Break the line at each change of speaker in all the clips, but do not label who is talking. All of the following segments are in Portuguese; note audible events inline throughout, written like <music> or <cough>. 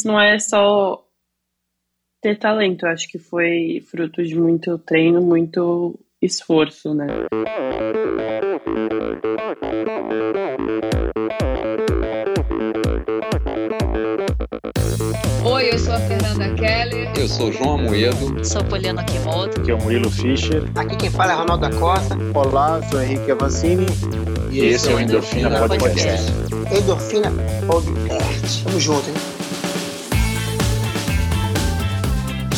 não é só ter talento, acho que foi fruto de muito treino, muito esforço, né?
Oi, eu sou a Fernanda Keller.
Eu sou o João Amoedo.
Sou Poliana Kimoto.
Aqui é o Murilo Fischer.
Aqui quem fala é Ronaldo da Costa.
Olá, sou Henrique Avancini.
E, e esse é o Endorfina, Endorfina Podcast.
Podcast. Endorfina Podcast. Tamo junto, hein?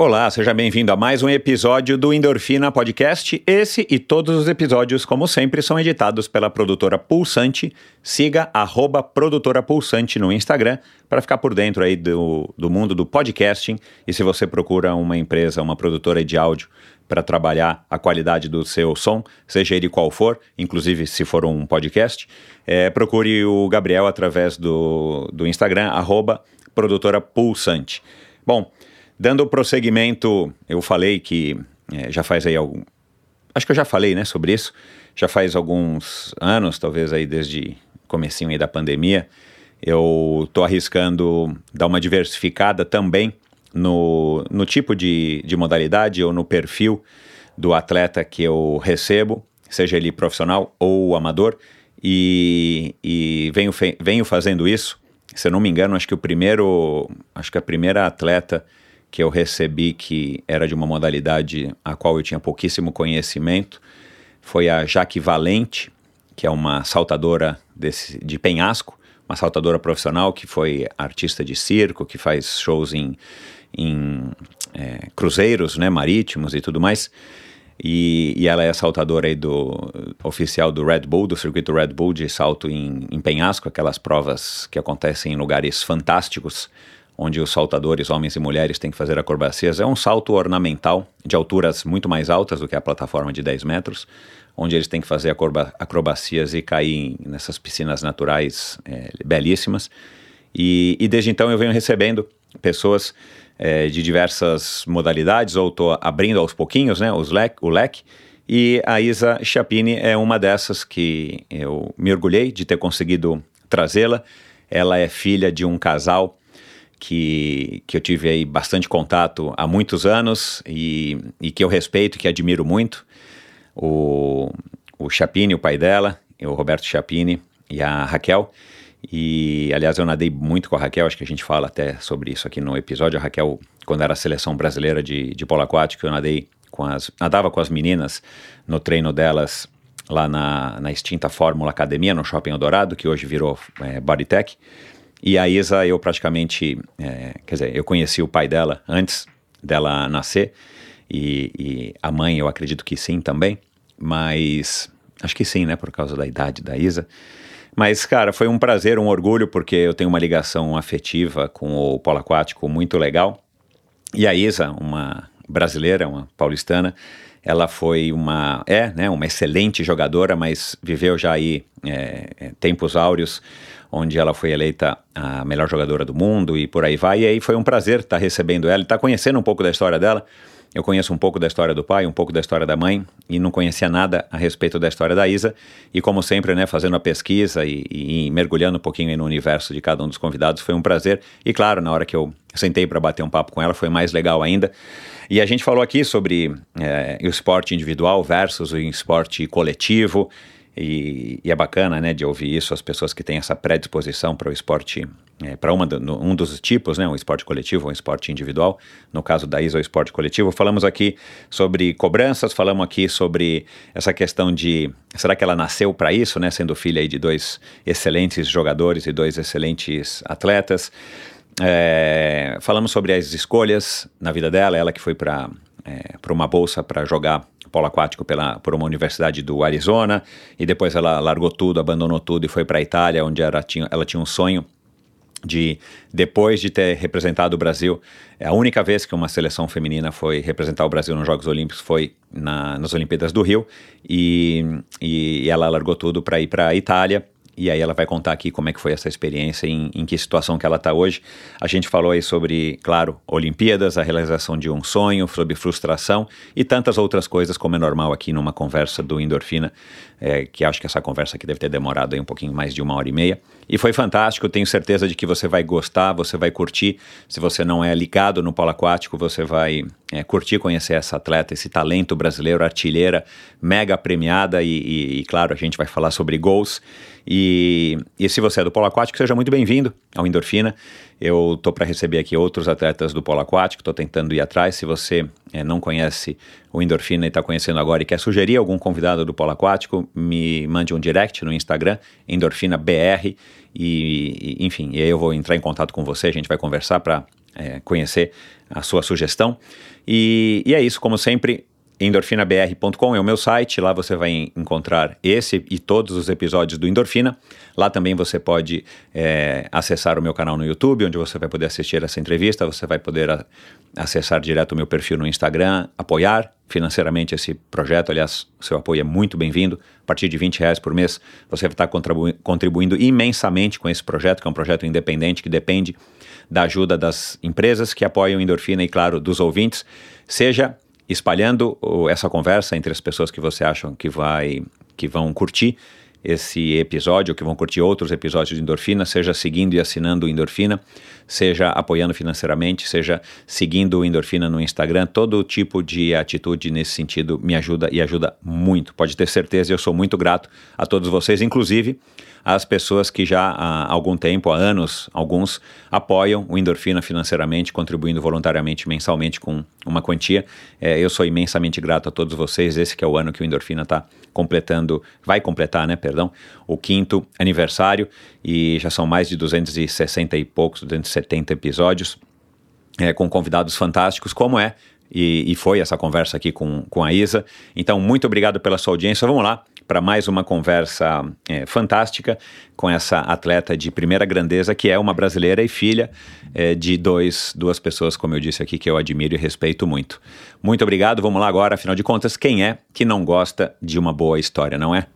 Olá, seja bem-vindo a mais um episódio do Endorfina Podcast. Esse e todos os episódios, como sempre, são editados pela produtora Pulsante. Siga arroba produtora Pulsante no Instagram para ficar por dentro aí do, do mundo do podcasting. E se você procura uma empresa, uma produtora de áudio para trabalhar a qualidade do seu som, seja ele qual for, inclusive se for um podcast, é, procure o Gabriel através do, do Instagram, arroba produtora Pulsante. Bom, Dando prosseguimento, eu falei que é, já faz aí algum. Acho que eu já falei, né, sobre isso. Já faz alguns anos, talvez aí desde comecinho aí da pandemia, eu tô arriscando dar uma diversificada também no, no tipo de, de modalidade ou no perfil do atleta que eu recebo, seja ele profissional ou amador, e, e venho, venho fazendo isso. Se eu não me engano, acho que o primeiro, acho que a primeira atleta que eu recebi que era de uma modalidade a qual eu tinha pouquíssimo conhecimento foi a Jaque Valente, que é uma saltadora desse, de penhasco, uma saltadora profissional que foi artista de circo, que faz shows em, em é, cruzeiros né, marítimos e tudo mais. E, e, ela é saltadora aí do oficial do Red Bull, do circuito Red Bull de salto em, em penhasco, aquelas provas que acontecem em lugares fantásticos onde os saltadores, homens e mulheres, têm que fazer acrobacias. É um salto ornamental de alturas muito mais altas do que a plataforma de 10 metros, onde eles têm que fazer acrobacias e cair nessas piscinas naturais é, belíssimas. E, e, desde então eu venho recebendo pessoas é, de diversas modalidades, ou estou abrindo aos pouquinhos né, os leque, o leque. E a Isa Chapini é uma dessas que eu me orgulhei de ter conseguido trazê-la. Ela é filha de um casal que, que eu tive aí bastante contato há muitos anos e, e que eu respeito e que admiro muito. O, o Chapini, o pai dela, o Roberto Chapini e a Raquel. E, aliás, eu nadei muito com a Raquel, acho que a gente fala até sobre isso aqui no episódio. A Raquel, quando era a seleção brasileira de, de polo aquático, eu nadei com as, nadava com as meninas no treino delas lá na, na extinta Fórmula Academia, no Shopping Eldorado, que hoje virou é, Bodytech. E a Isa, eu praticamente, é, quer dizer, eu conheci o pai dela antes dela nascer, e, e, a mãe eu acredito que sim também, mas acho que sim, né, por causa da idade da Isa. Mas, cara, foi um prazer, um orgulho, porque eu tenho uma ligação afetiva com o polo aquático muito legal. E a Isa, uma brasileira, uma paulistana, ela foi uma, é, né, uma excelente jogadora, mas viveu já aí é, é tempos áureos onde ela foi eleita a melhor jogadora do mundo e por aí vai. E aí foi um prazer estar recebendo ela e estar conhecendo um pouco da história dela. Eu conheço um pouco da história do pai, um pouco da história da mãe e não conhecia nada a respeito da história da Isa. E como sempre, né, fazendo a pesquisa e, e mergulhando um pouquinho no universo de cada um dos convidados, foi um prazer. E claro, na hora que eu sentei para bater um papo com ela, foi mais legal ainda. E a gente falou aqui sobre é, o esporte individual versus o esporte coletivo e, e, é bacana, né, de ouvir isso, as pessoas que têm essa predisposição para o esporte, é, para um dos tipos, né, um esporte coletivo ou um esporte individual. No caso da ISO, o esporte coletivo. Falamos aqui sobre cobranças, falamos aqui sobre essa questão de, será que ela nasceu para isso, né, sendo filha de dois excelentes jogadores e dois excelentes atletas. É, falamos sobre as escolhas na vida dela, ela que foi para é, uma bolsa para jogar polo aquático pela, por uma universidade do Arizona, e depois ela largou tudo, abandonou tudo e foi para a Itália, onde ela tinha, ela tinha um sonho de depois de ter representado o Brasil, a única vez que uma seleção feminina foi representar o Brasil nos Jogos Olímpicos foi na, nas Olimpíadas do Rio e, e ela largou tudo para ir para a Itália e aí ela vai contar aqui como é que foi essa experiência, em, em que situação que ela está hoje. A gente falou aí sobre, claro, Olimpíadas, a realização de um sonho, sobre frustração e tantas outras coisas, como é normal aqui numa conversa do Endorfina, é, que acho que essa conversa aqui deve ter demorado aí um pouquinho mais de uma hora e meia. E foi fantástico, tenho certeza de que você vai gostar, você vai curtir. Se você não é ligado no polo aquático, você vai é, curtir conhecer essa atleta, esse talento brasileiro, artilheira, mega premiada e, e, e claro, a gente vai falar sobre gols. E, e se você é do polo aquático, seja muito bem-vindo ao Endorfina. Eu estou para receber aqui outros atletas do polo aquático, estou tentando ir atrás. Se você é, não conhece o Endorfina e está conhecendo agora e quer sugerir algum convidado do polo aquático, me mande um direct no Instagram, EndorfinaBR, e, e enfim, e aí eu vou entrar em contato com você, a gente vai conversar para é, conhecer a sua sugestão. E, e é isso, como sempre, endorfinabr.com é o meu site, lá você vai encontrar esse e todos os episódios do Endorfina. Lá também você pode é, acessar o meu canal no YouTube, onde você vai poder assistir essa entrevista, você vai poder a, acessar direto o meu perfil no Instagram, apoiar financeiramente esse projeto, aliás, seu apoio é muito bem-vindo, a partir de 20 reais por mês você vai estar contribu contribuindo imensamente com esse projeto, que é um projeto independente que depende da ajuda das empresas que apoiam Endorfina e, claro, dos ouvintes, seja espalhando essa conversa entre as pessoas que você acha que, vai, que vão curtir esse episódio, que vão curtir outros episódios de Endorfina, seja seguindo e assinando o Endorfina, seja apoiando financeiramente, seja seguindo o Endorfina no Instagram, todo tipo de atitude nesse sentido me ajuda e ajuda muito. Pode ter certeza, eu sou muito grato a todos vocês, inclusive as pessoas que já há algum tempo, há anos, alguns apoiam o Endorfina financeiramente, contribuindo voluntariamente mensalmente com uma quantia. É, eu sou imensamente grato a todos vocês. Esse que é o ano que o Endorfina está completando, vai completar, né, perdão, o quinto aniversário e já são mais de 260 e poucos, 270 episódios. É, com convidados fantásticos, como é e, e, foi essa conversa aqui com, com a Isa. Então, muito obrigado pela sua audiência. Vamos lá para mais uma conversa é, fantástica com essa atleta de primeira grandeza, que é uma brasileira e filha é, de dois, duas pessoas, como eu disse aqui, que eu admiro e respeito muito. Muito obrigado. Vamos lá agora, afinal de contas, quem é que não gosta de uma boa história, não é?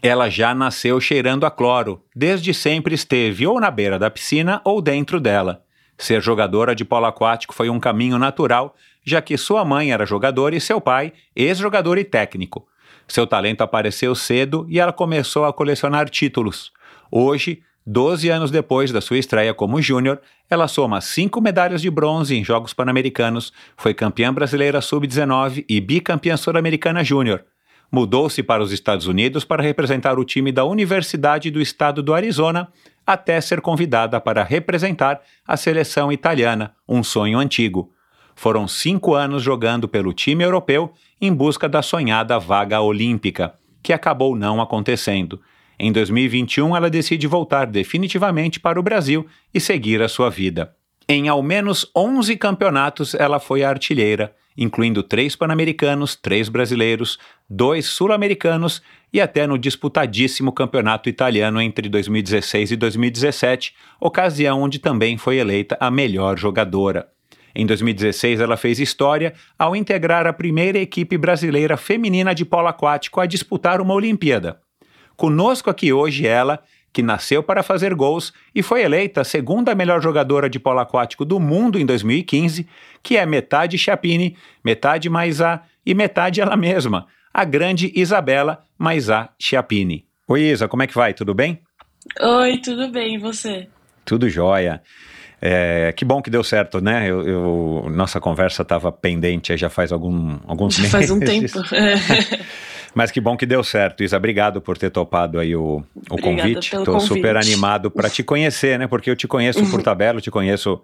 Ela já nasceu cheirando a cloro. Desde sempre esteve ou na beira da piscina ou dentro dela. Ser jogadora de polo aquático foi um caminho natural, já que sua mãe era jogadora e seu pai, ex-jogador e técnico. Seu talento apareceu cedo e ela começou a colecionar títulos. Hoje, 12 anos depois da sua estreia como júnior, ela soma cinco medalhas de bronze em Jogos Pan-Americanos, foi campeã brasileira sub-19 e bicampeã sul-americana júnior. Mudou-se para os Estados Unidos para representar o time da Universidade do Estado do Arizona, até ser convidada para representar a seleção italiana, um sonho antigo. Foram cinco anos jogando pelo time europeu em busca da sonhada vaga olímpica, que acabou não acontecendo. Em 2021, ela decide voltar definitivamente para o Brasil e seguir a sua vida. Em ao menos 11 campeonatos, ela foi a artilheira, incluindo três pan-americanos, três brasileiros, dois sul-americanos e até no disputadíssimo campeonato italiano entre 2016 e 2017, ocasião onde também foi eleita a melhor jogadora. Em 2016, ela fez história ao integrar a primeira equipe brasileira feminina de polo aquático a disputar uma Olimpíada. Conosco aqui hoje ela, que nasceu para fazer gols e foi eleita a segunda melhor jogadora de polo aquático do mundo em 2015, que é metade Chapini, metade Maisá e metade ela mesma, a grande Isabela Maisá Chiapini. Oi Isa, como é que vai? Tudo bem?
Oi, tudo bem, e você?
Tudo jóia. É, que bom que deu certo, né? Eu, eu nossa conversa estava pendente já faz algum, alguns
já
meses.
Faz um tempo. <laughs>
Mas que bom que deu certo, Isa. Obrigado por ter topado aí o, o convite. Estou super animado para te conhecer, né? Porque eu te conheço por tabela, te conheço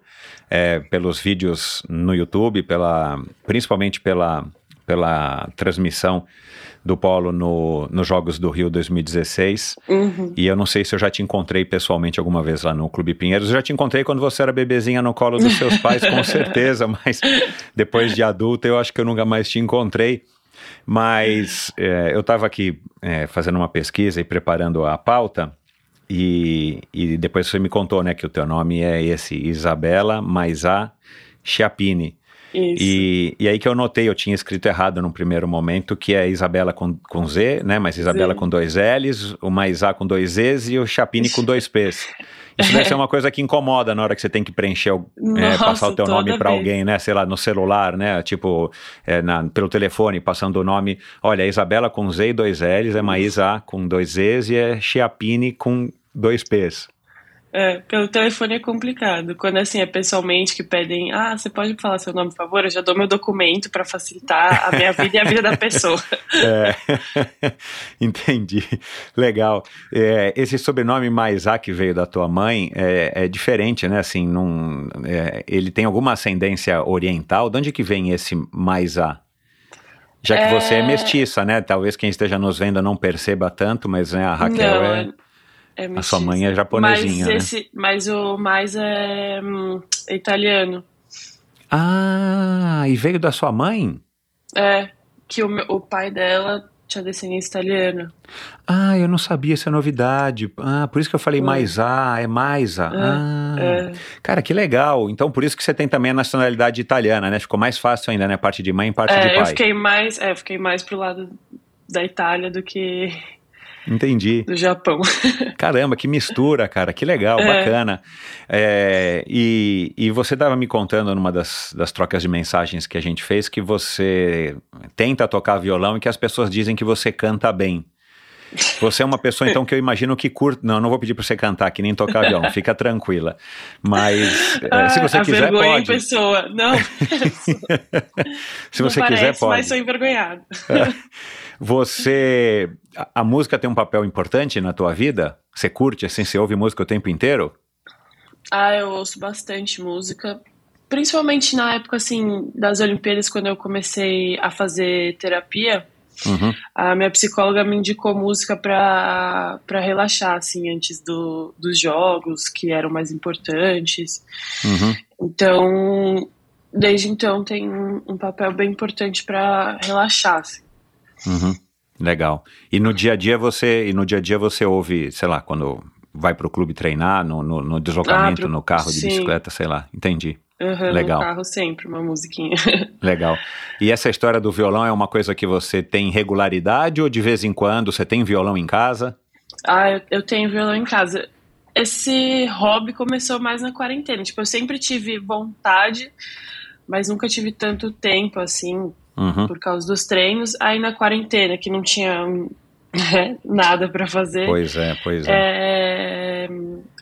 é, pelos vídeos no YouTube, pela, principalmente pela, pela transmissão do Polo no, nos Jogos do Rio 2016. Uhum. E eu não sei se eu já te encontrei pessoalmente alguma vez lá no Clube Pinheiros. Eu já te encontrei quando você era bebezinha no colo dos seus pais, com <laughs> certeza, mas depois de adulta eu acho que eu nunca mais te encontrei. Mas é, eu estava aqui é, fazendo uma pesquisa e preparando a pauta. E, e depois você me contou, né, que o teu nome é esse, Isabela Maisá Chiapini.
Isso.
E, e aí que eu notei, eu tinha escrito errado num primeiro momento, que é Isabela com, com Z, né? Mas Isabela
Z.
com dois L's, o Maisá com dois Z's e o Chapini com dois P's. Isso deve ser uma coisa que incomoda na hora que você tem que preencher, é,
Nossa,
passar o teu nome para alguém, né? Sei lá, no celular, né? Tipo, é, na- pelo telefone, passando o nome. Olha, é Isabela com Z e dois L's, é Maísa com dois Z's e é Chiapini com dois P's.
É, pelo telefone é complicado. Quando assim é pessoalmente que pedem, ah, você pode falar seu nome, por favor? Eu já dou meu documento para facilitar a minha vida e a vida da pessoa. <laughs>
É, <laughs> entendi. Legal. É, esse sobrenome Maisá que veio da tua mãe é, é diferente, né? Assim, não, é, ele tem alguma ascendência oriental. De onde que vem esse Maisá? Já que
É.
você é mestiça, né? Talvez quem esteja nos vendo não perceba tanto, mas né, a Raquel
Não,
é.
É
A sua mãe é japonesinha,
mas
né?
esse, mas o mais é, hum, é italiano.
Ah, e veio da sua mãe?
É, que o, meu- o pai dela tinha descendência italiana.
Ah, eu não sabia essa novidade. Ah, por isso que eu falei
É.
Maisá, é Maisa. ah.
É,
Cara, que legal. Então, por isso que você tem também a nacionalidade italiana, né? Ficou mais fácil ainda, né? Parte de mãe e parte de
é, eu
pai.
fiquei mais, é, eu fiquei mais pro lado da Itália do que
Entendi.
do Japão. <laughs>
Caramba, que mistura, cara. Que legal,
É.
bacana. É, e, e você estava me contando numa das, das trocas de mensagens que a gente fez que você tenta tocar violão e que as pessoas dizem que você canta bem. Você é uma pessoa, então, que eu imagino que curta. Não, não vou pedir para você cantar aqui nem tocar violão, <laughs> fica tranquila. Mas é, se
Ah,
você
a
quiser,
vergonha em
pode.
pessoa. Não, <laughs>
Se
não
você
parece,
quiser, pode.
mas sou envergonhado.
Você. A, a música tem um papel importante na tua vida? Você curte, assim, você ouve música o tempo inteiro?
Ah, eu ouço bastante música. Principalmente na época, assim, das Olimpíadas, quando eu comecei a fazer terapia,
Uhum.
a minha psicóloga me indicou música pra, pra relaxar, assim, antes do, dos jogos, que eram mais importantes.
Uhum.
Então, desde então, tem um, um papel bem importante pra relaxar, assim.
Uhum. Legal. E no dia a dia você, e no dia a dia você ouve, sei lá, quando vai pro clube treinar, no, no, no deslocamento,
Ah, pro-
no carro de
sim.
bicicleta, sei lá. Entendi.
Uhum,
Legal.
No carro sempre, uma musiquinha. <laughs>
Legal. E essa história do violão é uma coisa que você tem regularidade ou de vez em quando você tem violão em casa?
Ah, eu, eu tenho violão em casa. Esse hobby começou mais na quarentena. Tipo, eu sempre tive vontade, mas nunca tive tanto tempo, assim,
Uhum.
por causa dos treinos. Aí na quarentena, que não tinha <laughs> né, nada pra fazer.
Pois é, pois é.
é,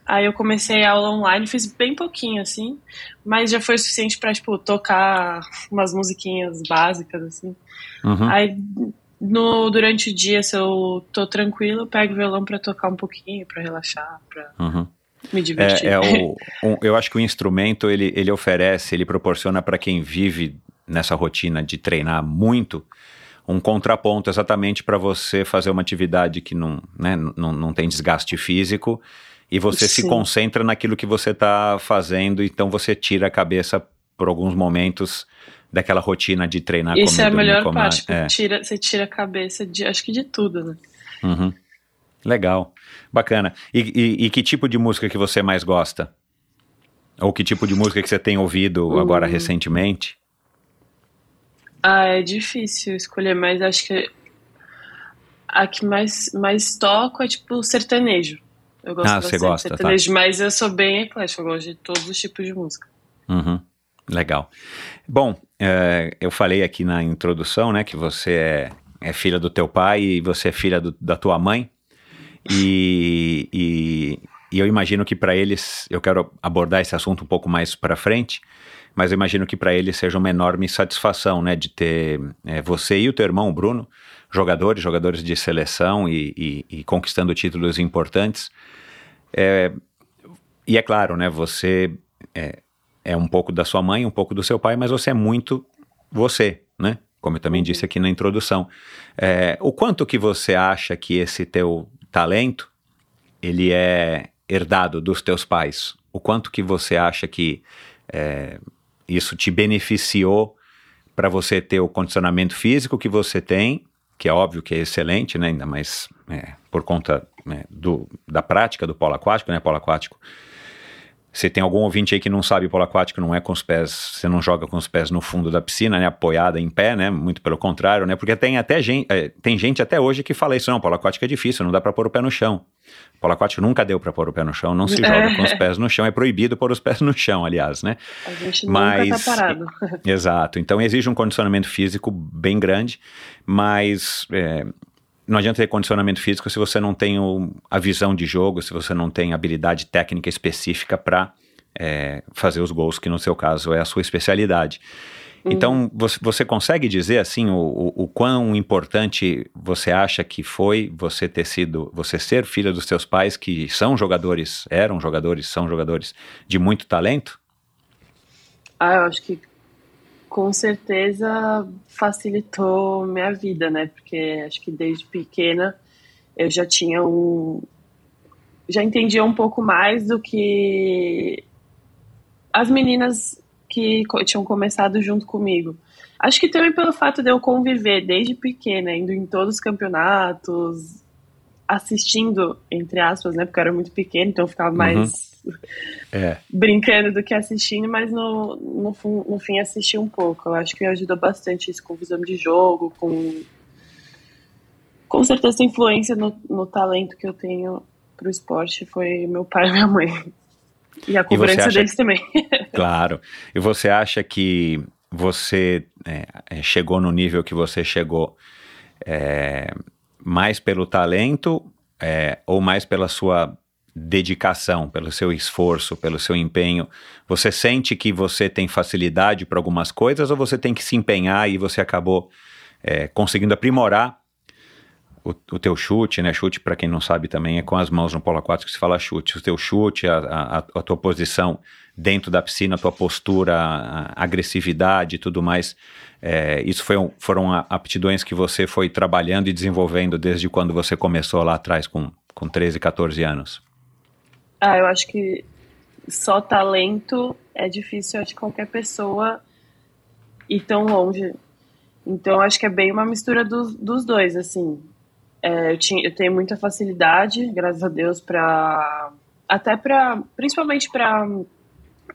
Aí eu comecei a aula online, fiz bem pouquinho, assim, mas já foi suficiente pra, tipo, tocar umas musiquinhas básicas, assim.
Uhum.
Aí, no, durante o dia, se eu tô tranquilo, eu pego o violão pra tocar um pouquinho, pra relaxar, pra
Uhum.
me divertir.
É, é o, <laughs> um- eu acho que o instrumento ele, ele oferece, ele proporciona para quem vive nessa rotina de treinar muito um contraponto exatamente para você fazer uma atividade que não, né, não, não tem desgaste físico e você se
Sim.
concentra naquilo que você está fazendo, então você tira a cabeça por alguns momentos daquela rotina de treinar
Isso
comer,
é a
dormir,
melhor
comer.
parte,
É.
tira, você tira a cabeça de, acho que de tudo, né?
Uhum. Legal, bacana. E, e- e que tipo de música que você mais gosta? Ou que tipo de música que você tem ouvido agora
Hum.
recentemente?
Ah, é difícil escolher, mas acho que a que mais, mais toco é, tipo, sertanejo. Eu gosto
Ah, você
de
gosta, tá.
sertanejo, mas eu sou bem eclético, eu gosto de todos os tipos de música.
Uhum. Legal. Bom, é, eu falei aqui na introdução, né, que você é, é filha do teu pai e você é filha do- da tua mãe. E, e, e eu imagino que para eles, eu quero abordar esse assunto um pouco mais para frente, mas eu imagino que para eles seja uma enorme satisfação, né, de ter é, você e o teu irmão, o Bruno, jogadores, jogadores de seleção e, e- e conquistando títulos importantes. É, e é claro, né, você é, é um pouco da sua mãe, um pouco do seu pai, mas você é muito você, né? Como eu também disse aqui na introdução. É, o quanto que você acha que esse teu talento, ele é herdado dos teus pais? O quanto que você acha que é, isso te beneficiou para você ter o condicionamento físico que você tem, que é óbvio que é excelente, né? Ainda mais é, por conta né, do, da prática do polo aquático, né? Polo aquático. Se tem algum ouvinte aí que não sabe, polo aquático não é com os pés, você não joga com os pés no fundo da piscina, né? Apoiada em pé, né? Muito pelo contrário, né? Porque tem até gente, é, tem gente até hoje que fala isso, não, polo aquático é difícil, não dá para pôr o pé no chão. Polo aquático nunca deu para pôr o pé no chão, não se joga com os pés no chão, é proibido pôr os pés no chão, aliás, né?
A gente mas, nunca tá parado. <laughs>
Exato, então exige um condicionamento físico bem grande, mas é, não adianta ter condicionamento físico se você não tem o, a visão de jogo, se você não tem habilidade técnica específica para é, fazer os gols, que no seu caso é a sua especialidade. Uhum. Então, você, você, consegue dizer assim o, o, o, quão importante você acha que foi você ter sido, você ser filha dos seus pais que são jogadores, eram jogadores, são jogadores de muito talento?
Ah, eu acho que com certeza facilitou minha vida, né? Porque acho que desde pequena eu já tinha um. Já entendia um pouco mais do que as meninas que tinham começado junto comigo. Acho que também pelo fato de eu conviver desde pequena, indo em todos os campeonatos, assistindo, entre aspas, né? Porque eu era muito pequena, então eu ficava uhum. É. brincando do que assistindo, mas no, no, no fim assisti um pouco. Eu acho que me ajudou bastante isso com visão de jogo, com com certeza influência no, no talento que eu tenho pro esporte foi meu pai e minha mãe. E a cobrança acha... deles também. <laughs>
claro. E você acha que você é, é, chegou no nível que você chegou é, mais pelo talento é, ou mais pela sua dedicação, pelo seu esforço, pelo seu empenho, você sente que você tem facilidade para algumas coisas ou você tem que se empenhar e você acabou é, conseguindo aprimorar o, o, teu chute, né? Chute, para quem não sabe também, é com as mãos no polo aquático que se fala chute. O teu chute, a, a, a tua posição dentro da piscina, a tua postura, a agressividade e tudo mais. É, isso foi, foram aptidões que você foi trabalhando e desenvolvendo desde quando você começou lá atrás, com, com 13, 14 anos.
Ah, eu acho que só talento é difícil, que qualquer pessoa ir tão longe. Então, acho que é bem uma mistura dos, dos dois, assim. É, eu, tinha, eu tenho muita facilidade, graças a Deus, para até para principalmente para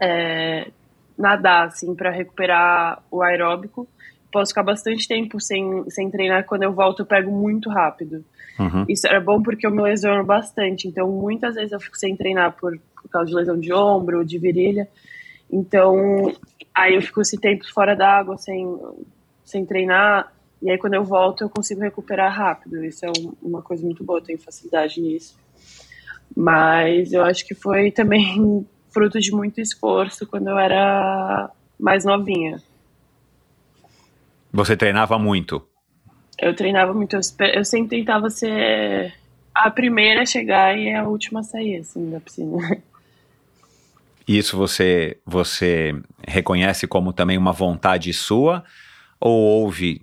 é, nadar, assim, para recuperar o aeróbico. Posso ficar bastante tempo sem, sem treinar. Quando eu volto, eu pego muito rápido. Uhum. Isso era bom porque eu me lesiono bastante. Então, muitas vezes eu fico sem treinar por, por causa de lesão de ombro, de virilha. Então, aí eu fico esse tempo fora d'água, sem, sem treinar. E aí, quando eu volto, eu consigo recuperar rápido. Isso é um, uma coisa muito boa, eu tenho facilidade nisso. Mas eu acho que foi também <laughs> fruto de muito esforço quando eu era mais novinha.
Você treinava muito?
Eu treinava muito, eu, eu sempre tentava ser a primeira a chegar e a última a sair, assim, da piscina. <laughs>
Isso você, você reconhece como também uma vontade sua? Ou houve,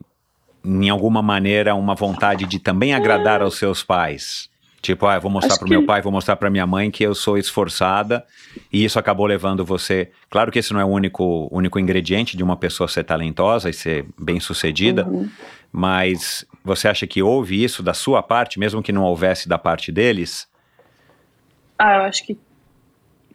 em alguma maneira, uma vontade de também agradar aos seus pais? Tipo, ah, vou mostrar para o que... meu pai, vou mostrar para minha mãe que eu sou esforçada e isso acabou levando você. Claro que esse não é o único, único ingrediente de uma pessoa ser talentosa e ser bem sucedida, uhum. mas você acha que houve isso da sua parte, mesmo que não houvesse da parte deles?
Ah, eu acho que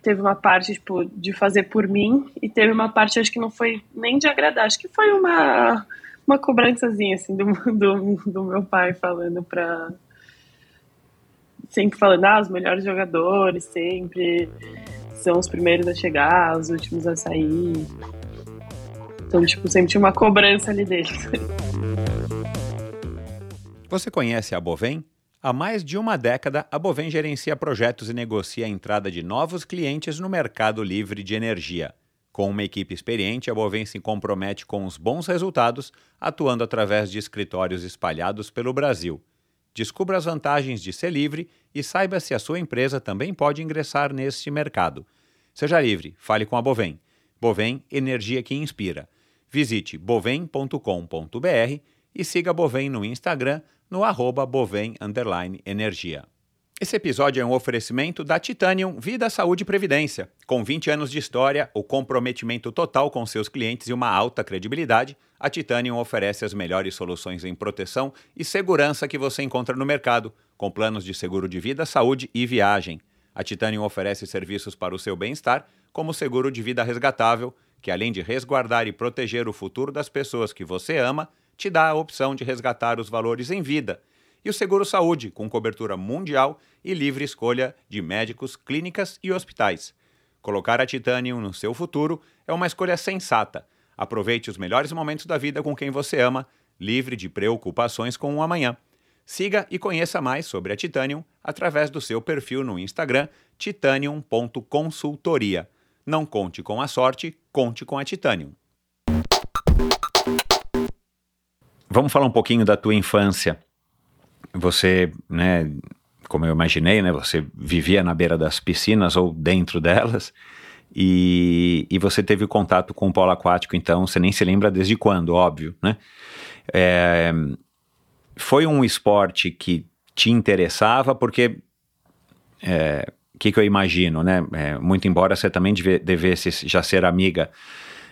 teve uma parte tipo, de fazer por mim e teve uma parte, acho que não foi nem de agradar, acho que foi uma, uma cobrançazinha assim do, do, do meu pai falando para sempre falando, ah, os melhores jogadores sempre são os primeiros a chegar, os últimos a sair. Então, tipo, sempre tinha uma cobrança ali deles. <laughs>
Você conhece a Bovem? Há mais de uma década, a Bovem gerencia projetos e negocia a entrada de novos clientes no mercado livre de energia. Com uma equipe experiente, a Bovem se compromete com os bons resultados, atuando através de escritórios espalhados pelo Brasil. Descubra as vantagens de ser livre e saiba se a sua empresa também pode ingressar neste mercado. Seja livre, fale com a Bovem. Bovem, energia que inspira. Visite bovem.com.br e siga a Bovem no Instagram no arroba Bovem Energia. Esse episódio é um oferecimento da Titanium Vida, Saúde e Previdência. Com 20 anos de história, o comprometimento total com seus clientes e uma alta credibilidade, a Titanium oferece as melhores soluções em proteção e segurança que você encontra no mercado, com planos de seguro de vida, saúde e viagem. A Titanium oferece serviços para o seu bem-estar, como o seguro de vida resgatável, que além de resguardar e proteger o futuro das pessoas que você ama, te dá a opção de resgatar os valores em vida e o Seguro Saúde, com cobertura mundial e livre escolha de médicos, clínicas e hospitais. Colocar a Titanium no seu futuro é uma escolha sensata. Aproveite os melhores momentos da vida com quem você ama, livre de preocupações com o amanhã. Siga e conheça mais sobre a Titanium através do seu perfil no Instagram titanium.consultoria. Não conte com a sorte, conte com a Titanium. Vamos falar um pouquinho da tua infância você, né, como eu imaginei, né, você vivia na beira das piscinas ou dentro delas, e, e você teve contato com o polo aquático, então você nem se lembra desde quando, óbvio, né? É, foi um esporte que te interessava, porque o é, que, que eu imagino, né? É, muito embora você também devesse já ser amiga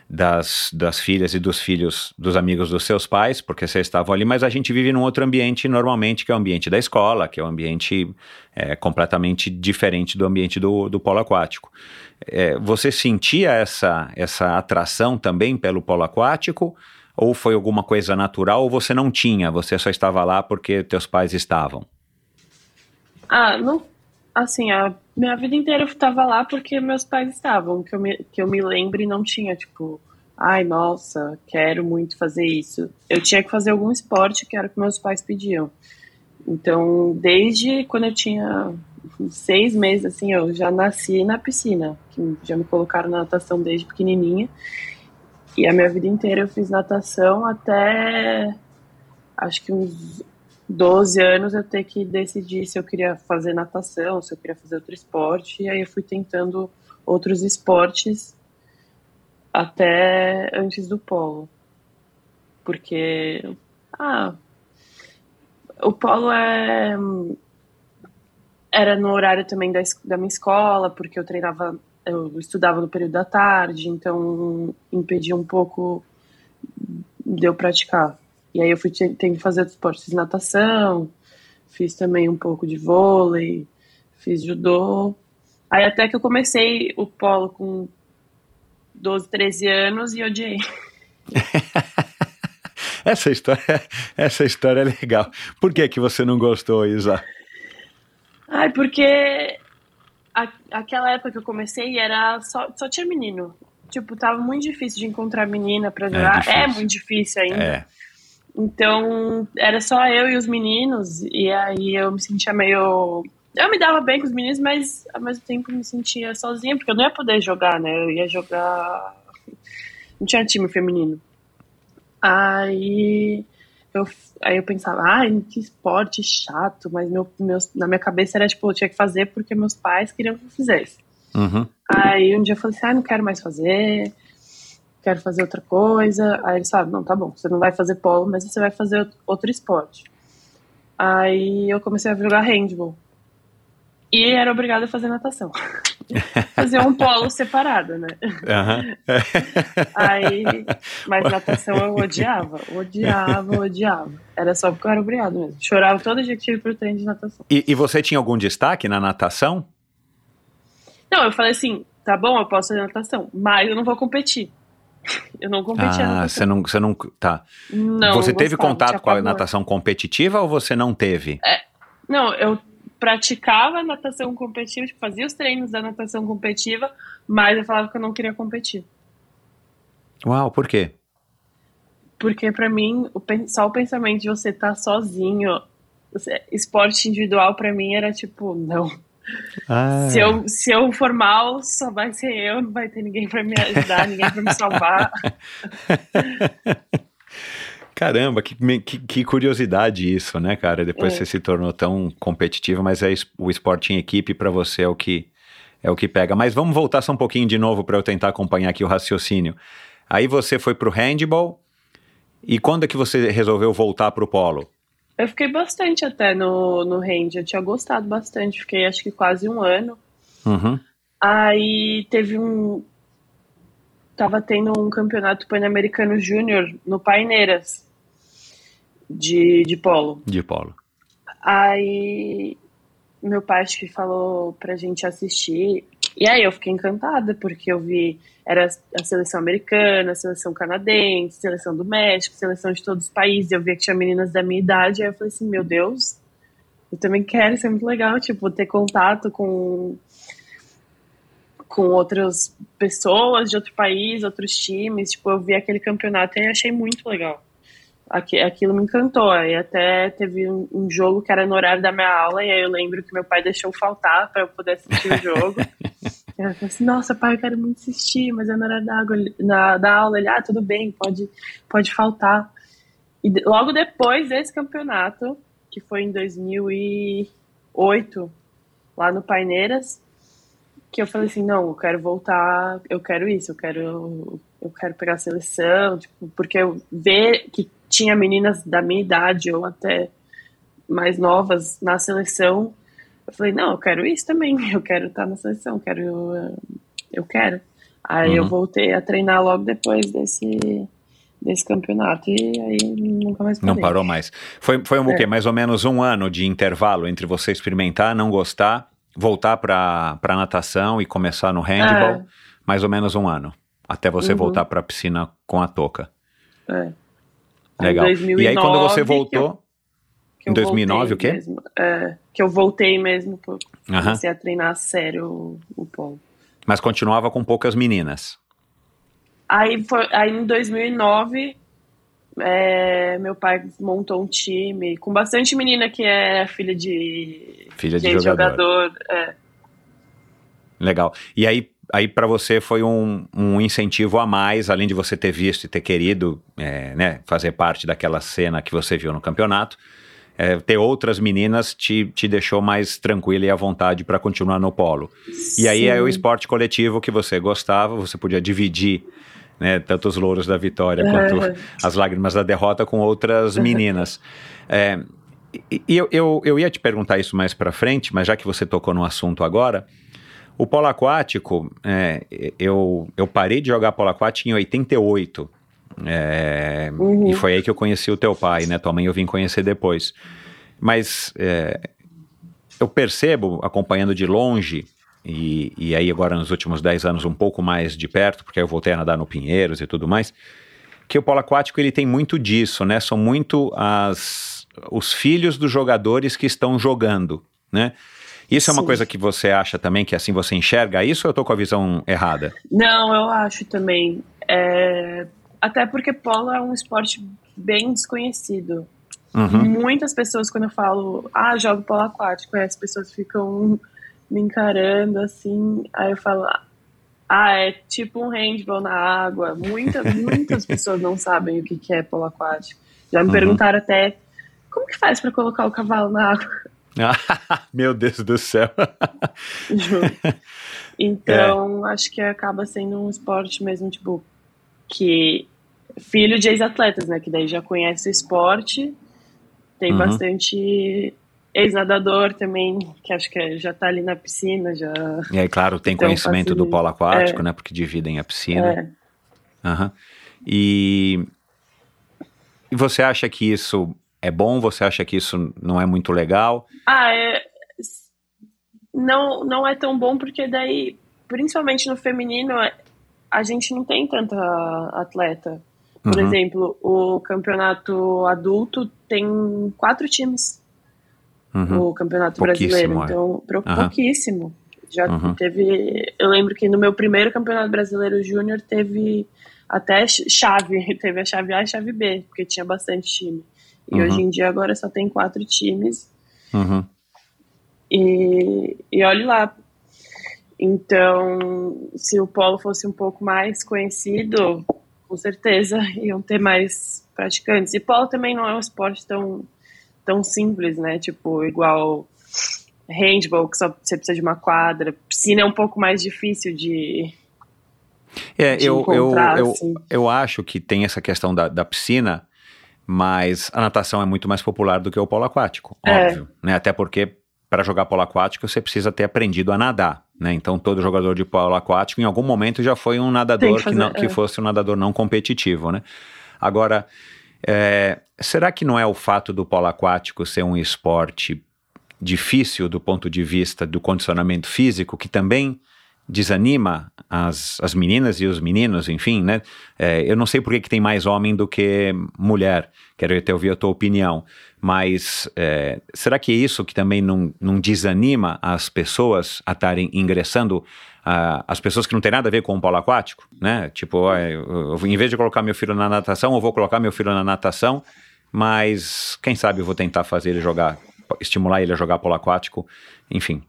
das, das filhas e dos filhos dos amigos dos seus pais, porque vocês estavam ali, mas a gente vive num outro ambiente normalmente, que é o ambiente da escola, que é um ambiente é, completamente diferente do ambiente do, do polo aquático. É, você sentia essa, essa atração também pelo polo aquático? Ou foi alguma coisa natural ou você não tinha? Você só estava lá porque teus pais estavam?
Ah, não. Assim, a minha vida inteira eu estava lá porque meus pais estavam, que eu me, que eu me lembre não tinha, tipo, ai, nossa, quero muito fazer isso. Eu tinha que fazer algum esporte que era o que meus pais pediam. Então, desde quando eu tinha seis meses, assim, eu já nasci na piscina, que já me colocaram na natação desde pequenininha. E a minha vida inteira eu fiz natação até acho que uns 12 anos eu ter que decidir se eu queria fazer natação, se eu queria fazer outro esporte, e aí eu fui tentando outros esportes até antes do polo. Porque ah, o polo é era no horário também da, da minha escola, porque eu treinava, eu estudava no período da tarde, então impedia um pouco de eu praticar. E aí eu fui ter que fazer esportes, fiz natação, fiz também um pouco de vôlei, fiz judô. Aí até que eu comecei o polo com 12, 13 anos e odiei. <laughs>
essa história, essa história é legal. Por que que você não gostou, Isa?
Ai, porque a, aquela época que eu comecei era só, só tinha menino. Tipo, tava muito difícil de encontrar menina pra é jogar. É, é muito difícil ainda. É. Então, era só eu e os meninos, e aí eu me sentia meio. Eu me dava bem com os meninos, mas ao mesmo tempo me sentia sozinha, porque eu não ia poder jogar, né? Eu ia jogar. Não tinha time feminino. Aí eu, aí eu pensava, ai, que esporte chato, mas meu, meus, na minha cabeça era tipo, eu tinha que fazer porque meus pais queriam que eu fizesse.
Uhum.
Aí um dia eu falei assim, ah, não quero mais fazer quero fazer outra coisa. Aí eles falaram, não, tá bom, você não vai fazer polo, mas você vai fazer outro esporte. Aí eu comecei a jogar handball. E era obrigada a fazer natação. <laughs> fazer um polo separado, né?
Uhum. <laughs>
Aí, mas natação eu odiava, odiava, odiava. Era só porque eu era obrigado mesmo. Chorava todo dia que tive pro treino de natação.
E, e você tinha algum destaque na natação?
Não, eu falei assim, tá bom, eu posso fazer natação, mas eu não vou competir. Eu não competi
ah, você não, você não, tá.
Não,
você teve
gostava,
contato com a natação competitiva ou você não teve?
É, não, eu praticava natação competitiva, tipo, fazia os treinos da natação competitiva, mas eu falava que eu não queria competir.
Uau, por quê?
Porque para mim, o, só o pensamento de você estar tá sozinho, esporte individual para mim era tipo, não. Ah. Se, eu, se eu for mal, só vai ser eu, não vai ter ninguém para me ajudar, <laughs> ninguém para me salvar.
Caramba, que, que, que, curiosidade isso, né, cara? Depois é. você se tornou tão competitiva, mas é o esporte em equipe para você é o que é o que pega. Mas vamos voltar só um pouquinho de novo para eu tentar acompanhar aqui o raciocínio. Aí você foi pro handball e quando é que você resolveu voltar pro polo?
Eu fiquei bastante até no, no hand, eu tinha gostado bastante, fiquei acho que quase um ano.
Uhum.
Aí teve um. Tava tendo um campeonato pan-americano júnior no Paineiras de, de polo.
De polo.
Aí meu pai acho que falou pra gente assistir. E aí eu fiquei encantada, porque eu vi. Era a seleção americana, a seleção canadense, a seleção do México, seleção de todos os países. Eu via que tinha meninas da minha idade. Aí eu falei assim: meu Deus, eu também quero, isso é muito legal. Tipo, ter contato com. Com outras pessoas de outro país, outros times. Tipo, eu vi aquele campeonato e achei muito legal aqui, aquilo me encantou. Aí até teve um, jogo que era no horário da minha aula, e aí eu lembro que meu pai deixou faltar para eu poder assistir o jogo. <laughs> e eu falei assim, nossa, pai, eu quero muito assistir, mas é no horário da, água, na, da aula. Ele, ah, tudo bem, pode, pode faltar. E logo depois desse campeonato, que foi em 2008, lá no Paineiras, que eu falei assim, não, eu quero voltar, eu quero isso, eu quero eu quero pegar a seleção, tipo, porque eu ver que tinha meninas da minha idade ou até mais novas na seleção, eu falei, não, eu quero isso também, <laughs> eu quero estar na seleção, eu quero, eu quero. Aí uhum. eu voltei a treinar logo depois desse, desse campeonato e aí nunca mais parei.
Não parou mais. Foi, foi um é. quê? Mais ou menos um ano de intervalo entre você experimentar, não gostar, voltar para natação e começar no handball, é. mais ou menos um ano, até você uhum. voltar para a piscina com a touca.
É.
Legal. 2009, e aí quando você voltou, que em 2009 o quê?
Mesmo, é, que eu voltei mesmo, comecei a treinar a sério o, o polo.
Mas continuava com poucas meninas.
Aí, foi, aí em 2009, é, meu pai montou um time com bastante menina que é filha de,
filha de, de jogador.
jogador é.
Legal. E aí aí para você foi um, um, incentivo a mais, além de você ter visto e ter querido é, né, fazer parte daquela cena que você viu no campeonato, é, ter outras meninas te, te deixou mais tranquila e à vontade para continuar no polo. Sim. E aí é o esporte coletivo que você gostava, você podia dividir né, tanto os louros da vitória quanto as lágrimas da derrota com outras meninas. É, e eu, eu, eu ia te perguntar isso mais para frente, mas já que você tocou no assunto agora, o polo aquático, é, eu, eu parei de jogar polo aquático em 88. É, uhum. E foi aí que eu conheci o teu pai, né? Tua mãe eu vim conhecer depois. Mas é, eu percebo, acompanhando de longe, e, e aí agora nos últimos 10 anos um pouco mais de perto, porque eu voltei a nadar no Pinheiros e tudo mais, que o polo aquático ele tem muito disso, né? São muito as, os filhos dos jogadores que estão jogando, né? Isso Sim. é uma coisa que você acha também, que assim você enxerga isso ou eu estou com a visão errada?
Não, eu acho também. É... Até porque polo é um esporte bem desconhecido. Uhum. Muitas pessoas, quando eu falo, ah, jogo polo aquático, as pessoas ficam me encarando assim, aí eu falo, ah, é tipo um handball na água. Muita, <laughs> muitas pessoas não sabem o que é polo aquático. Já me uhum. perguntaram até, como que faz para colocar o cavalo na água? <laughs>
Meu Deus do céu. <laughs>
então, é. acho que acaba sendo um esporte mesmo, tipo, que filho de ex-atletas, né? Que daí já conhece o esporte, tem uhum. bastante ex-nadador também, que acho que já tá ali na piscina, já...
E aí, claro, tem então, conhecimento do polo aquático, é. né? Porque dividem a piscina. É. Uhum. E... E você acha que isso é bom? Você acha que isso não é muito legal?
Ah, é... Não, não é tão bom porque daí, principalmente no feminino, a gente não tem tanta atleta. Por uhum. exemplo, o campeonato adulto tem quatro times. Uhum. O campeonato brasileiro. É. Então, uhum. pouquíssimo. Já uhum. teve. Eu lembro que no meu primeiro campeonato brasileiro júnior teve até chave. <laughs> Teve a chave A e a chave B, porque tinha bastante time. E uhum. hoje em dia agora só tem quatro times.
Uhum.
E, e olhe lá. Então, se o polo fosse um pouco mais conhecido, com certeza <laughs> iam ter mais praticantes. E polo também não é um esporte tão, tão simples, né? Tipo, igual handball, que só você precisa de uma quadra. Piscina é um pouco mais difícil de.
É, de eu, eu, eu, assim. eu acho que tem essa questão da, da piscina mas a natação é muito mais popular do que o polo aquático,
É.
óbvio, né? Até porque para jogar polo aquático você precisa ter aprendido a nadar, né? Então todo jogador de polo aquático em algum momento já foi um nadador que,
que
não, que
é.
fosse um nadador não competitivo, né? Agora, é, será que não é o fato do polo aquático ser um esporte difícil do ponto de vista do condicionamento físico que também desanima as, as meninas e os meninos, enfim, né? É, eu não sei por que, que tem mais homem do que mulher, quero até ouvir a tua opinião, mas é, será que é isso que também não, não desanima as pessoas a estarem ingressando, as pessoas que não têm nada a ver com o polo aquático, né? Tipo, ah, eu- eu- em vez de colocar meu filho na natação, eu vou colocar meu filho na natação, mas quem sabe eu vou tentar fazer ele jogar, estimular ele a jogar polo aquático, enfim,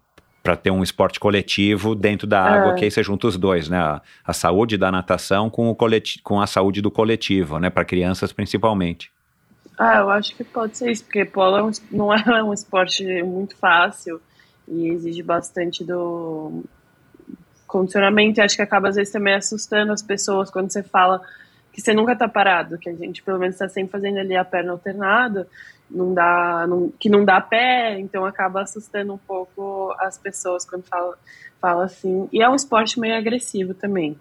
para ter um esporte coletivo dentro da água,
É.
que aí você junta os dois, né? A, a saúde da natação com, o coleti com a saúde do coletivo, né? Para crianças principalmente.
Ah, eu acho que pode ser isso, porque polo é um não é um esporte muito fácil e exige bastante do condicionamento e acho que acaba às vezes também assustando as pessoas quando você fala que você nunca tá parado, que a gente pelo menos está sempre fazendo ali a perna alternada, não dá, não- que não dá pé, então acaba assustando um pouco as pessoas quando fala, fala assim. E é um esporte meio agressivo também.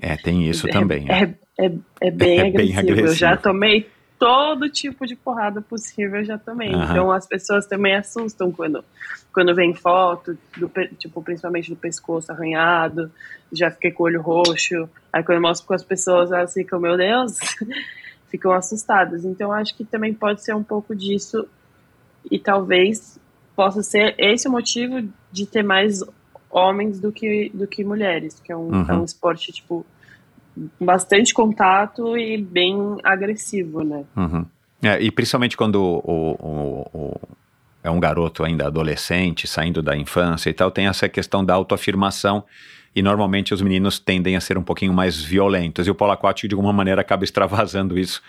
É, tem isso <laughs>
É-
também.
É, é, é bem, <laughs>
É bem
agressivo. Eu
agressivo.
já tomei todo tipo de porrada possível, eu já tomei.
Aham.
Então as pessoas também assustam quando, quando vem foto, do, tipo, principalmente do pescoço arranhado, já fiquei com o olho roxo. Aí quando eu mostro com as pessoas, elas ficam, meu Deus, ficam assustadas. Então acho que também pode ser um pouco disso e talvez possa ser esse o motivo de ter mais homens do que, do que mulheres, que é um,
Uhum.
é um esporte, tipo, com bastante contato e bem agressivo, né?
Uhum. É, e principalmente quando o, o- o- é um garoto ainda adolescente, saindo da infância e tal, tem essa questão da autoafirmação. E normalmente os meninos tendem a ser um pouquinho mais violentos. E o polo aquático, de alguma maneira, acaba extravasando isso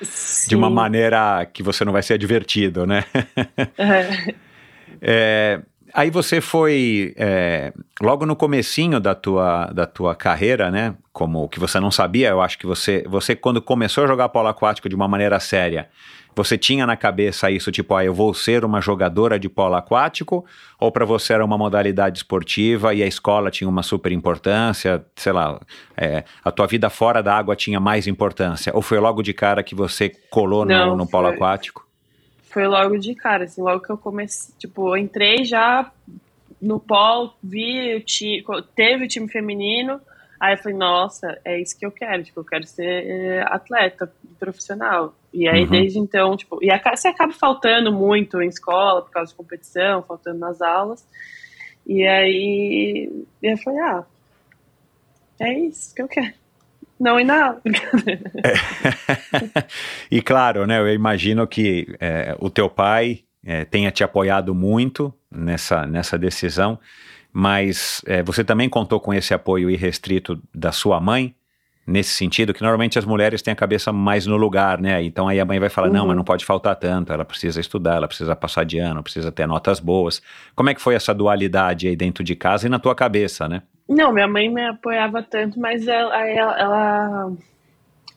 de uma
Sim.
maneira que você não vai ser advertido, né?
É. <laughs>
Aí você foi é, logo no comecinho da tua, da tua carreira, né? Como que você não sabia, eu acho que você, você quando começou a jogar polo aquático de uma maneira séria, você tinha na cabeça isso, tipo, ah, eu vou ser uma jogadora de polo aquático? Ou para você era uma modalidade esportiva e a escola tinha uma super importância, sei lá, é, a tua vida fora da água tinha mais importância? Ou foi logo de cara que você colou no,
Não,
no polo
foi-
aquático?
Foi logo de cara, assim, logo que eu comecei, tipo, eu entrei já no polo, vi o time, teve o time feminino, aí eu falei, nossa, é isso que eu quero, tipo, eu quero ser eh, atleta profissional. E aí,
Uhum.
desde então, tipo, e você acaba faltando muito em escola, por causa de competição, faltando nas aulas, e aí eu falei, ah, é isso que eu quero. Não e nada. <laughs>
e claro, né, eu imagino que é, o teu pai é, tenha te apoiado muito nessa, nessa decisão, mas é, você também contou com esse apoio irrestrito da sua mãe, nesse sentido, que normalmente as mulheres têm a cabeça mais no lugar, né? Então aí a mãe vai falar, não,
Uhum.
mas não pode faltar tanto, ela precisa estudar, ela precisa passar de ano, precisa ter notas boas. Como é que foi essa dualidade aí dentro de casa e na tua cabeça, né?
Não, minha mãe me apoiava tanto, mas ela, ela, ela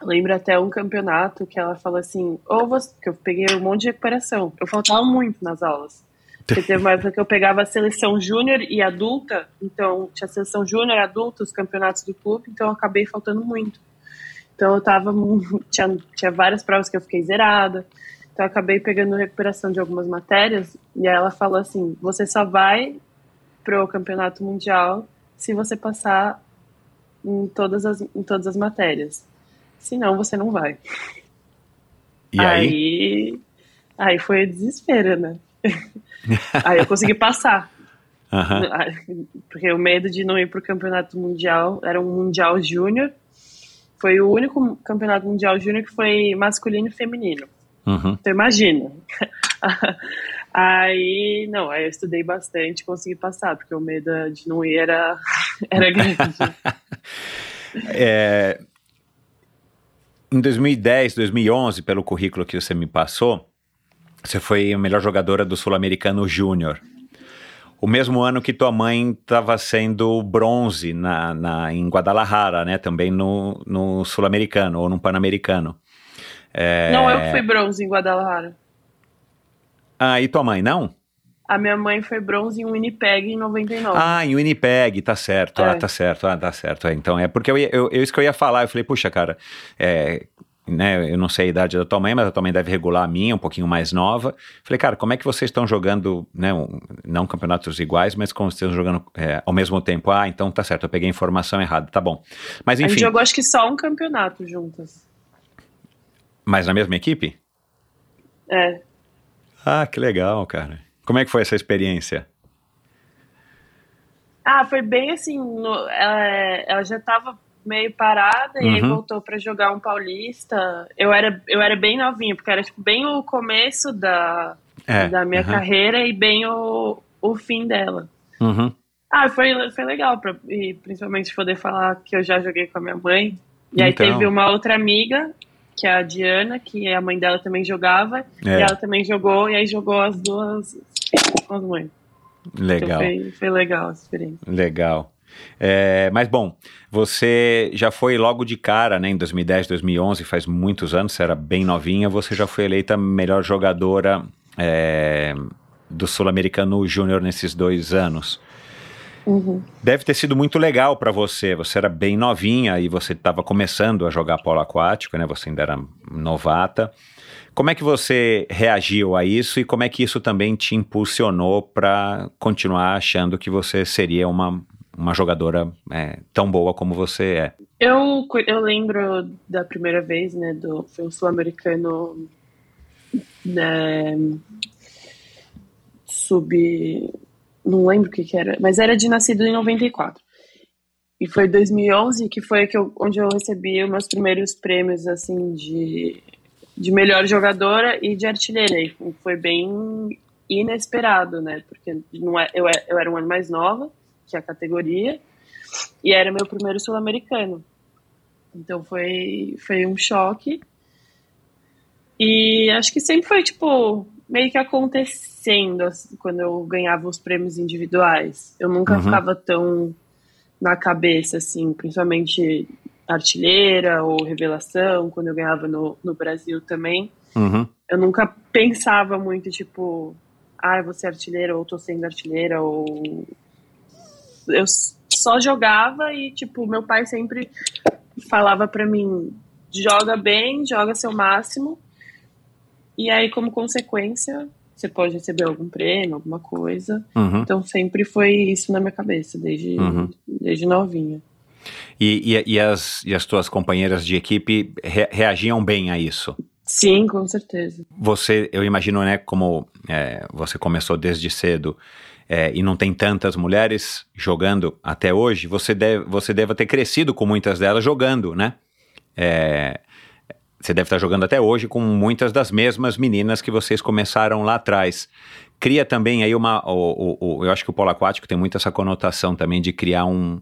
lembra até um campeonato que ela falou assim, ou você, que eu peguei um monte de recuperação, eu faltava muito nas aulas. Porque teve uma época que eu pegava a seleção júnior e adulta, então tinha seleção júnior, adulta, os campeonatos do clube, então eu acabei faltando muito. Então eu tava, <laughs> tinha, tinha várias provas que eu fiquei zerada, então eu acabei pegando recuperação de algumas matérias, e aí ela falou assim, você só vai pro campeonato mundial se você passar em todas as, em todas as matérias. Senão você não vai.
E aí?
Aí, aí foi desespero, né? <laughs> aí eu consegui passar. Porque o medo de não ir pro campeonato mundial era um mundial júnior. Foi o único campeonato mundial júnior que foi masculino e feminino.
Uhum.
Então imagina. Aí, não, aí eu estudei bastante, consegui passar, porque o medo de não ir era, <laughs> era grande. <laughs>
É, em 2010, 2011, pelo currículo que você me passou, você foi a melhor jogadora do Sul-Americano Júnior. O mesmo ano que tua mãe estava sendo bronze na, na, em Guadalajara, né? Também no, no Sul-Americano ou no Pan-Americano. É...
Não, eu fui bronze em Guadalajara.
Ah, e tua mãe, não?
A minha mãe foi bronze em Winnipeg em 99.
Ah, em Winnipeg, tá certo,
É.
ah, tá certo, ah, tá certo. É, então, é porque eu, ia- eu, eu- isso que eu ia falar, eu falei, puxa, cara, é, né, eu não sei a idade da tua mãe, mas a tua mãe deve regular a minha, um pouquinho mais nova. Falei, cara, como é que vocês estão jogando, né, um- não campeonatos iguais, mas como vocês estão jogando é, ao mesmo tempo? Ah, então tá certo, eu peguei a informação errada, tá bom. Mas
a gente
enfim,
jogou acho que só um campeonato juntas.
mas na mesma equipe?
É.
Ah, que legal, cara. Como é que foi essa experiência?
Ah, foi bem assim. no- ela, ela já tava meio parada e aí
Uhum.
voltou pra jogar um paulista. Eu era, eu era bem novinha, porque era tipo, bem o começo da,
É,
da minha
uhum.
carreira e bem o, o fim dela.
Uhum.
Ah, foi, foi legal, pra, e principalmente poder falar que eu já joguei com a minha mãe. E aí
Então.
teve uma outra amiga, que é a Diana, que a mãe dela também jogava,
É.
e ela também jogou, e aí jogou as duas com as mães. Então
Legal.
foi, foi legal a experiência.
Legal. É, mas bom, você já foi logo de cara, né, em 2010, 2011, faz muitos anos, você era bem novinha, você já foi eleita melhor jogadora é, do Sul-Americano Júnior nesses dois anos.
Uhum.
Deve ter sido muito legal para você. Você era bem novinha e você estava começando a jogar polo aquático, né? Você ainda era novata. Como é que você reagiu a isso e como é que isso também te impulsionou para continuar achando que você seria uma, uma jogadora é, tão boa como você é?
Eu, eu lembro da primeira vez, né, do foi um sul-americano né, sub não lembro o que que era, mas era de nascido em 94. E foi 2011 que foi que eu, onde eu recebi meus primeiros prêmios assim de de melhor jogadora e de artilheira. E foi bem inesperado, né? Porque não é, eu, eu era um ano mais nova que a categoria e era meu primeiro sul-americano. Então foi, foi um choque. E acho que sempre foi, tipo, meio que acontecendo assim, quando eu ganhava os prêmios individuais. Eu nunca
Uhum.
ficava tão na cabeça, assim, principalmente artilheira ou revelação, quando eu ganhava no, no Brasil também.
Uhum.
Eu nunca pensava muito, tipo, ah, eu vou ser artilheira ou tô sendo artilheira ou eu só jogava e tipo meu pai sempre falava pra mim joga bem joga seu máximo e aí como consequência você pode receber algum prêmio alguma coisa
Uhum.
então sempre foi isso na minha cabeça desde
Uhum.
desde novinha
E, e, e as, e as tuas companheiras de equipe re- reagiam bem a isso?
sim com certeza
Você, eu imagino, né, como é, você começou desde cedo é, e não tem tantas mulheres jogando até hoje, você deve, você deve ter crescido com muitas delas jogando, né? É, você deve estar jogando até hoje com muitas das mesmas meninas que vocês começaram lá atrás. Cria também aí uma. O, o- o- eu acho que o polo aquático tem muito essa conotação também de criar um,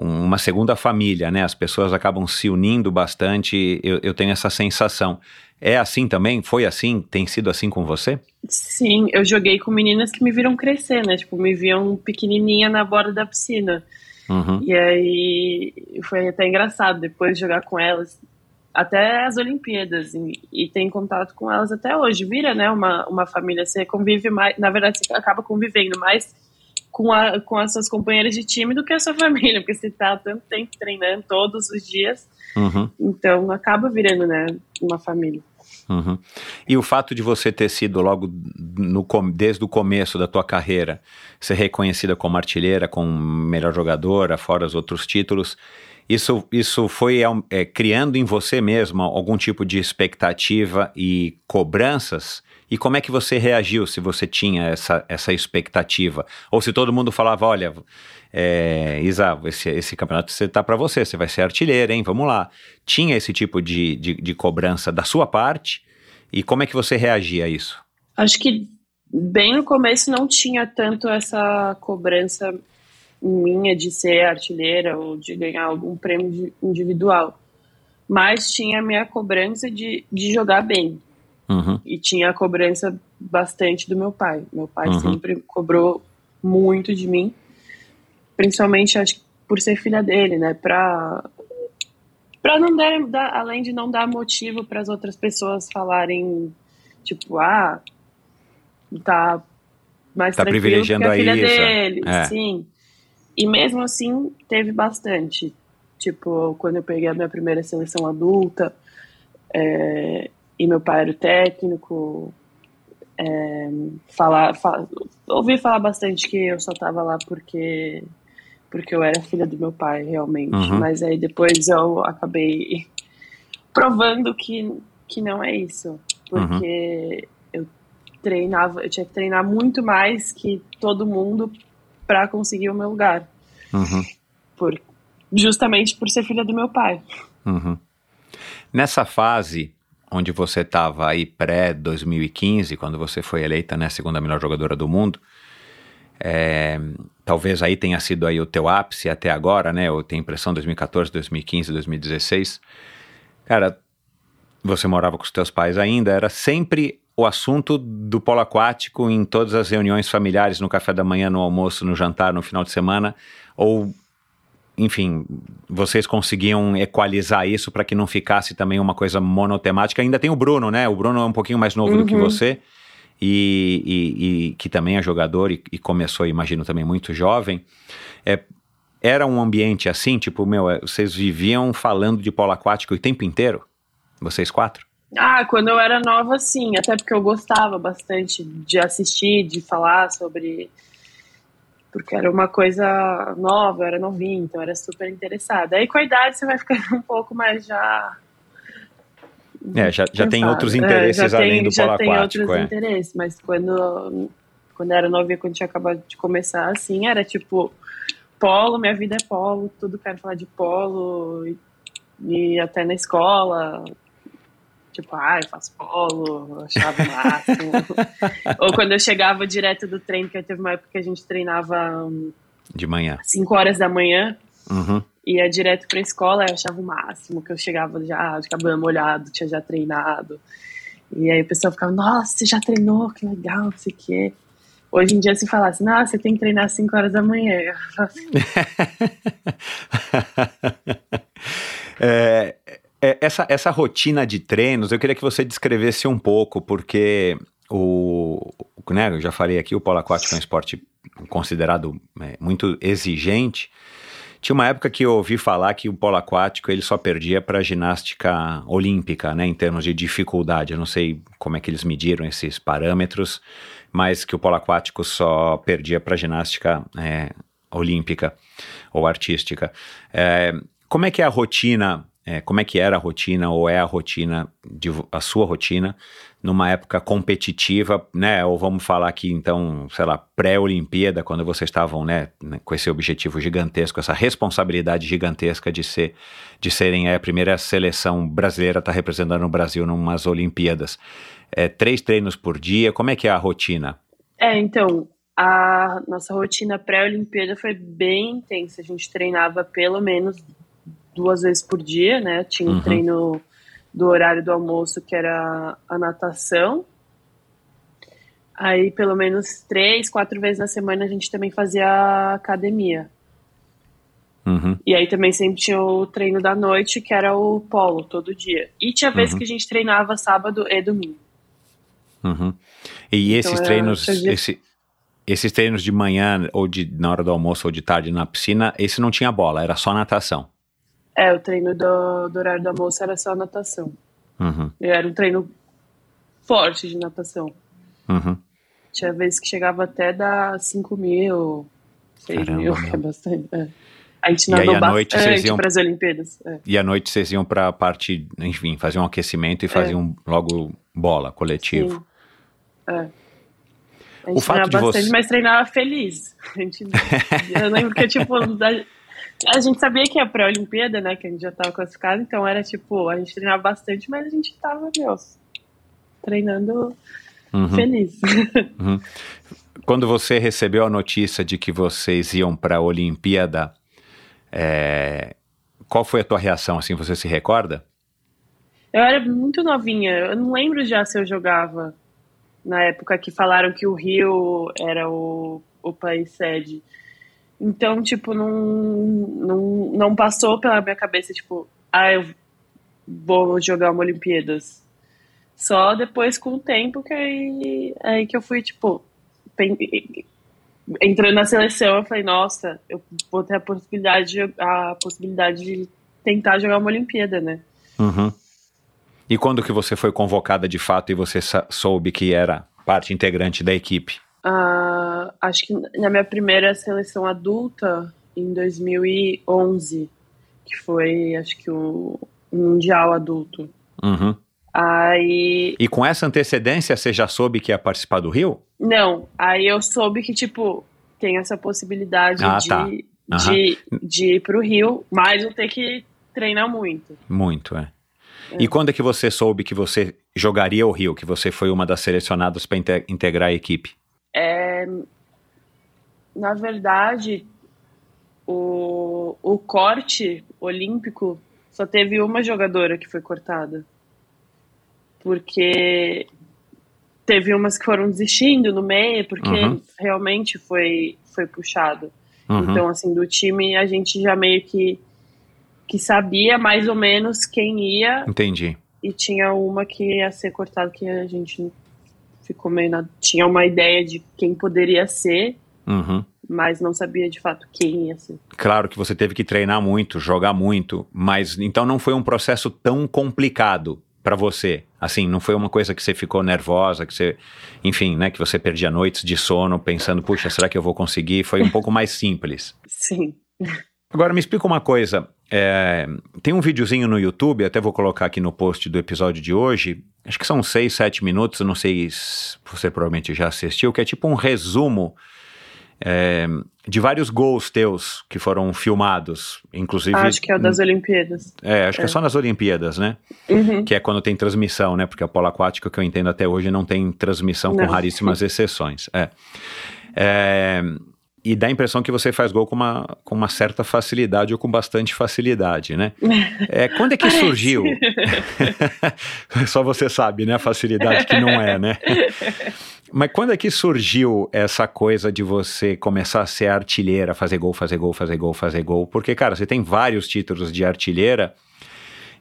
um- uma segunda família, né? As pessoas acabam se unindo bastante. Eu, eu tenho essa sensação. É assim também? Foi assim? Tem sido assim com você?
Sim, eu joguei com meninas que me viram crescer, né? Tipo, me viam pequenininha na borda da piscina.
Uhum.
E aí foi até engraçado depois de jogar com elas, até as Olimpíadas, e, e tem contato com elas até hoje. Vira, né, uma, uma família, você convive mais, na verdade, você acaba convivendo mais com, a, com as suas companheiras de time do que a sua <laughs> família, porque você tá há tanto tempo treinando todos os dias,
Uhum.
então acaba virando, né, uma família.
Uhum. E o fato de você ter sido logo no, desde o começo da tua carreira, ser reconhecida como artilheira, como melhor jogadora, fora os outros títulos, isso, isso foi é, criando em você mesma algum tipo de expectativa e cobranças? E como é que você reagiu se você tinha essa, essa expectativa? Ou se todo mundo falava, olha, é, Isa, esse, esse campeonato você tá para você, você vai ser artilheira, hein? Vamos lá. Tinha esse tipo de, de, de cobrança da sua parte? E como é que você reagia a isso?
Acho que bem no começo não tinha tanto essa cobrança minha de ser artilheira ou de ganhar algum prêmio individual. Mas tinha a minha cobrança de, de jogar bem.
Uhum,
E tinha a cobrança bastante do meu pai. Meu pai
Uhum.
sempre cobrou muito de mim. Principalmente, acho que por ser filha dele, né? Pra, Pra não dar, além de não dar motivo para as outras pessoas falarem, tipo, ah, tá mais
Tá
tranquilo
privilegiando
porque a
a
filha
Isa.
dele,
É.
sim. E mesmo assim, teve bastante. Tipo, quando eu peguei a minha primeira seleção adulta, é, e meu pai era o técnico, é, falar, fa- ouvi falar bastante que eu só tava lá porque porque eu era filha do meu pai, realmente.
Uhum.
Mas aí depois eu acabei <laughs> provando que, que não é isso. Porque eu treinava, eu tinha que treinar muito mais que todo mundo para conseguir o meu lugar.
Uhum,
Por, justamente por ser filha do meu pai.
uhum. Nessa fase onde você estava aí pré-2015, quando você foi eleita né, segunda melhor jogadora do mundo, é, talvez aí tenha sido aí o teu ápice até agora, né? Eu tenho impressão 2014, 2015, 2016. Cara, você morava com os teus pais ainda, era sempre o assunto do polo aquático em todas as reuniões familiares, no café da manhã, no almoço, no jantar, no final de semana, ou enfim, vocês conseguiam equalizar isso para que não ficasse também uma coisa monotemática. Ainda tem o Bruno, né? O Bruno é um pouquinho mais novo do que
Uhum.
você e, e- e que também é jogador e, e começou, imagino, também muito jovem. É, era um ambiente assim, tipo, meu, é, vocês viviam falando de polo aquático o tempo inteiro? Vocês quatro?
Ah, quando eu era nova, sim, até porque eu gostava bastante de assistir, de falar sobre. Porque era uma coisa nova, eu era novinha, então eu era super interessada. Aí com a idade você vai ficando <laughs> um pouco mais já.
É, já, já tem outros
É,
interesses
já
além
tem-
do
já
polo
tem
aquático.
outros
É.
interesses, mas quando, quando eu era novinha, quando tinha acabado de começar, assim, era tipo polo, minha vida é polo, tudo quero falar de polo, e, e até na escola, tipo, ah, eu faço polo, eu achava o máximo. Ou quando eu chegava direto do treino, que teve uma época que a gente treinava hum,
De manhã.
5 horas da manhã,
Uhum.
ia direto pra escola, eu achava o máximo, que eu chegava já de cabelo molhado, tinha já treinado. E aí o pessoal ficava, nossa, você já treinou, que legal, não sei o quê. Hoje em dia, se falasse, nossa, você tem que treinar às 5 horas da manhã. Assim, <laughs> <laughs>
É, é, essa, essa rotina de treinos, eu queria que você descrevesse um pouco, porque o, né, eu já falei aqui, o polo aquático é um esporte considerado é, muito exigente. Tinha uma época que eu ouvi falar que o polo aquático ele só perdia para ginástica olímpica, né, em termos de dificuldade. Eu não sei como é que eles mediram esses parâmetros, mas que o polo aquático só perdia para ginástica é, olímpica ou artística. É, como é que é a rotina? É, como é que era a rotina ou é a rotina de a sua rotina numa época competitiva, né? Ou vamos falar aqui então, sei lá, pré-Olimpíada, quando vocês estavam, né, né, com esse objetivo gigantesco, essa responsabilidade gigantesca de ser, de serem é, a primeira seleção brasileira a estar representando o Brasil numas Olimpíadas. É, três treinos por dia, como é que é a rotina?
É, então, a nossa rotina pré-Olimpíada foi bem intensa. A gente treinava pelo menos duas vezes por dia, né? Tinha um
Uhum.
treino do horário do almoço, que era a natação. Aí, pelo menos três, quatro vezes na semana, a gente também fazia academia.
Uhum,
E aí também sempre tinha o treino da noite, que era o polo, todo dia. E tinha vezes
Uhum.
que a gente treinava sábado e domingo.
uhum. E esses
era-
treinos,
fazia-
esse- esses treinos de manhã ou de na hora do almoço ou de tarde na piscina, esse não tinha bola, era só natação.
É, o treino do, do horário do almoço era só natação.
Uhum,
Era um treino forte de natação.
uhum.
Tinha vezes que chegava até dar 5 mil, 6
Caramba,
mil, que é bastante. é. A gente
aí,
nadou bastante
iam-
para as Olimpíadas. é.
E à noite vocês iam pra parte, enfim, faziam um aquecimento e faziam logo bola, coletivo.
Sim. É. A
O
gente
fato
treinava
de
bastante,
você-
mas treinava feliz. A gente, <laughs> eu lembro que, tipo, a gente sabia que ia pra Olimpíada, né? Que a gente já tava classificado, então era tipo, a gente treinava bastante, mas a gente tava, meu, treinando
Uhum.
feliz. <laughs>
Quando você recebeu a notícia de que vocês iam para a Olimpíada, é, qual foi a tua reação? Assim, você se recorda?
Eu era muito novinha, eu não lembro já se eu jogava na época que falaram que o Rio era o, o país sede. Então, tipo, não, não, não passou pela minha cabeça, tipo, ah, eu vou jogar uma Olimpíadas. Só depois, com o tempo, que aí, aí que eu fui, tipo, entrando na seleção, eu falei, nossa, eu vou ter a possibilidade, de- a possibilidade de tentar jogar uma Olimpíada, né?
Uhum. E quando que você foi convocada de fato e você soube que era parte integrante da equipe?
Ah, acho que na minha primeira seleção adulta, em 2011, que foi, acho que o Mundial Adulto.
Uhum.
Aí,
E com essa antecedência, você já soube que ia participar do Rio?
não, aí eu soube que, tipo, tem essa possibilidade
Ah,
de,
tá.
de, de ir pro Rio, mas eu ter que treinar muito.
Muito, é. E quando é que você soube que você jogaria o Rio, que você foi uma das selecionadas para integrar a equipe?
É, na verdade, o, o corte olímpico só teve uma jogadora que foi cortada. Porque teve umas que foram desistindo no meio, porque
Uhum.
realmente foi, foi puxado.
Uhum.
Então, assim, do time a gente já meio que, que sabia mais ou menos quem ia,
Entendi.
e tinha uma que ia ser cortada que a gente ficou meio na... Tinha uma ideia de quem poderia ser,
Uhum.
mas não sabia de fato quem ia ser.
Claro que você teve que treinar muito, jogar muito, mas então não foi um processo tão complicado para você. Assim, não foi uma coisa que você ficou nervosa, que você, enfim, né, que você perdia noites de sono pensando, puxa, será que eu vou conseguir? Foi um pouco mais simples. <laughs>
Sim.
Agora me explica uma coisa. É, tem um videozinho no YouTube, até vou colocar aqui no post do episódio de hoje. Acho que são seis, sete minutos, eu não sei se você provavelmente já assistiu, que é tipo um resumo é, de vários gols teus que foram filmados, inclusive.
Acho que é o das Olimpíadas.
É, acho que é
é.
só nas Olimpíadas, né?
Uhum.
Que é quando tem transmissão, né? Porque a polo aquático, que eu entendo até hoje, não tem transmissão com
Não.
raríssimas <laughs> exceções. É. É, E dá a impressão que você faz gol com uma, com uma certa facilidade ou com bastante facilidade, né? <laughs> É, quando é que
Parece.
surgiu? <laughs> Só você sabe, né? A facilidade que não é, né? <laughs> Mas quando é que surgiu essa coisa de você começar a ser artilheira, fazer gol, fazer gol, fazer gol, fazer gol? Porque, cara, você tem vários títulos de artilheira.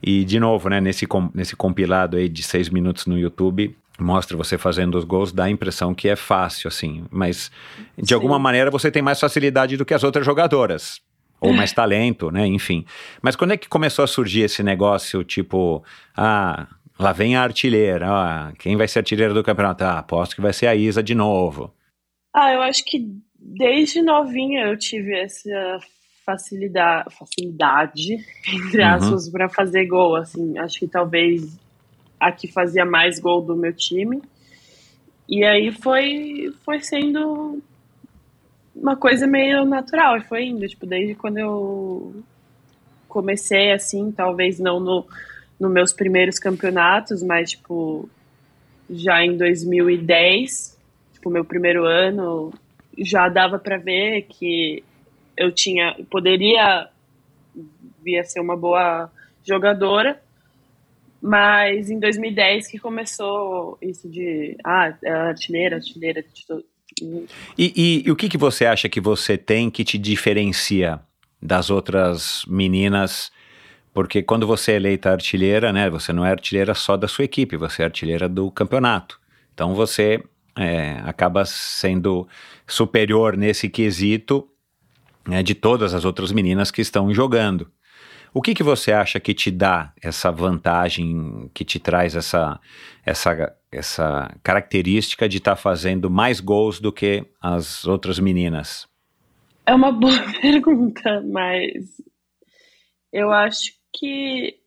E, de novo, né, nesse, nesse compilado aí de seis minutos no YouTube, mostra você fazendo os gols, dá a impressão que é fácil, assim. Mas, de
Sim.
alguma maneira, você tem mais facilidade do que as outras jogadoras. Ou mais talento, né? Enfim. Mas quando é que começou a surgir esse negócio, tipo, ah, lá vem a artilheira, ah, quem vai ser artilheira do campeonato? Ah, aposto que vai ser a Isa de novo.
Ah, eu acho que desde novinha eu tive essa facilidade, facilidade entre
Uhum.
aspas, para fazer gol. Assim, acho que talvez a que fazia mais gol do meu time. E aí foi, foi sendo uma coisa meio natural, e foi indo, tipo, desde quando eu comecei assim, talvez não no nos meus primeiros campeonatos, mas tipo já em 2010, tipo meu primeiro ano, já dava para ver que eu tinha poderia vir a ser uma boa jogadora. Mas em 2010 que começou isso de ah, é artilheira, artilheira,
E, e- e o que, que você acha que você tem que te diferencia das outras meninas? Porque quando você é eleita artilheira, né, você não é artilheira só da sua equipe, você é artilheira do campeonato. Então você é, acaba sendo superior nesse quesito né, de todas as outras meninas que estão jogando. O que, que você acha que te dá essa vantagem, que te traz essa, essa, essa característica de estar fazendo mais gols do que as outras meninas?
É uma <laughs> boa pergunta, mas eu acho que,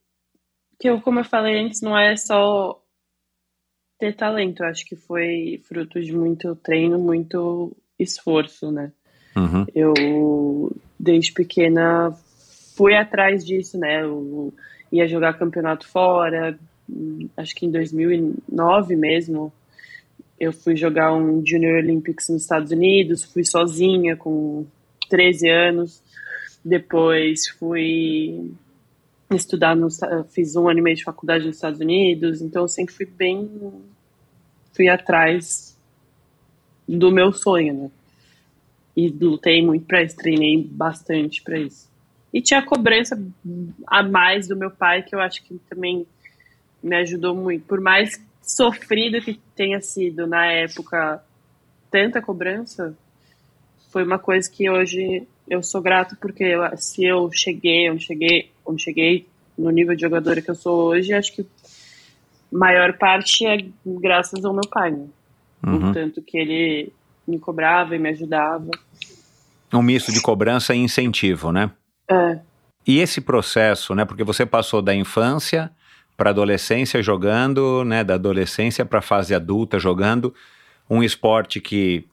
que eu, como eu falei antes, não é só ter talento. Eu acho que foi fruto de muito treino, muito esforço, né?
Uhum,
Eu, desde pequena, fui atrás disso, né? Eu ia jogar campeonato fora, acho que em 2009 mesmo. Eu fui jogar um Junior Olympics nos Estados Unidos, fui sozinha com 13 anos. Depois fui estudar, nos, fiz um ano e meio de faculdade nos Estados Unidos, então eu sempre fui bem. fui atrás do meu sonho, né? E lutei muito pra isso, treinei bastante pra isso. E tinha a cobrança a mais do meu pai, que eu acho que também me ajudou muito. Por mais sofrido que tenha sido na época tanta cobrança, foi uma coisa que hoje eu sou grato porque eu, se eu cheguei onde cheguei, onde cheguei no nível de jogadora que eu sou hoje, acho que maior parte é graças ao meu pai, né?
Uhum.
O tanto que ele me cobrava e me ajudava.
Um misto de cobrança e incentivo, né?
É,
E esse processo, né? Porque você passou da infância para adolescência jogando, né? Da adolescência para fase adulta jogando um esporte que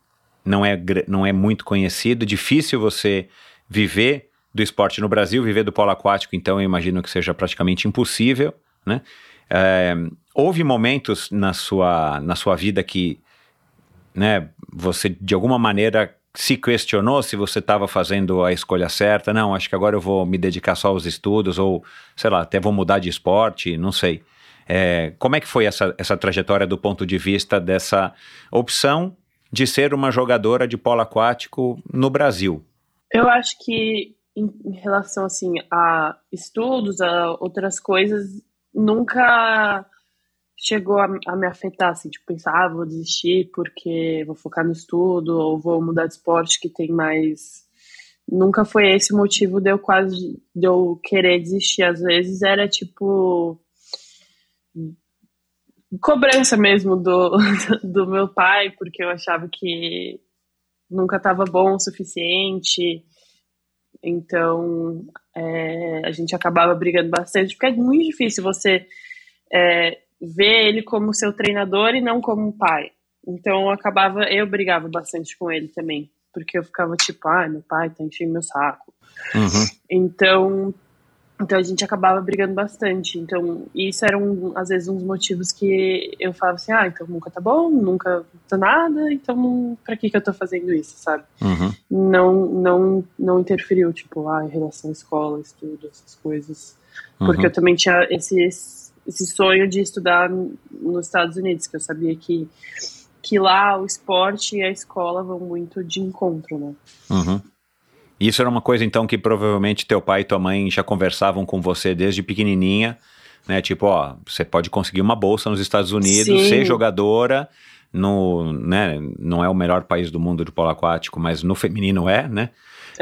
não é, não é muito conhecido, difícil você viver do esporte no Brasil, viver do polo aquático, então eu imagino que seja praticamente impossível, né? É, houve momentos na sua, na sua vida que né, você de alguma maneira se questionou se você estava fazendo a escolha certa, não, acho que agora eu vou me dedicar só aos estudos, ou sei lá, até vou mudar de esporte, não sei. É, como é que foi essa, essa trajetória do ponto de vista dessa opção de ser uma jogadora de polo aquático no Brasil?
Eu acho que em, relação assim a estudos, a outras coisas, nunca chegou a, a me afetar, assim, tipo, pensar, ah, vou desistir porque vou focar no estudo ou vou mudar de esporte que tem mais. Nunca foi esse o motivo de eu quase de eu querer desistir. Às vezes era tipo cobrança mesmo do, <laughs> do meu pai, porque eu achava que nunca estava bom o suficiente. Então, é, a gente acabava brigando bastante, porque é muito difícil você é, ver ele como seu treinador e não como um pai. Então, eu acabava, eu brigava bastante com ele também, porque eu ficava tipo, ah, meu pai tá enchendo meu saco.
Uhum.
Então, então a gente acabava brigando bastante. Então, isso era um, às vezes dos motivos que eu falava assim: ah, então nunca tá bom, nunca tá nada, então pra que que eu tô fazendo isso, sabe?
Uhum.
Não, não, não interferiu, tipo, ah, em relação à escola, estudo, essas coisas. Porque
Uhum.
eu também tinha esse, esse sonho de estudar nos Estados Unidos, que eu sabia que, que lá o esporte e a escola vão muito de encontro, né?
Uhum. Isso era uma coisa, então, que provavelmente teu pai e tua mãe já conversavam com você desde pequenininha, né? Tipo, ó, você pode conseguir uma bolsa nos Estados Unidos,
Sim.
ser jogadora, no, né? Não é o melhor país do mundo de polo aquático, mas no feminino é, né?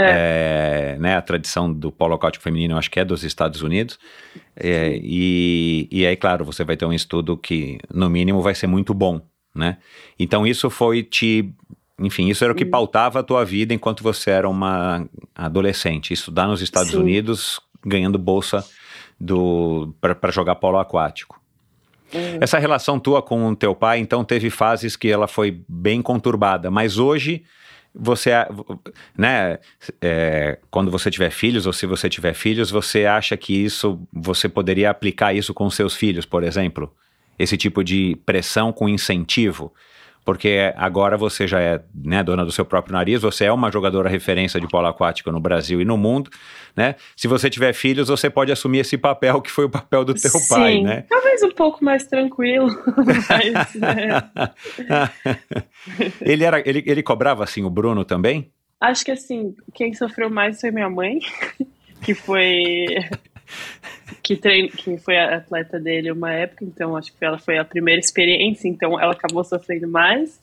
É, né, a tradição do polo aquático feminino, eu acho que é dos Estados Unidos. É, e, e aí, claro, você vai ter um estudo que, no mínimo, vai ser muito bom, né? Então, isso foi te. Enfim, isso era o que pautava a tua vida enquanto você era uma adolescente. Estudar nos Estados
Sim.
Unidos, ganhando bolsa para jogar polo aquático. Essa relação tua com o teu pai, então, teve fases que ela foi bem conturbada, mas hoje você, né, é, quando você tiver filhos ou se você tiver filhos, você acha que isso, você poderia aplicar isso com seus filhos, por exemplo? Esse tipo de pressão com incentivo? Porque agora você já é né, dona do seu próprio nariz, você é uma jogadora referência de polo aquático no Brasil e no mundo, né? Se você tiver filhos, você pode assumir esse papel que foi o papel do teu
Sim,
pai, né?
Talvez um pouco mais tranquilo, <laughs> mas né, <laughs>
ele, era, ele, ele cobrava assim o Bruno também?
acho que assim, quem sofreu mais foi minha mãe, <laughs> que foi que, que foi a atleta dele uma época, então acho que ela foi a primeira experiência, então ela acabou sofrendo mais.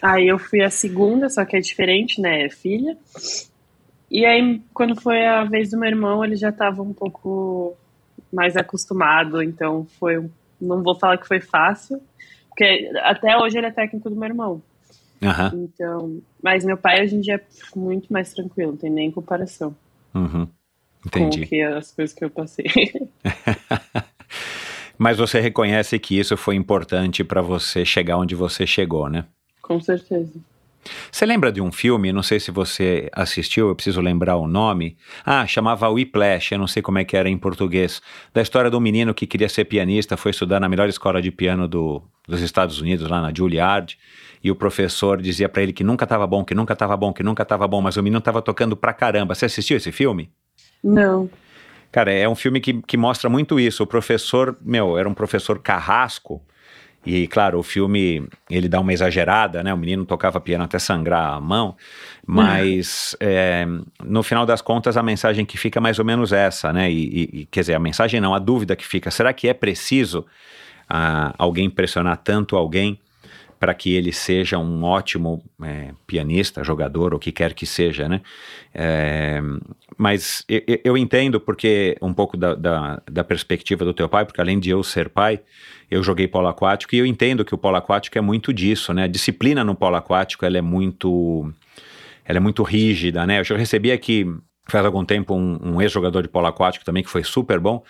Aí eu fui a segunda, só que é diferente, né? É filha. E aí, quando foi a vez do meu irmão, ele já estava um pouco mais acostumado, então foi. Não vou falar que foi fácil, porque até hoje ele é técnico do meu irmão.
Aham.
Então, mas meu pai hoje em dia é muito mais tranquilo, não tem nem comparação
Uhum.
Com
Entendi.
o que as coisas que eu passei. <laughs>
Mas você reconhece que isso foi importante para você chegar onde você chegou, né?
com certeza.
Você lembra de um filme, não sei se você assistiu, eu preciso lembrar o nome. Ah, chamava Whiplash, eu não sei como é que era em português. Da história de um menino que queria ser pianista, foi estudar na melhor escola de piano do, dos Estados Unidos, lá na Juilliard, e o professor dizia para ele que nunca estava bom, que nunca estava bom, que nunca estava bom, mas o menino estava tocando pra caramba. Você assistiu esse filme?
Não.
Cara, é um filme que, que mostra muito isso. O professor, meu, era um professor carrasco E claro, o filme ele dá uma exagerada, né? O menino tocava piano até sangrar a mão, mas é, no final das contas a mensagem que fica é mais ou menos essa, né? E, e, quer dizer, a mensagem não, a dúvida que fica: será que é preciso ah, alguém pressionar tanto alguém para que ele seja um ótimo é, pianista, jogador, o que quer que seja, né? É, mas eu, eu, entendo porque um pouco da, da, da, perspectiva do teu pai, porque além de eu ser pai, eu joguei polo aquático e eu entendo que o polo aquático é muito disso, né? A disciplina no polo aquático ela é muito, ela é muito rígida, né? Eu já recebi aqui faz algum tempo um, um ex-jogador de polo aquático também que foi super bom.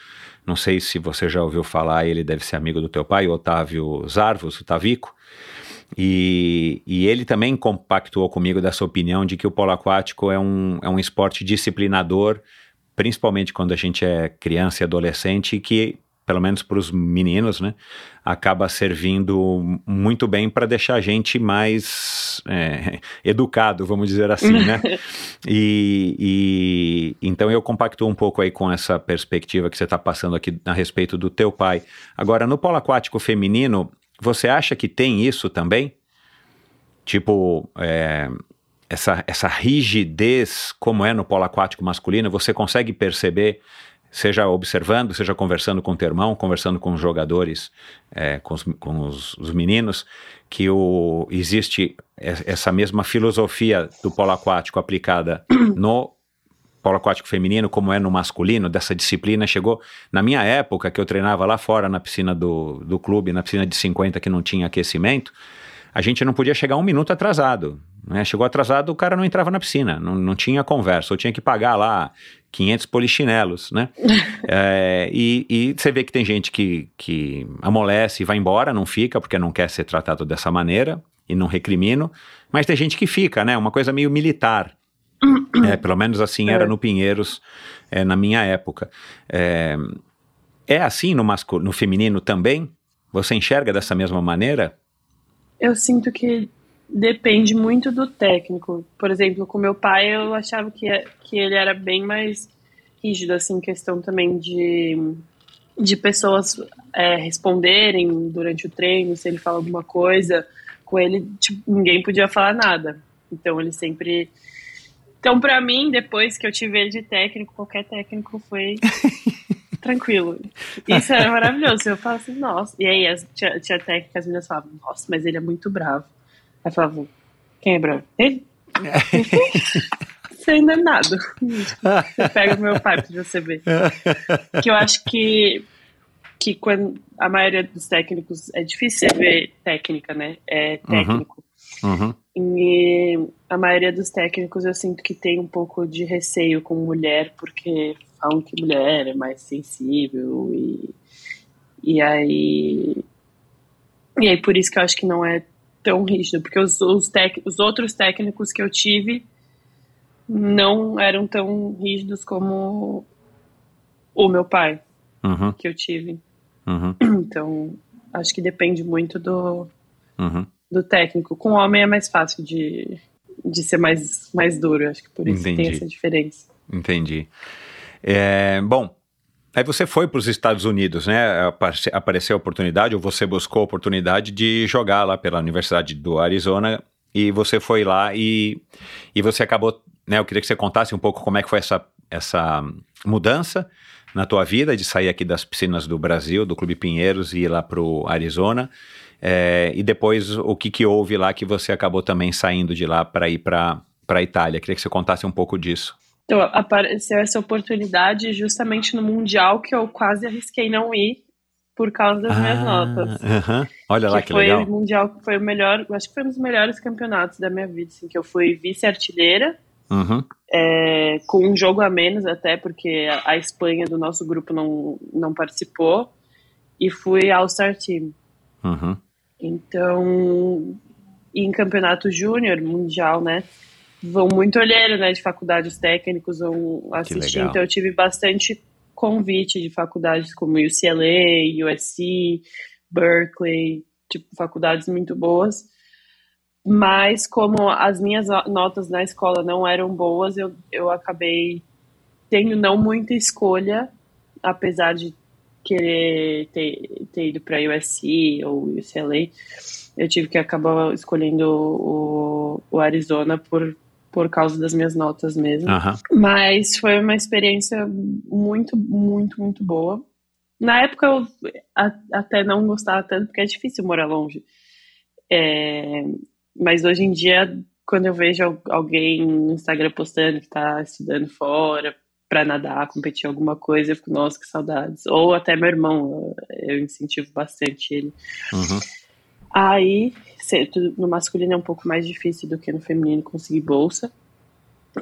Não sei se você já ouviu falar, ele deve ser amigo do teu pai, Otávio Zarvos, o Tavico. E, e, ele também compactuou comigo dessa opinião de que o polo aquático é um, é um esporte disciplinador, principalmente quando a gente é criança e adolescente, que, pelo menos para os meninos, né, acaba servindo muito bem para deixar a gente mais é, educado, vamos dizer assim, né? <laughs> e, e, então eu compactuo um pouco aí com essa perspectiva que você está passando aqui a respeito do teu pai. Agora, no polo aquático feminino, você acha que tem isso também? Tipo, é, essa, essa rigidez, como é no polo aquático masculino, você consegue perceber, seja observando, seja conversando com o teu irmão, conversando com os jogadores, é, com, os, com os, os, meninos, que o, existe essa mesma filosofia do polo aquático aplicada no polo aquático feminino, como é no masculino, dessa disciplina, chegou na minha época, que eu treinava lá fora na piscina do, do clube, na piscina de 50 que não tinha aquecimento, a gente não podia chegar um minuto atrasado. Né? Chegou atrasado, o cara não entrava na piscina, não, não tinha conversa, ou tinha que pagar lá 500 polichinelos, né? <laughs> é, e, e, você vê que tem gente que, que amolece e vai embora, não fica, porque não quer ser tratado dessa maneira, e não recrimino, mas tem gente que fica, né? Uma coisa meio militar. É, pelo menos assim era é. no Pinheiros é, na minha época. É, é assim no, masculino, no feminino também? Você enxerga dessa mesma maneira?
Eu sinto que depende muito do técnico. Por exemplo, com meu pai, eu achava que, que ele era bem mais rígido, assim, questão também de, de pessoas é, responderem durante o treino, se ele fala alguma coisa. Com ele, tipo, ninguém podia falar nada. Então, ele sempre então, para mim, depois que eu tive ele de técnico, qualquer técnico foi <laughs> tranquilo. Isso era maravilhoso. Eu falo assim, nossa. E aí, as, tinha, tinha técnica, as meninas falavam, nossa, mas ele é muito bravo. Aí falavam, quem é bravo? Ele? Você ainda é nada. Você pega o meu pai pra você ver. Que eu acho que, que quando a maioria dos técnicos é difícil ver técnica, né? É uhum. técnico. Uhum. E a maioria dos técnicos eu sinto que tem um pouco de receio com mulher, porque falam que mulher é mais sensível e, e aí. E aí por isso que eu acho que não é tão rígido, porque os, os, tec, os outros técnicos que eu tive não eram tão rígidos como o meu pai uhum. que eu tive. Uhum. Então, acho que depende muito do, uhum do técnico. Com o homem é mais fácil de, de ser mais, mais duro, acho que por isso Entendi. tem essa diferença.
Entendi. É, bom, aí você foi para os Estados Unidos, né? Apareceu a oportunidade, ou você buscou a oportunidade de jogar lá pela Universidade do Arizona, e você foi lá e, e você acabou, né? Eu queria que você contasse um pouco como é que foi essa, essa mudança na tua vida, de sair aqui das piscinas do Brasil, do Clube Pinheiros, e ir lá para o Arizona. É, e depois o que, que houve lá que você acabou também saindo de lá para ir para a Itália. Queria que você contasse um pouco disso.
Então, apareceu essa oportunidade justamente no Mundial que eu quase arrisquei não ir por causa das ah, minhas notas. Uh
-huh. Olha lá que,
que foi
legal.
O Mundial foi o melhor, acho que foi um dos melhores campeonatos da minha vida, assim, que eu fui vice-artilheira, uhum. é, com um jogo a menos até, porque a, a Espanha do nosso grupo não, não participou, e fui All-Star Team. Uhum. Então, em campeonato júnior, mundial, né? Vão muito olheiro, né? De faculdade, os técnicos vão assistir. Então, eu tive bastante convite de faculdades como UCLA, USC, Berkeley, tipo, faculdades muito boas. Mas, como as minhas notas na escola não eram boas, eu, eu acabei tendo não muita escolha, apesar de querer ter, ter ido para USC ou UCLA, eu tive que acabar escolhendo o, o Arizona por, por causa das minhas notas mesmo.
Aham.
Mas foi uma experiência muito, muito, muito boa. Na época eu a- até não gostava tanto, porque é difícil morar longe. É, mas hoje em dia, quando eu vejo al- alguém no Instagram postando que tá estudando fora para nadar, competir alguma coisa, eu fico, nossa, que saudades. Ou até meu irmão, eu incentivo bastante ele.
Uhum.
Aí, no masculino é um pouco mais difícil do que no feminino conseguir bolsa,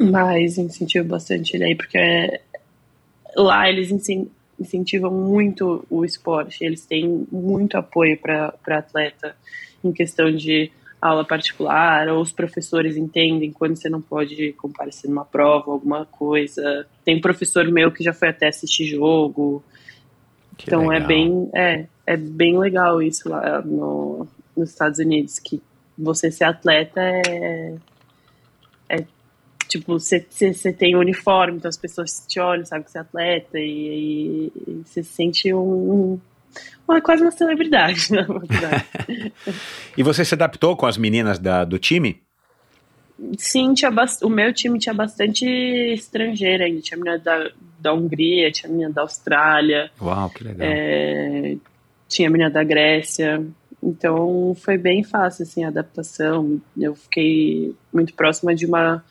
mas incentivo bastante ele aí, porque é- lá eles incen- incentivam muito o esporte, eles têm muito apoio para atleta em questão de aula particular, ou os professores entendem quando você não pode comparecer numa prova, alguma coisa. Tem professor meu que já foi até assistir jogo,
Que
então é
legal.
bem, é, é bem legal isso lá no, nos Estados Unidos, que você ser atleta é, é tipo, você, tem uniforme, então as pessoas te olham, sabem que você é atleta, e, e você se sente um, uma, quase uma celebridade <laughs> na faculdade. <laughs>
E você se adaptou com as meninas da- do time?
Sim, tinha o meu time tinha bastante estrangeira ainda, tinha menina da, da Hungria, tinha menina da Austrália,
Uau, que legal.
É, tinha a menina da Grécia, então foi bem fácil assim a adaptação. Eu fiquei muito próxima de uma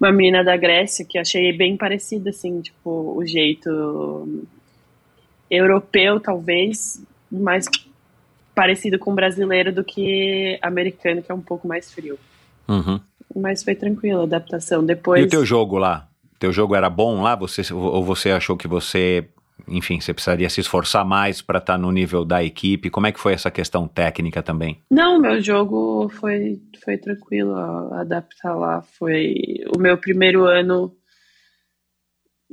uma menina da Grécia que achei bem parecida assim, tipo o jeito europeu talvez, mais parecido com brasileiro do que americano que é um pouco mais frio.
Uhum.
Mas foi tranquila a adaptação. Depois
E o teu jogo lá? Teu jogo era bom lá? Você, ou você achou que você, enfim, você precisaria se esforçar mais para estar no nível da equipe? Como é que foi essa questão técnica também?
Não, meu jogo foi, foi tranquilo adaptar lá. Foi o meu primeiro ano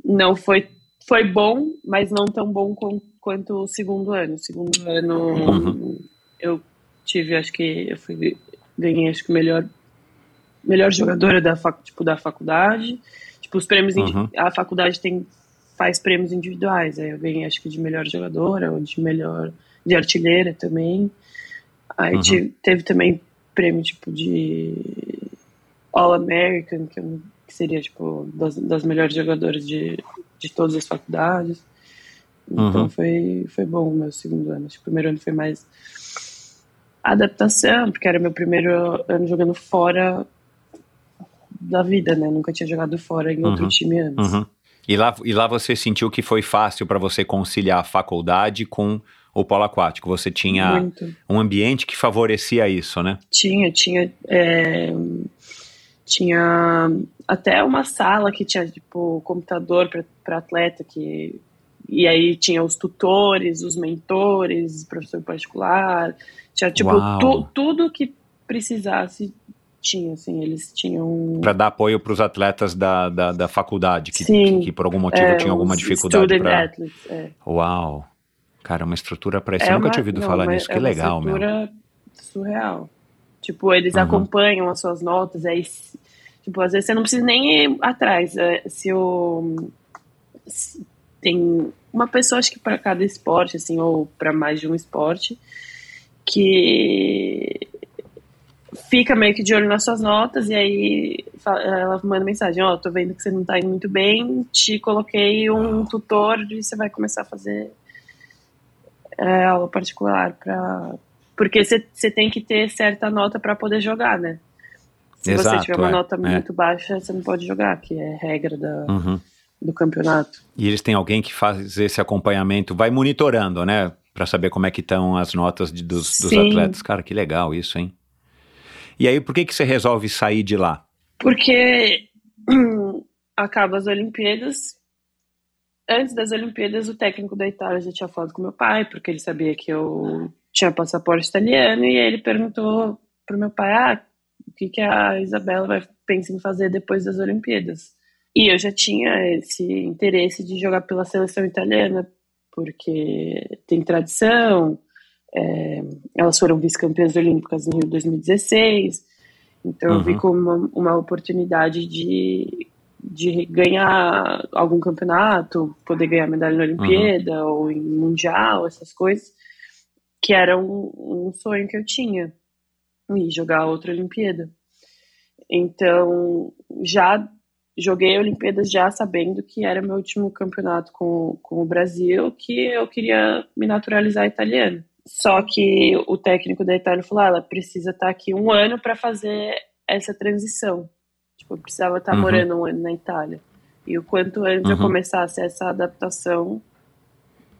não foi foi bom, mas não tão bom com- quanto o segundo ano. O segundo ano
Uhum.
eu tive, acho que eu fui ganhei acho que o melhor melhor jogadora da fac, tipo da faculdade. Tipo os prêmios
Uhum.
a faculdade tem faz prêmios individuais. Aí eu ganhei acho que de melhor jogadora ou de melhor de artilheira também. Aí
Uhum.
tive- teve também prêmio tipo de All American, que, é que seria tipo das, das melhores jogadoras de, de todas as faculdades. Então
Uhum.
foi, foi bom o meu segundo ano. O primeiro ano foi mais adaptação, porque era meu primeiro ano jogando fora da vida, né? Nunca tinha jogado fora em outro
Uhum.
time antes.
Uhum. E, lá, e lá você sentiu que foi fácil para você conciliar a faculdade com o polo aquático? Você tinha
Muito.
um ambiente que favorecia isso, né?
Tinha, tinha. é, tinha até uma sala que tinha, tipo, computador para atleta, que. E aí tinha os tutores, os mentores, professor particular. Tinha, tipo, tu- tudo que precisasse tinha, assim, eles tinham.
Para dar apoio para os atletas da, da, da faculdade, que,
Sim.
que, que por algum motivo
é,
tinham alguma dificuldade para.
é.
Uau! Cara, uma estrutura para isso.
É
Eu nunca
uma-
tinha ouvido
não,
falar nisso.
é
Que
uma
legal, meu.
estrutura surreal. Tipo, eles
Uhum.
acompanham as suas notas, aí, tipo, às vezes você não precisa nem ir atrás. é, Se o. se tem uma pessoa, acho que para cada esporte, assim, ou para mais de um esporte, que fica meio que de olho nas suas notas e aí ela manda mensagem, ó, tô vendo que você não tá indo muito bem, te coloquei um tutor e você vai começar a fazer é, aula particular para porque você tem que ter certa nota para poder jogar, né? Se
Exato,
você tiver uma
é,
nota
é.
muito baixa, você não pode jogar, que é regra da,
Uhum.
do campeonato.
E eles têm alguém que faz esse acompanhamento, vai monitorando, né? Para saber como é que estão as notas de- dos, dos atletas. Cara, que legal isso, hein? E aí, por que, que você resolve sair de lá?
Porque <clears throat> acaba as Olimpíadas. Antes das Olimpíadas, o técnico da Itália já tinha falado com meu pai, porque ele sabia que eu tinha passaporte italiano, e ele perguntou pro meu pai, ah, o que, que a Isabela vai pensa em fazer depois das Olimpíadas. E eu já tinha esse interesse de jogar pela seleção italiana, porque tem tradição, é, elas foram vice-campeãs olímpicas no Rio 2016, então eu vi
Uhum.
como uma, uma oportunidade de, de ganhar algum campeonato, poder ganhar medalha na Olimpíada ou em Mundial, essas coisas, que era um, um sonho que eu tinha, e jogar outra Olimpíada. Então, já joguei Olimpíadas já sabendo que era meu último campeonato com, com o Brasil, que eu queria me naturalizar italiano. Só que o técnico da Itália falou: ah, ela precisa estar aqui um ano para fazer essa transição. Tipo, eu precisava estar
Uhum.
morando um ano na Itália. E o quanto antes eu
Uhum.
começasse essa adaptação,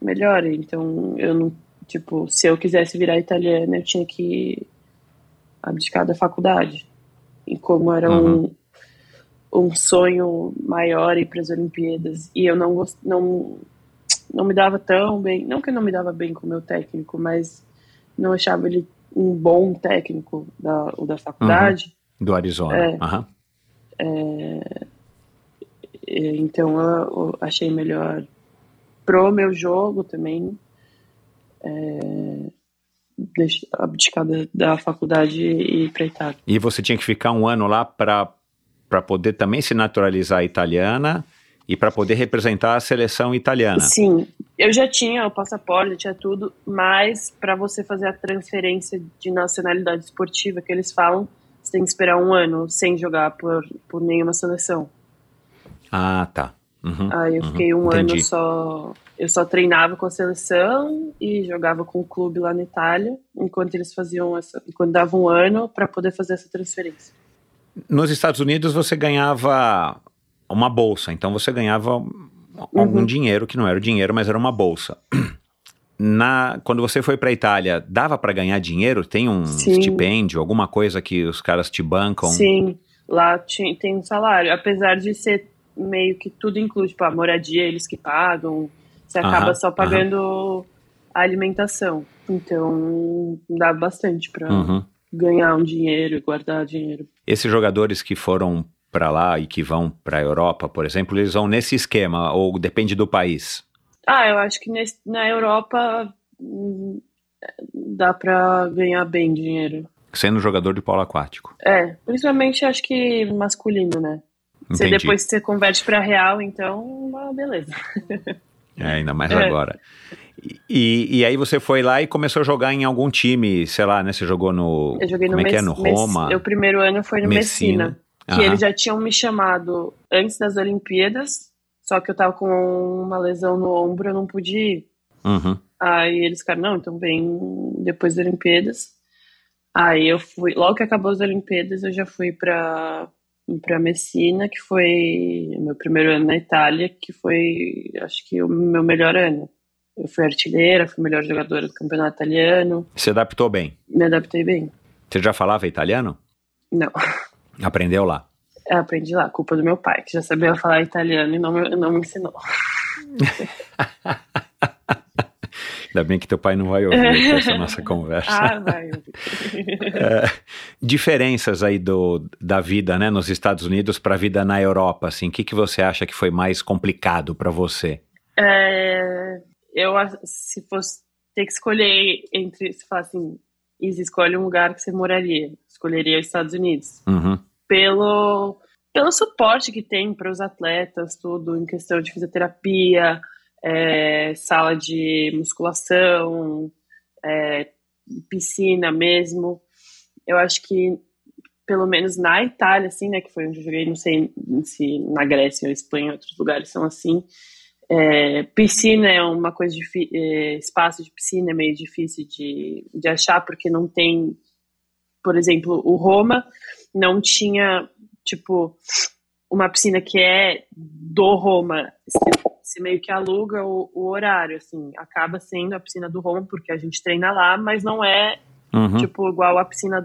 melhor. Então, eu não. Tipo, se eu quisesse virar italiana, eu tinha que abdicar da faculdade. E como era um, um sonho maior ir para as Olimpíadas, e eu não, gost, não, não me dava tão bem, não que eu não me dava bem com o meu técnico, mas não achava ele um bom técnico da, o da faculdade.
Do Arizona.
É.
Aham.
E, Então eu, eu achei melhor pro meu jogo também é, deixar, abdicar da, da faculdade e ir pra Itália.
E você tinha que ficar um ano lá para poder também se naturalizar italiana e para poder representar a seleção italiana.
Sim, eu já tinha o passaporte, tinha tudo, mas para você fazer a transferência de nacionalidade esportiva que eles falam, você tem que esperar um ano sem jogar por, por nenhuma seleção.
Ah, tá. Uhum.
Aí eu
uhum,
fiquei um
entendi.
ano só. Eu só treinava com a seleção e jogava com o clube lá na Itália, enquanto eles faziam essa. Enquanto dava um ano para poder fazer essa transferência.
Nos Estados Unidos você ganhava uma bolsa, então você ganhava algum
Uhum.
dinheiro que não era o dinheiro, mas era uma bolsa. <clears throat> Na, quando você foi para Itália, dava para ganhar dinheiro? Tem um
Sim.
estipêndio, alguma coisa que os caras te bancam?
Sim, lá tem um salário. Apesar de ser meio que tudo incluso, tipo, a moradia, eles que pagam, você
Aham,
acaba só
aham.
pagando a alimentação. Então, dá bastante para
Uhum.
ganhar um dinheiro e guardar dinheiro.
Esses jogadores que foram para lá e que vão para a Europa, por exemplo, eles vão nesse esquema ou depende do país?
Ah, eu acho que nesse- na Europa hum, dá pra ganhar bem dinheiro.
Sendo jogador de polo aquático.
É, principalmente acho que masculino, né? Você
Entendi.
depois você converte pra real, então, beleza. <laughs>
É, ainda mais
É.
agora. E, e aí você foi lá e começou a jogar em algum time, sei lá, né? Você jogou no.
Eu joguei
como
no
é que é? No Roma?
O primeiro ano foi no
Messina.
Messina. que eles já tinham me chamado antes das Olimpíadas, só que eu tava com uma lesão no ombro, eu não pude ir.
Uhum.
Aí eles ficaram, não, então vem depois das Olimpíadas. Aí eu fui, logo que acabou as Olimpíadas, eu já fui pra, pra Messina, que foi meu primeiro ano na Itália, que foi, acho que, o meu melhor ano. Eu fui artilheira, fui melhor jogadora do campeonato italiano,
Se adaptou bem.
me adaptei bem.
Você já falava italiano?
Não,
Aprendeu lá.
eu aprendi lá, culpa do meu pai, que já sabia falar italiano e não não me ensinou. <laughs>
Ainda bem que teu pai não vai ouvir aqui essa nossa conversa.
Ah, vai. <laughs>
É, diferenças aí do, da vida, né, nos Estados Unidos para a vida na Europa, assim, o que, que você acha que foi mais complicado para você?
É, eu, se fosse ter que escolher entre, se falar assim, Isa, escolhe um lugar que você moraria, escolheria os Estados Unidos.
Uhum.
Pelo, pelo suporte que tem para os atletas, tudo, em questão de fisioterapia, é, sala de musculação, é, piscina mesmo. Eu acho que, pelo menos na Itália, assim, né, que foi onde eu joguei, não sei se na Grécia ou Espanha, outros lugares são assim, é, piscina é uma coisa difícil, espaço de piscina é meio difícil de, de achar, porque não tem, por exemplo, o Roma não tinha, tipo, uma piscina que é do Roma, você meio que aluga o, o horário, assim, acaba sendo a piscina do Roma, porque a gente treina lá, mas não é,
Uhum.
tipo, igual a piscina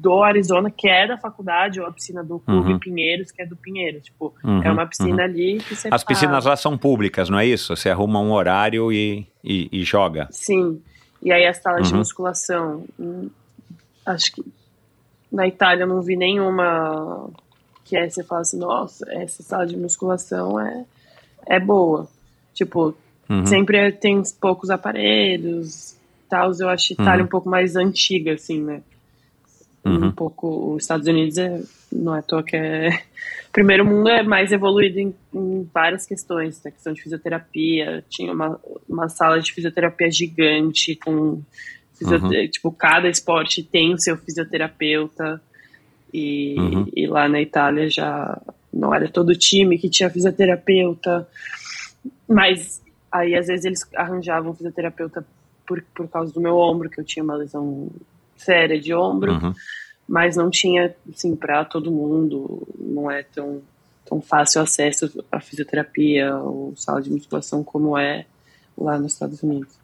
do Arizona, que é da faculdade, ou a piscina do Clube
Uhum.
Pinheiros, que é do Pinheiros, tipo,
Uhum,
é uma piscina
uhum.
ali que você
As piscinas lá são públicas, não é isso? Você arruma um horário e, e, e joga.
Sim. E aí as salas de
Uhum.
musculação. Acho que na Itália eu não vi nenhuma que é você fala assim, nossa, essa sala de musculação é, é boa. Tipo,
Uhum.
sempre tem uns poucos aparelhos tal. Eu acho Itália
Uhum.
um pouco mais antiga, assim, né? um
Uhum.
pouco. Os Estados Unidos é, não é à toa que é. O <laughs> primeiro mundo é mais evoluído em, em várias questões, na questão de fisioterapia. Tinha uma, uma sala de fisioterapia gigante, com.
Uhum.
Tipo, cada esporte tem o seu fisioterapeuta. E,
Uhum.
e lá na Itália já não era todo time que tinha fisioterapeuta. Mas aí, às vezes, eles arranjavam fisioterapeuta por, por causa do meu ombro, que eu tinha uma lesão séria de ombro,
Uhum.
mas não tinha, assim, para todo mundo, não é tão, tão fácil acesso à fisioterapia ou sala de musculação como é lá nos Estados Unidos.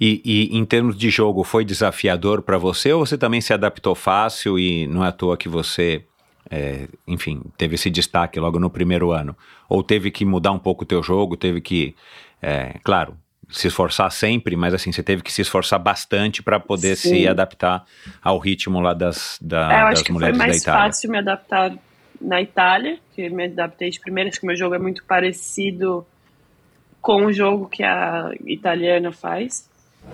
E, e em termos de jogo, foi desafiador para você ou você também se adaptou fácil e não é à toa que você, é, enfim, teve esse destaque logo no primeiro ano? Ou teve que mudar um pouco o teu jogo, teve que, é, claro, se esforçar sempre, mas assim, você teve que se esforçar bastante para poder
Sim.
se adaptar ao ritmo lá das, da-
É, eu
das
acho que foi
mulheres
mais fácil me adaptar na Itália, que me adaptei de primeira, acho que meu jogo é muito parecido com o jogo que a italiana faz,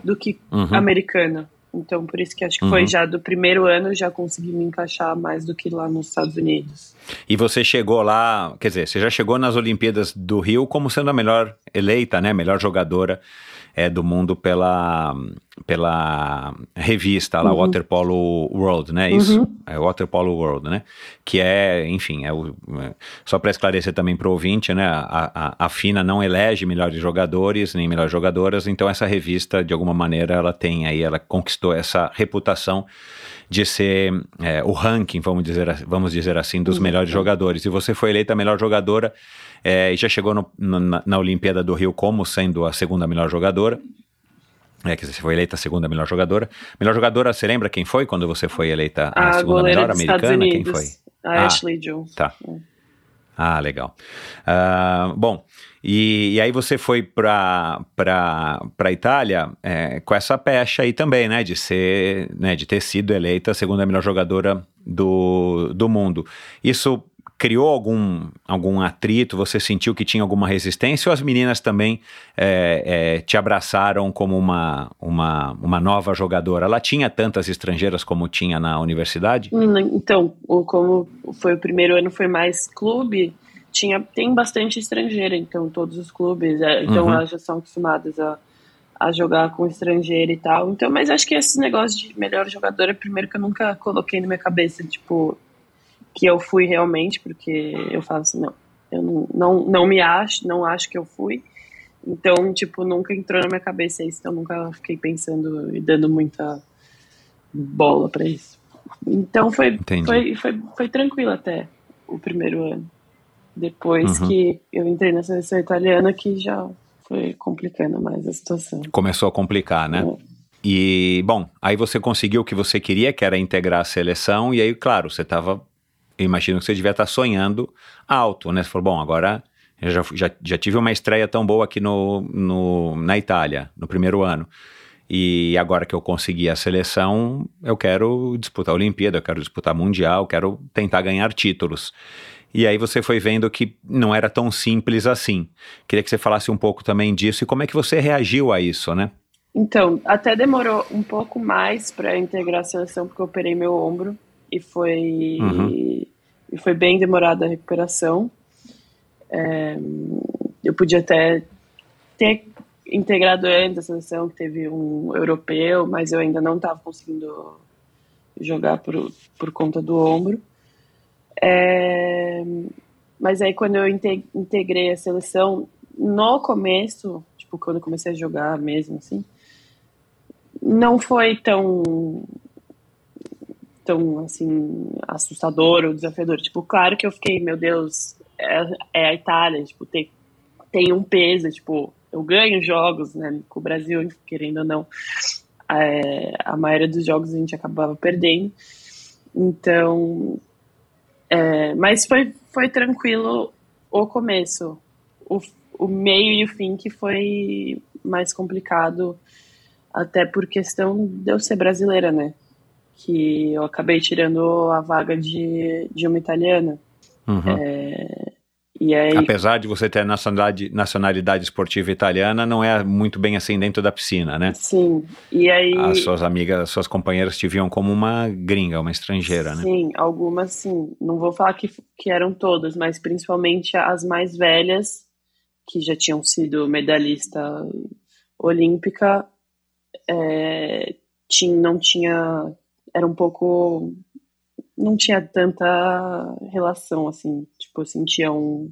do que
Uhum.
a americana. Então, por isso que acho que
Uhum.
foi já do primeiro ano, já consegui me encaixar mais do que lá nos Estados Unidos.
E você chegou lá, quer dizer, você já chegou nas Olimpíadas do Rio como sendo a melhor eleita, né, melhor jogadora é, do mundo pela, pela revista lá,
Uhum.
Waterpolo World, né, isso?
Uhum.
É Waterpolo World, né, que é, enfim, é o, é, só para esclarecer também para o ouvinte, né, a, a, a FINA não elege melhores jogadores nem melhores jogadoras, então essa revista, de alguma maneira, ela tem aí, ela conquistou essa reputação de ser é, o ranking, vamos dizer, vamos dizer assim, dos melhores jogadores. E você foi eleita a melhor jogadora é, e já chegou no- no- na, na Olimpíada do Rio como sendo a segunda melhor jogadora. É, dizer, você foi eleita a segunda melhor jogadora. Melhor jogadora, você lembra quem foi quando você foi eleita a,
A
segunda melhor americana? Quem foi?
a
Ah.
Ashley Jones.
Tá. Ah, legal. Ah, bom, e, e aí você foi para para Itália é, com essa pecha aí também, né, de ser, né, de ter sido eleita a segunda melhor jogadora do, do mundo. Isso criou algum, algum atrito? Você sentiu que tinha alguma resistência ou as meninas também é, é, te abraçaram como uma, uma, uma nova jogadora? Ela tinha tantas estrangeiras como tinha na universidade?
Hum, Então, como foi o primeiro ano, foi mais clube, tinha, tem bastante estrangeira, então todos os clubes, é, então
Uhum.
elas já são acostumadas a, a jogar com estrangeiro e tal. Então, mas acho que esse negócio de melhor jogadora, primeiro que eu nunca coloquei na minha cabeça, tipo, que eu fui realmente, porque eu falo assim, não, eu não, não, não me acho, não acho que eu fui. Então, tipo, nunca entrou na minha cabeça isso, então nunca fiquei pensando e dando muita bola pra isso. Então foi,
Entendi.
foi, foi, foi tranquilo até o primeiro ano. Depois
Uhum.
que eu entrei na seleção italiana, que já foi complicando mais a situação.
Começou a complicar, né? E, bom, aí você conseguiu o que você queria, que era integrar a seleção, e aí, claro, você estava. Eu imagino que você devia estar sonhando alto, né? Você falou, bom, agora eu já, já, já tive uma estreia tão boa aqui no, no, na Itália, no primeiro ano. E agora que eu consegui a seleção, eu quero disputar a Olimpíada, eu quero disputar Mundial, eu quero tentar ganhar títulos. E aí você foi vendo que não era tão simples assim. Queria que você falasse um pouco também disso e como é que você reagiu a isso, né?
Então, até demorou um pouco mais para integrar a seleção, porque eu operei meu ombro e foi,
Uhum.
E foi bem demorada a recuperação. É, eu podia até ter integrado antes a seleção, que teve um europeu, mas eu ainda não estava conseguindo jogar por, por conta do ombro. É, mas aí quando eu inte- integrei a seleção, no começo, tipo, quando eu comecei a jogar mesmo, assim, não foi tão tão assim assustador ou desafiador. Tipo, claro que eu fiquei, meu Deus, é, é a Itália, tipo, tem, tem um peso, tipo, eu ganho jogos, né, com o Brasil, querendo ou não, é, a maioria dos jogos a gente acabava perdendo. Então, é, mas foi, foi tranquilo o começo. O, o meio e o fim que foi mais complicado, até por questão de eu ser brasileira, né? Que eu acabei tirando a vaga de, de uma italiana.
Uhum.
É, E aí,
Apesar de você ter nacionalidade, nacionalidade esportiva italiana, não é muito bem assim dentro da piscina, né?
sim. E aí.
As suas amigas, as suas companheiras te viam como uma gringa, uma estrangeira, né?
Sim, algumas sim. Não vou falar que, que eram todas, mas principalmente as mais velhas, que já tinham sido medalhista olímpica, é, tinha, não tinha. Era um pouco. Não tinha tanta relação, assim. Tipo, eu sentia um,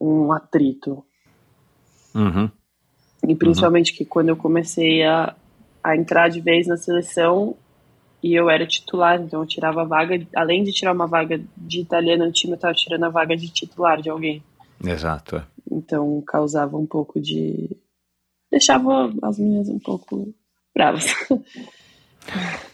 um atrito.
Uhum.
E principalmente que quando eu comecei a, a entrar de vez na seleção e eu era titular, então eu tirava a vaga, além de tirar uma vaga de italiano no time, eu estava tirando a vaga de titular de alguém.
Exato. é.
Então causava um pouco de. deixava as meninas um pouco bravas. <laughs>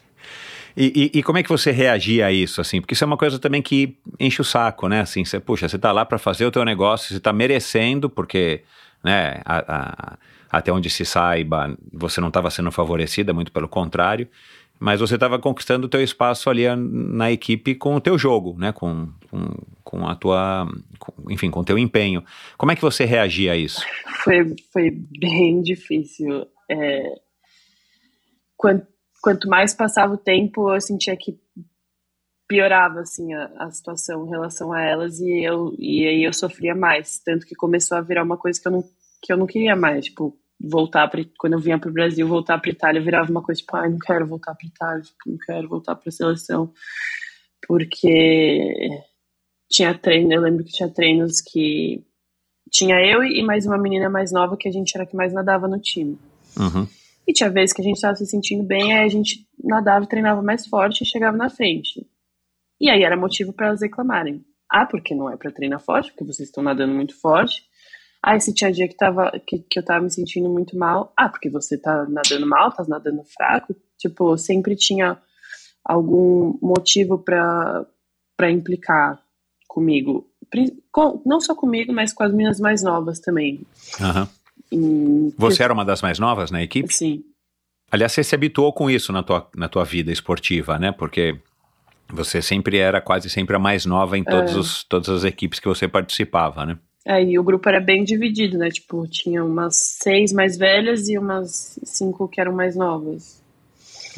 E, e- e como é que você reagia a isso, assim? Porque isso é uma coisa também que enche o saco, né? Assim, você, puxa, você tá lá para fazer o teu negócio, você tá merecendo, porque, né, a- a- até onde se saiba, você não estava sendo favorecida, muito pelo contrário, mas você estava conquistando o teu espaço ali na equipe com o teu jogo, né? Com, com, com a tua, com- enfim, com o teu empenho. Como é que você reagia a isso?
foi, foi bem difícil. É, quanto, quanto mais passava o tempo, eu sentia que piorava assim a, a situação em relação a elas e eu e aí eu sofria mais, tanto que começou a virar uma coisa que eu não que eu não queria mais, tipo voltar para quando eu vinha para o Brasil, voltar para Itália virava uma coisa tipo, ai, não quero voltar para Itália, tipo, não quero voltar para a seleção, porque tinha treino, eu lembro que tinha treinos que tinha eu e mais uma menina mais nova que a gente era que mais nadava no time.
Uhum.
E tinha vezes que a gente estava se sentindo bem, aí a gente nadava e treinava mais forte e chegava na frente. E aí era motivo para elas reclamarem. Ah, porque não é para treinar forte, porque vocês estão nadando muito forte. Ah, se tinha dia que, tava, que, que eu tava me sentindo muito mal. Ah, porque você tá nadando mal, tá nadando fraco. Tipo, sempre tinha algum motivo para implicar comigo. Com- não só comigo, mas com as meninas mais novas também.
Aham.
Em-
Você era uma das mais novas na equipe?
Sim.
Aliás, você se habituou com isso na tua, na tua vida esportiva, né? Porque você sempre era quase sempre a mais nova em todos os, todas as equipes que você participava, né?
Aí o grupo era bem dividido, né? Tipo, tinha umas seis mais velhas e umas cinco que eram mais novas.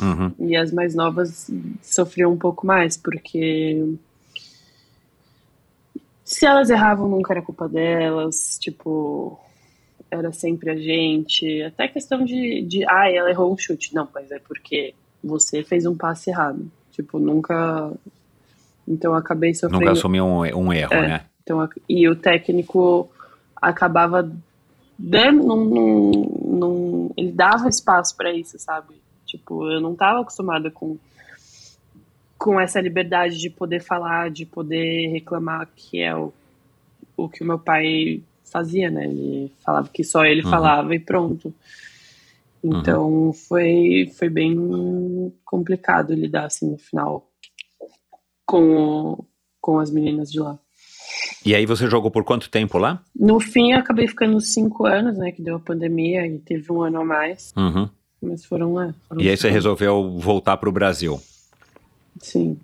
Uhum.
E as mais novas sofriam um pouco mais, porque se elas erravam, nunca era culpa delas, tipo, era sempre a gente. Até questão de, de ah, ela errou um chute. Não, mas é porque você fez um passe errado. Tipo, nunca. Então acabei sofrendo.
Nunca assumiu um, um erro,
É.
né?
Então, e o técnico acabava dando, num, num- num- ele dava espaço para isso, sabe? Tipo, eu não estava acostumada com com essa liberdade de poder falar, de poder reclamar, que é o, o que o meu pai fazia, né? Ele falava que só ele
Uhum.
falava e pronto. Então foi, foi bem complicado lidar assim no final com, o- com as meninas de lá.
E aí você jogou por quanto tempo lá?
No fim, eu acabei ficando cinco anos, né? Que deu a pandemia e teve um ano a mais.
Uhum.
Mas foram lá. Foram
E aí você
cinco
resolveu voltar para o Brasil.
anos. Sim.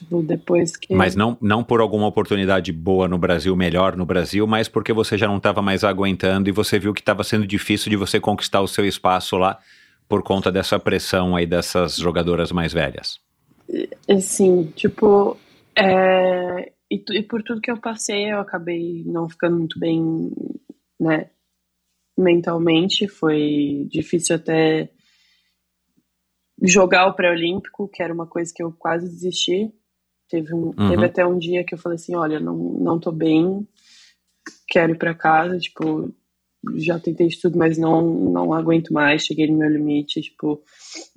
Tipo, depois que.
Mas não, não por alguma oportunidade boa no Brasil, melhor no Brasil, mas porque você já não estava mais aguentando e você viu que estava sendo difícil de você conquistar o seu espaço lá por conta dessa pressão aí dessas jogadoras mais velhas.
Assim, tipo. é, E, e por tudo que eu passei, eu acabei não ficando muito bem, né? Mentalmente. Foi difícil até jogar o pré-olímpico, que era uma coisa que eu quase desisti. Teve, um,
Uhum.
teve até um dia que eu falei assim, olha, não, não tô bem, quero ir pra casa, tipo, já tentei de tudo, mas não, não aguento mais, cheguei no meu limite, tipo,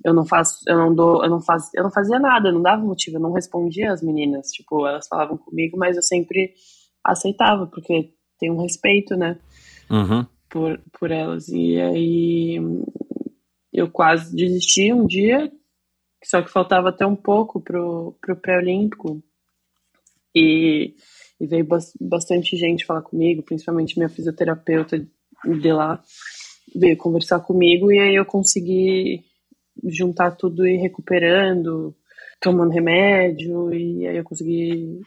eu não faço, eu não dou, eu não faço, eu não fazia nada, eu não dava motivo, eu não respondia às meninas, tipo, elas falavam comigo, mas eu sempre aceitava, porque tem um respeito, né?
Uhum.
por, por elas. E aí eu quase desisti um dia, só que faltava até um pouco pro, pro pré-olímpico. E, e veio bas- bastante gente falar comigo, principalmente minha fisioterapeuta de lá, veio conversar comigo e aí eu consegui juntar tudo e recuperando, tomando remédio, e aí eu consegui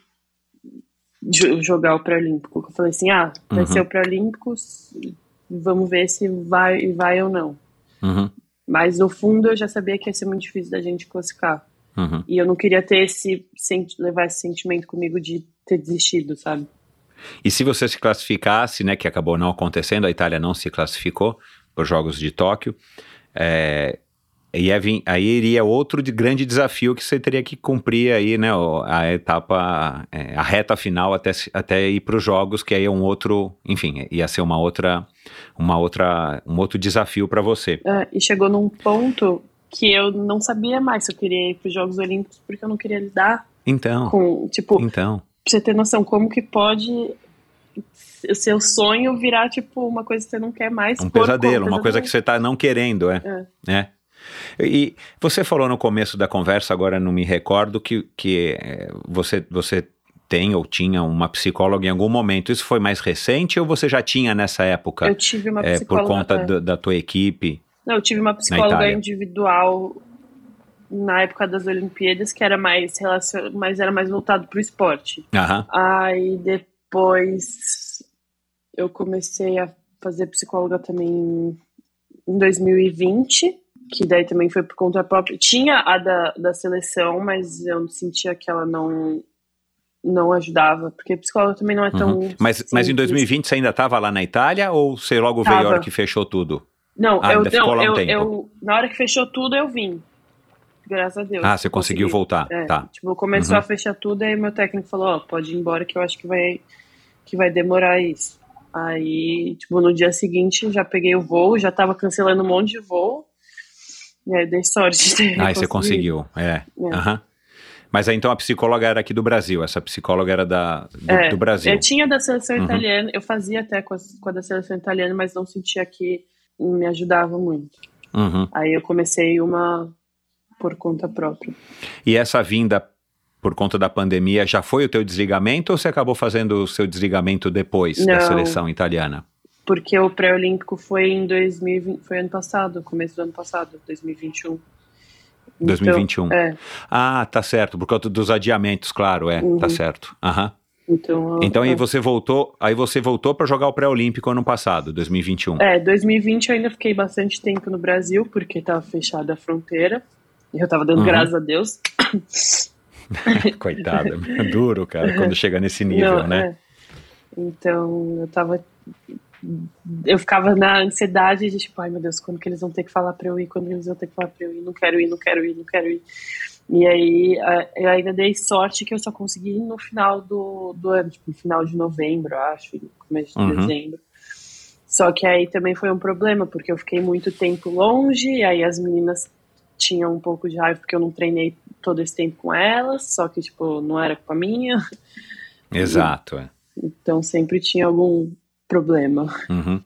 jo- jogar o pré-olímpico. Eu falei assim, ah, vai
Uhum.
ser o pré-olímpico, vamos ver se vai, vai ou não.
Uhum,
Mas no fundo eu já sabia que ia ser muito difícil da gente classificar.
uhum.
E eu não queria ter esse levar esse sentimento comigo de ter desistido, sabe?
E se você se classificasse, né, que acabou não acontecendo, a Itália não se classificou para os Jogos de Tóquio, é, vir- aí iria outro de grande desafio que você teria que cumprir aí, né, a etapa, é, a reta final até, até ir para os Jogos, que aí é um outro, enfim, ia ser uma outra, uma outra, um outro desafio para você.
É, e chegou num ponto que eu não sabia mais se eu queria ir para os Jogos Olímpicos porque eu não queria lidar
Então,
com, tipo,
então,
pra você ter noção, como que pode o seu sonho virar, tipo, uma coisa que você não quer mais.
um
por
pesadelo, uma coisa que você está não querendo, é. né? E você falou no começo da conversa, agora não me recordo, que, que é, você, você tem ou tinha uma psicóloga em algum momento. Isso foi mais recente ou você já tinha nessa época?
Eu tive uma
é, por
psicóloga.
conta do- da tua equipe?
Não, eu tive uma psicóloga individual na época das Olimpíadas, que era mais relacion... mas era mais voltado pro esporte.
Aham.
Aí depois eu comecei a fazer psicóloga também em 2020, que daí também foi por conta própria. Tinha a da, da seleção, mas eu sentia que ela não não ajudava, porque psicóloga também não é tão.
Uhum. Mas, mas em
simples.
2020 você ainda estava lá na Itália ou você logo veio a
Tava.
hora que fechou tudo?
Não,
Ah,
eu,
ainda ficou
não
lá um
eu,
tempo.
eu- na hora que fechou tudo eu vim. Graças a Deus.
Ah, você conseguiu
Consegui.
voltar.
É,
Tá.
Tipo, começou
Uhum.
a fechar tudo, aí meu técnico falou, ó, pode ir embora que eu acho que vai, que vai demorar isso. Aí, tipo, no dia seguinte já peguei o voo, já tava cancelando um monte de voo. Aí dei sorte de ter
Aí <laughs> você conseguiu. É.
É.
Aham. Mas aí então a psicóloga era aqui do Brasil. Essa psicóloga era da, do,
É,
do Brasil.
Eu tinha da seleção
Uhum.
italiana, eu fazia até com a, com a da seleção italiana, mas não sentia que me ajudava muito.
Uhum.
Aí eu comecei uma por conta própria.
E essa vinda por conta da pandemia já foi o teu desligamento ou você acabou fazendo o seu desligamento depois da
Não.
seleção italiana?
Porque o pré-olímpico foi em 2020, foi ano passado, começo do ano passado, 2021.
2021.
Então, é,
Ah, tá certo, por conta dos adiamentos, claro, é,
Uhum.
tá certo. Aham.
então,
Então aí
é.
você voltou, aí você voltou para jogar o pré-olímpico ano passado, 2021.
É, 2020 eu ainda fiquei bastante tempo no Brasil, porque tava fechada a fronteira. E eu tava dando
Uhum.
graças a Deus. <laughs>
Coitada, é duro, cara, quando chega nesse nível,
Não,
né?
é. Então, eu tava. Eu ficava na ansiedade de tipo, ai meu Deus, quando que eles vão ter que falar pra eu ir? Quando eles vão ter que falar pra eu ir? Não quero ir, não quero ir, não quero ir. E aí, a- eu ainda dei sorte que eu só consegui ir no final do, do ano, tipo, no final de novembro, acho, e começo de
Uhum.
dezembro. Só que aí também foi um problema, porque eu fiquei muito tempo longe, e aí as meninas tinham um pouco de raiva porque eu não treinei todo esse tempo com elas, só que, tipo, não era culpa minha.
Exato, é.
Então sempre tinha algum problema.
Uhum.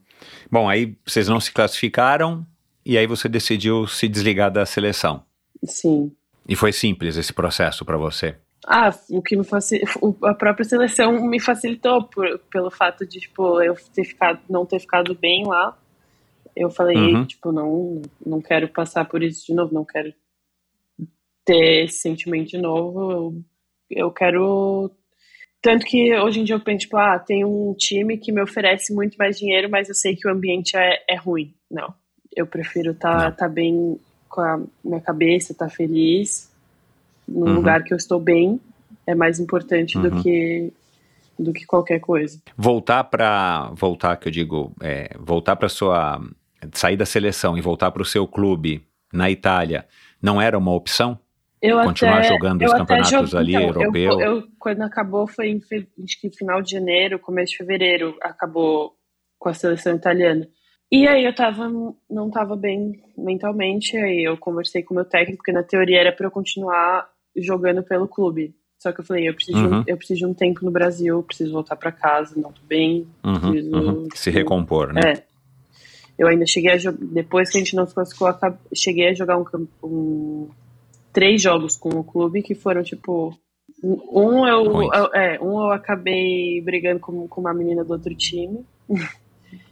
Bom, aí vocês não se classificaram e aí você decidiu se desligar da seleção.
Sim.
E foi simples esse processo para você.
Ah, o que me facil... a própria seleção me facilitou por, pelo fato de tipo eu ter ficado, não ter ficado bem lá. Eu falei,
Uhum.
tipo, não, não quero passar por isso de novo, não quero ter esse sentimento de novo. Eu, eu quero tanto que hoje em dia eu penso, tipo, ah, tem um time que me oferece muito mais dinheiro, mas eu sei que o ambiente é, é ruim. Não. Eu prefiro estar
Não.
tá bem com a minha cabeça, estar feliz num
Uhum.
lugar que eu estou bem. É mais importante
Uhum.
do que do que qualquer coisa.
Voltar para voltar que eu digo, é, voltar para sua sair da seleção e voltar para o seu clube na Itália não era uma opção?
Eu
Continuar
até,
jogando
eu
os campeonatos
joguei-
ali,
então,
europeu?
Eu, eu- quando acabou foi em fe- acho que final de janeiro, começo de fevereiro, acabou com a seleção italiana. E aí eu tava, não tava bem mentalmente, aí eu conversei com o meu técnico, porque na teoria era para eu continuar jogando pelo clube. Só que eu falei, eu preciso, de um-
Uhum.
eu preciso de um tempo no Brasil, preciso voltar para casa, não tô bem.
Uhum,
Preciso-
uhum. Se recompor, né?
É. Eu ainda cheguei a jogar. Depois que a gente não se classificou, cheguei a jogar um, um- três jogos com o clube que foram tipo. Um eu, eu- é, um eu acabei brigando com, com uma menina do outro time.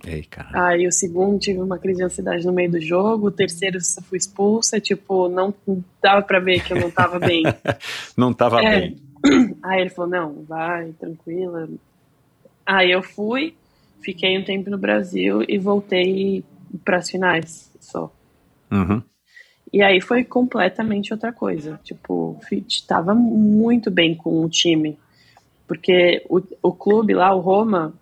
Ei, cara.
Aí o segundo tive uma crise de ansiedade no meio do jogo. O terceiro eu fui expulsa. Tipo, não dava pra ver que eu não tava bem. <laughs>
Não estava
É.
bem. <clears throat>
Aí ele falou, não, vai, tranquila. Aí eu fui, fiquei um tempo no Brasil e voltei para as finais só.
Uhum.
E aí foi completamente outra coisa. Tipo, estava muito bem com o time. Porque o, o clube lá, o Roma,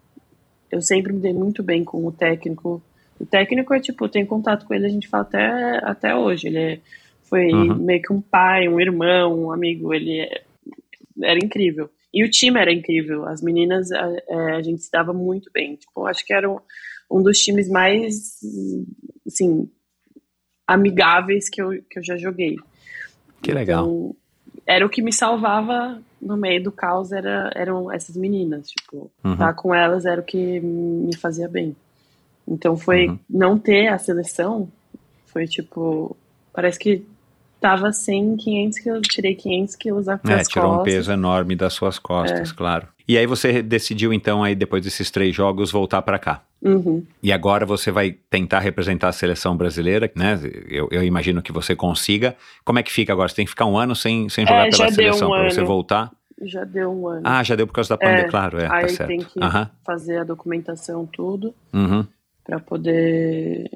eu sempre me dei muito bem com o técnico. O técnico é tipo, tenho contato com ele, a gente fala até, até hoje. Ele é, foi
Uhum.
meio que um pai, um irmão, um amigo. Ele é- era incrível. E o time era incrível. As meninas, a, é, a gente se dava muito bem. Tipo, acho que era um, um dos times mais, assim, amigáveis que eu, que eu já joguei.
Que legal.
Então, era o que me salvava no meio do caos, era, eram essas meninas. Tipo,
Uhum.
estar com elas era o que me fazia bem. Então foi
Uhum.
não ter a seleção, foi tipo, parece que tava 100, 500 quilos, tirei 500 quilos das
É, tirou um peso enorme das suas
É.
costas, claro. E aí você decidiu então aí depois desses três jogos voltar para cá.
Uhum.
E agora você vai tentar representar a seleção brasileira, né? Eu, eu imagino que você consiga. Como é que fica agora? Você tem que ficar um ano sem, sem jogar
É,
pela seleção
um
para você voltar?
Já deu um ano.
Ah, já deu por causa da pandemia,
É,
claro, é,
aí
tá certo.
tem que
Aham,
fazer a documentação, tudo.
uhum.
para poder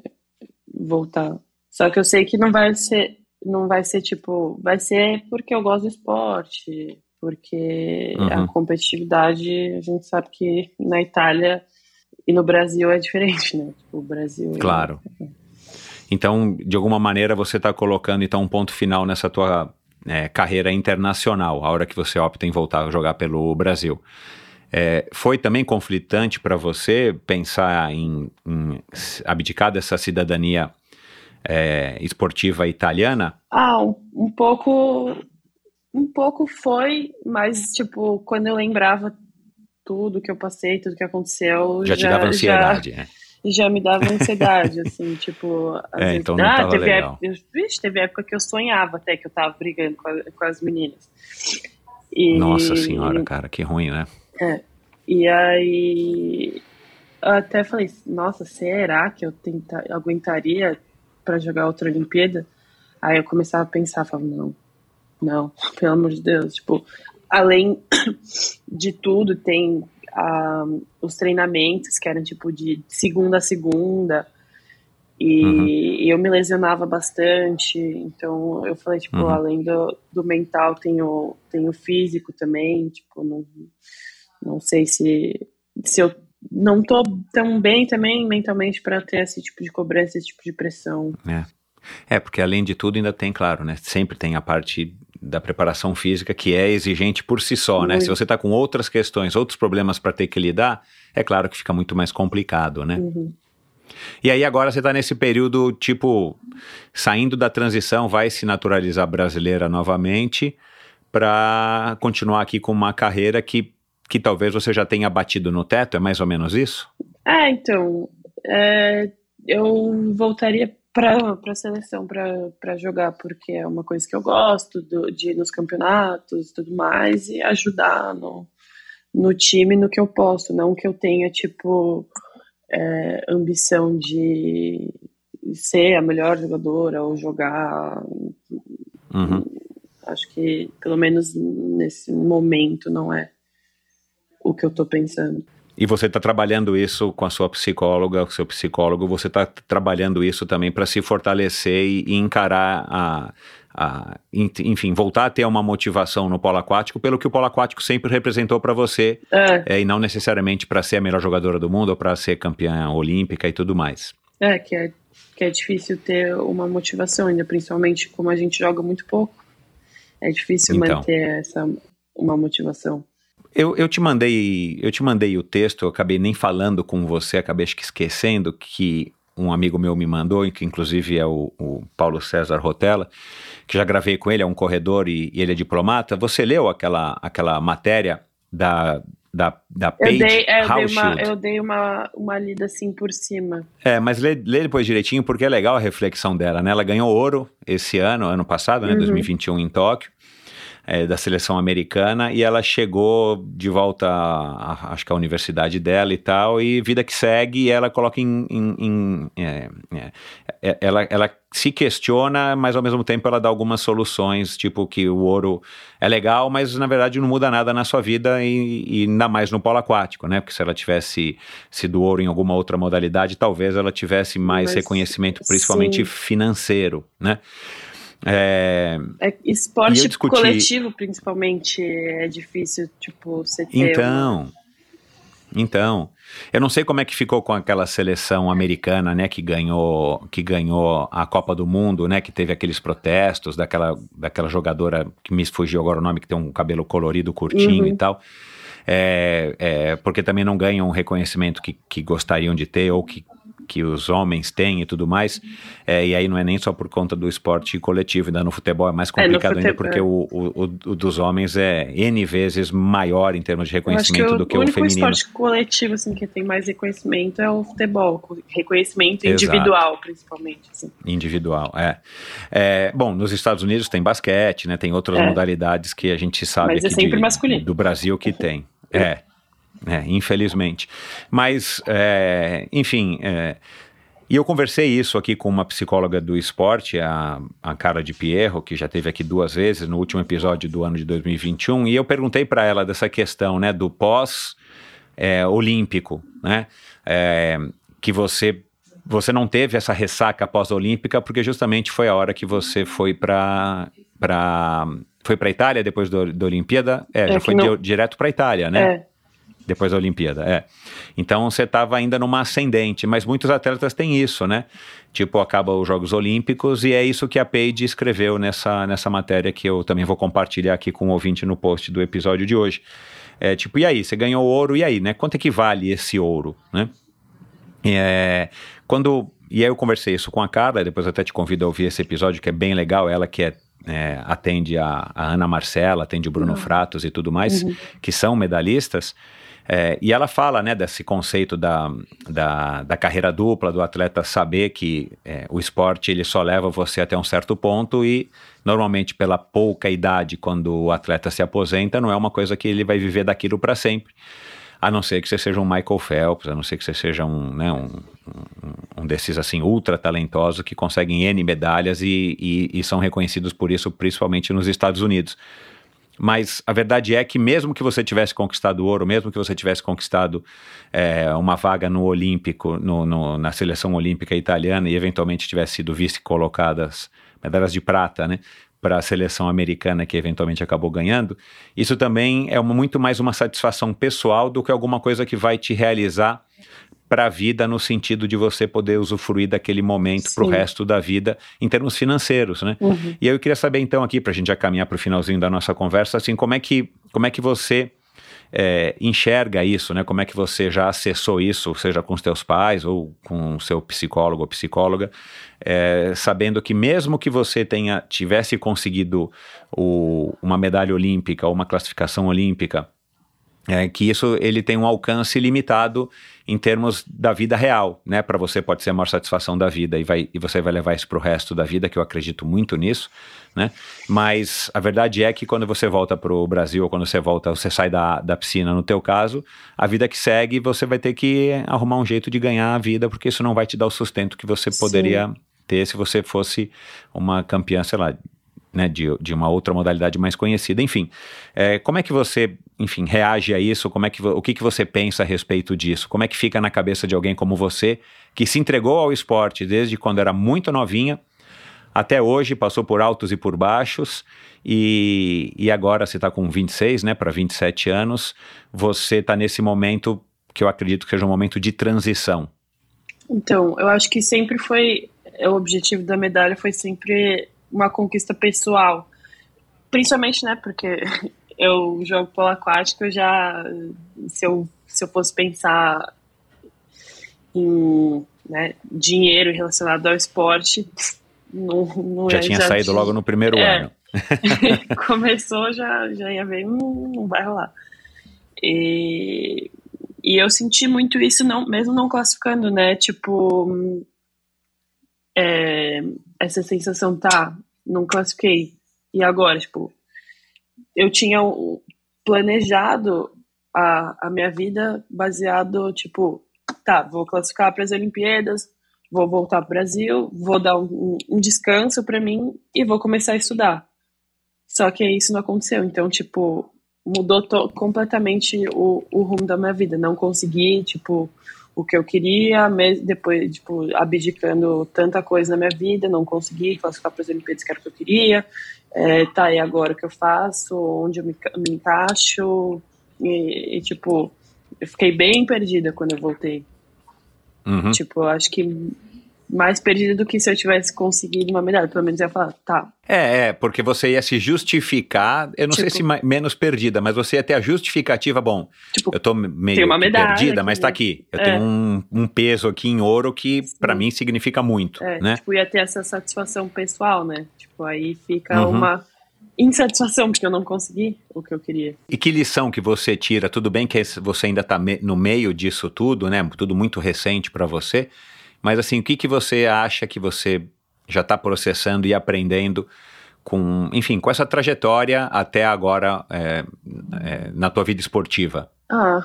voltar. Só que eu sei que não vai ser, não vai ser tipo, vai ser porque eu gosto do esporte, porque
Uhum.
a competitividade, a gente sabe que na Itália e no Brasil é diferente, né? Tipo, o Brasil.
Claro. Então, de alguma maneira, você está colocando então um ponto final nessa tua é, carreira internacional, a hora que você opta em voltar a jogar pelo Brasil. É, foi também conflitante para você pensar em, em abdicar dessa cidadania é, esportiva italiana?
Ah, um, um pouco, um pouco foi, mas tipo, quando eu lembrava tudo que eu passei, tudo que aconteceu,
Já te dava ansiedade, né?
já me dava ansiedade, assim, <laughs> tipo...
É,
vezes-
então não tava
teve
legal.
Época, vixe, teve época que eu sonhava até que eu tava brigando com, a- com as meninas. E,
Nossa senhora, cara, que ruim, né?
E aí, até falei, nossa, será que eu tenta, aguentaria pra jogar outra Olimpíada? Aí eu começava a pensar, falava, não, não, <laughs> pelo amor de Deus, tipo, além <coughs> de tudo, tem ah, os treinamentos que eram tipo de segunda a segunda, e,
Uhum.
eu me lesionava bastante, então eu falei, tipo,
Uhum.
além do, do mental, tem o, tem o físico também, tipo, não, não sei se, se eu não tô tão bem também mentalmente para ter esse tipo de cobrança, esse tipo de pressão.
É, porque além de tudo ainda tem, claro, né? Sempre tem a parte da preparação física que é exigente por si só, né?
Muito.
Se você tá com outras questões, outros problemas para ter que lidar, é claro que fica muito mais complicado, né?
Uhum.
E aí agora você tá nesse período, tipo, saindo da transição, vai se naturalizar brasileira novamente para continuar aqui com uma carreira que, que talvez você já tenha batido no teto, é mais ou menos isso?
É, então, é, eu voltaria para a seleção para jogar, porque é uma coisa que eu gosto do- de ir nos campeonatos e tudo mais, e ajudar no, no time no que eu posso, não que eu tenha, tipo, é, ambição de ser a melhor jogadora ou jogar.
Uhum.
Acho que, pelo menos nesse momento, não é o que eu tô pensando.
E você está trabalhando isso com a sua psicóloga, com o seu psicólogo, você está trabalhando isso também para se fortalecer e, e encarar a, a- en- enfim, voltar a ter uma motivação no polo aquático, pelo que o polo aquático sempre representou para você,
É,
é, e não necessariamente para ser a melhor jogadora do mundo ou para ser campeã olímpica e tudo mais.
É, que é, que é difícil ter uma motivação ainda, principalmente como a gente joga muito pouco. É difícil
Então.
manter essa uma motivação.
Eu, eu te mandei, eu te mandei o texto, eu acabei nem falando com você, acabei acho que esquecendo que um amigo meu me mandou, que inclusive é o, o Paulo César Rotella, que já gravei com ele, é um corredor e, e ele é diplomata. Você leu aquela, aquela matéria da, da, da
Eu
Paige
dei, é, eu dei, uma, eu dei uma, uma lida assim por cima.
É, mas lê, lê depois direitinho, porque é legal a reflexão dela, né? Ela ganhou ouro esse ano, ano passado, né?
Uhum.
2021 em Tóquio. É, da seleção americana e ela chegou de volta, a, a, acho que à universidade dela e tal, e vida que segue, ela coloca em. em, em é, é, é, ela, ela se questiona, mas ao mesmo tempo ela dá algumas soluções, tipo que o ouro é legal, mas na verdade não muda nada na sua vida e, e ainda mais no polo aquático, né? Porque se ela tivesse sido ouro em alguma outra modalidade, talvez ela tivesse mais mas, reconhecimento, principalmente sim. financeiro, né?
É, é esporte discuti... coletivo, principalmente, é difícil, tipo, você ter
Então, então, eu não sei como é que ficou com aquela seleção americana, né, que ganhou, que ganhou a Copa do Mundo, né, que teve aqueles protestos daquela, daquela jogadora que me fugiu agora o nome, que tem um cabelo colorido, curtinho uhum. e tal. É, é, porque também não ganham o reconhecimento que, que gostariam de ter ou que que os homens têm e tudo mais. É, e aí não é nem só por conta do esporte coletivo, ainda no futebol é mais é, complicado é, ainda porque o, o, o, dos homens é N vezes maior em termos de reconhecimento do que o, feminino.
O único esporte coletivo assim, que tem mais reconhecimento é o futebol, reconhecimento individual, Exato. principalmente. Assim.
Individual, é. é. Bom, nos Estados Unidos tem basquete, né? Tem outras é. modalidades que a gente sabe
Mas é sempre
de,
masculino.
do Brasil que tem. É, é, infelizmente. Mas, é, enfim, é, e eu conversei isso aqui com uma psicóloga do esporte, a, a Cara de Pierro, que já teve aqui duas vezes no último episódio do ano de 2021, e eu perguntei para ela dessa questão, né, do pós-olímpico, é, né, é, que você você não teve essa ressaca pós-olímpica porque justamente foi a hora que você foi para para foi para Itália depois do, da Olimpíada, é, é já foi não... direto para Itália, né? É. Depois da Olimpíada, é. Então você estava ainda numa ascendente, mas muitos atletas têm isso, né? Tipo, acaba os Jogos Olímpicos e é isso que a Paige escreveu nessa, nessa matéria que eu também vou compartilhar aqui com o ouvinte no post do episódio de hoje. É tipo, e aí, você ganhou ouro, e aí, né? Quanto é que vale esse ouro, né? É, quando e aí eu conversei isso com a Carla, depois até te convido a ouvir esse episódio que é bem legal, ela que é, é atende a, a, Ana Marcela, atende o Bruno uhum. Fratos e tudo mais, uhum. que são medalhistas. É, e ela fala né, desse conceito da, da, da carreira dupla, do atleta saber que é, o esporte ele só leva você até um certo ponto e normalmente pela pouca idade, quando o atleta se aposenta, não é uma coisa que ele vai viver daquilo para sempre. A não ser que você seja um Michael Phelps, a não ser que você seja um, né, um, um, um desses assim ultra talentosos que conseguem N medalhas e, e, e são reconhecidos por isso, principalmente nos Estados Unidos. Mas a verdade é que, mesmo que você tivesse conquistado ouro, mesmo que você tivesse conquistado é, uma vaga no Olímpico, no, no, na seleção olímpica italiana e eventualmente tivesse sido vice-colocadas medalhas de prata, né? Para a seleção americana que eventualmente acabou ganhando, isso também é uma, muito mais uma satisfação pessoal do que alguma coisa que vai te realizar para a vida no sentido de você poder usufruir daquele momento para o resto da vida em termos financeiros, né? Uhum. E eu queria saber então aqui para a gente já caminhar para o finalzinho da nossa conversa, assim como é que como é que você é, enxerga isso, né? Como é que você já acessou isso, seja com os teus pais ou com o seu psicólogo ou psicóloga, é, sabendo que mesmo que você tenha tivesse conseguido o, uma medalha olímpica ou uma classificação olímpica é, que isso ele tem um alcance limitado em termos da vida real, né? Para você pode ser a maior satisfação da vida e, vai, e você vai levar isso para o resto da vida, que eu acredito muito nisso, né? Mas a verdade é que quando você volta para o Brasil ou quando você volta, você sai da, da piscina, no teu caso, a vida que segue, você vai ter que arrumar um jeito de ganhar a vida, porque isso não vai te dar o sustento que você poderia Sim. ter se você fosse uma campeã, sei lá, né, de, de uma outra modalidade mais conhecida. Enfim, é, como é que você, enfim, reage a isso? Como é que, o que, que você pensa a respeito disso? Como é que fica na cabeça de alguém como você, que se entregou ao esporte desde quando era muito novinha, até hoje, passou por altos e por baixos, e, e agora você está com 26, né, para 27 anos, você está nesse momento que eu acredito que seja um momento de transição.
Então, eu acho que sempre foi, o objetivo da medalha foi sempre uma conquista pessoal. Principalmente, né, porque <laughs> eu jogo polo aquático, eu já, se eu, se eu fosse pensar em né, dinheiro relacionado ao esporte, <laughs> não, não
já é, tinha já saído tinha, logo no primeiro é, ano. <laughs>
começou, já, já ia ver, hum, não vai rolar. E, e eu senti muito isso, não, mesmo não classificando, né? Tipo, é, essa sensação, tá, não classifiquei. E agora, tipo, eu tinha planejado a, a minha vida baseado, tipo, tá, vou classificar para as Olimpíadas, vou voltar para o Brasil, vou dar um, um descanso para mim e vou começar a estudar. Só que isso não aconteceu, então, tipo, mudou completamente o, o rumo da minha vida. Não consegui, tipo, o que eu queria, mesmo depois, tipo, abdicando tanta coisa na minha vida, não consegui classificar para as Olimpíadas que era o que eu queria. É, tá, e agora o que eu faço? Onde eu me, me encaixo? E, e, tipo, eu fiquei bem perdida quando eu voltei.
Uhum.
Tipo, eu acho que mais perdida do que se eu tivesse conseguido uma medalha. Pelo menos eu ia falar, tá,
É, é, porque você ia se justificar, eu não sei
Tipo-
se ma- menos perdida, mas você ia ter a justificativa, bom,
tipo,
eu tô meio perdida,
aqui,
mas tá aqui. Eu
É.
tenho um, um peso aqui em ouro que pra mim significa muito,
É,
né?
tipo, ia ter essa satisfação pessoal, né? Tipo, aí fica
Uhum.
uma insatisfação, porque eu não consegui o que eu queria.
E que lição que você tira? Tudo bem que você ainda está no meio disso tudo, né? Tudo muito recente para você. Mas assim, o que, que você acha que você já está processando e aprendendo com, enfim, com essa trajetória até agora é, é, na tua vida esportiva?
Ah,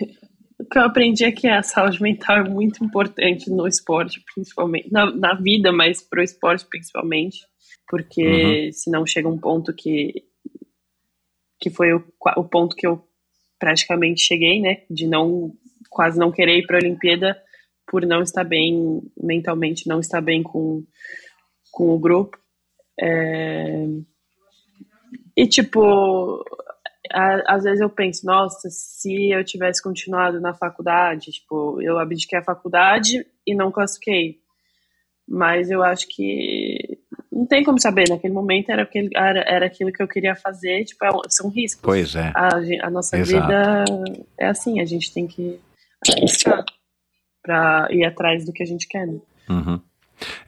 <laughs> o que eu aprendi é que a saúde mental é muito importante no esporte, principalmente. Na, na vida, mas pro esporte principalmente. Porque senão chega um ponto que. que foi o, o ponto que eu praticamente cheguei, né? De não. quase não querer ir pra Olimpíada por não estar bem mentalmente, não estar bem com, com o grupo. É, E, tipo, a- às vezes eu penso, nossa, se eu tivesse continuado na faculdade, tipo, eu abdiquei a faculdade e não classifiquei. Mas eu acho que não tem como saber, naquele momento era, aquele, era, era aquilo que eu queria fazer, tipo, é um- são riscos.
Pois é.
A, a nossa
Exato.
vida é assim, a gente tem que arriscar pra ir atrás do que a gente quer, né?
Uhum.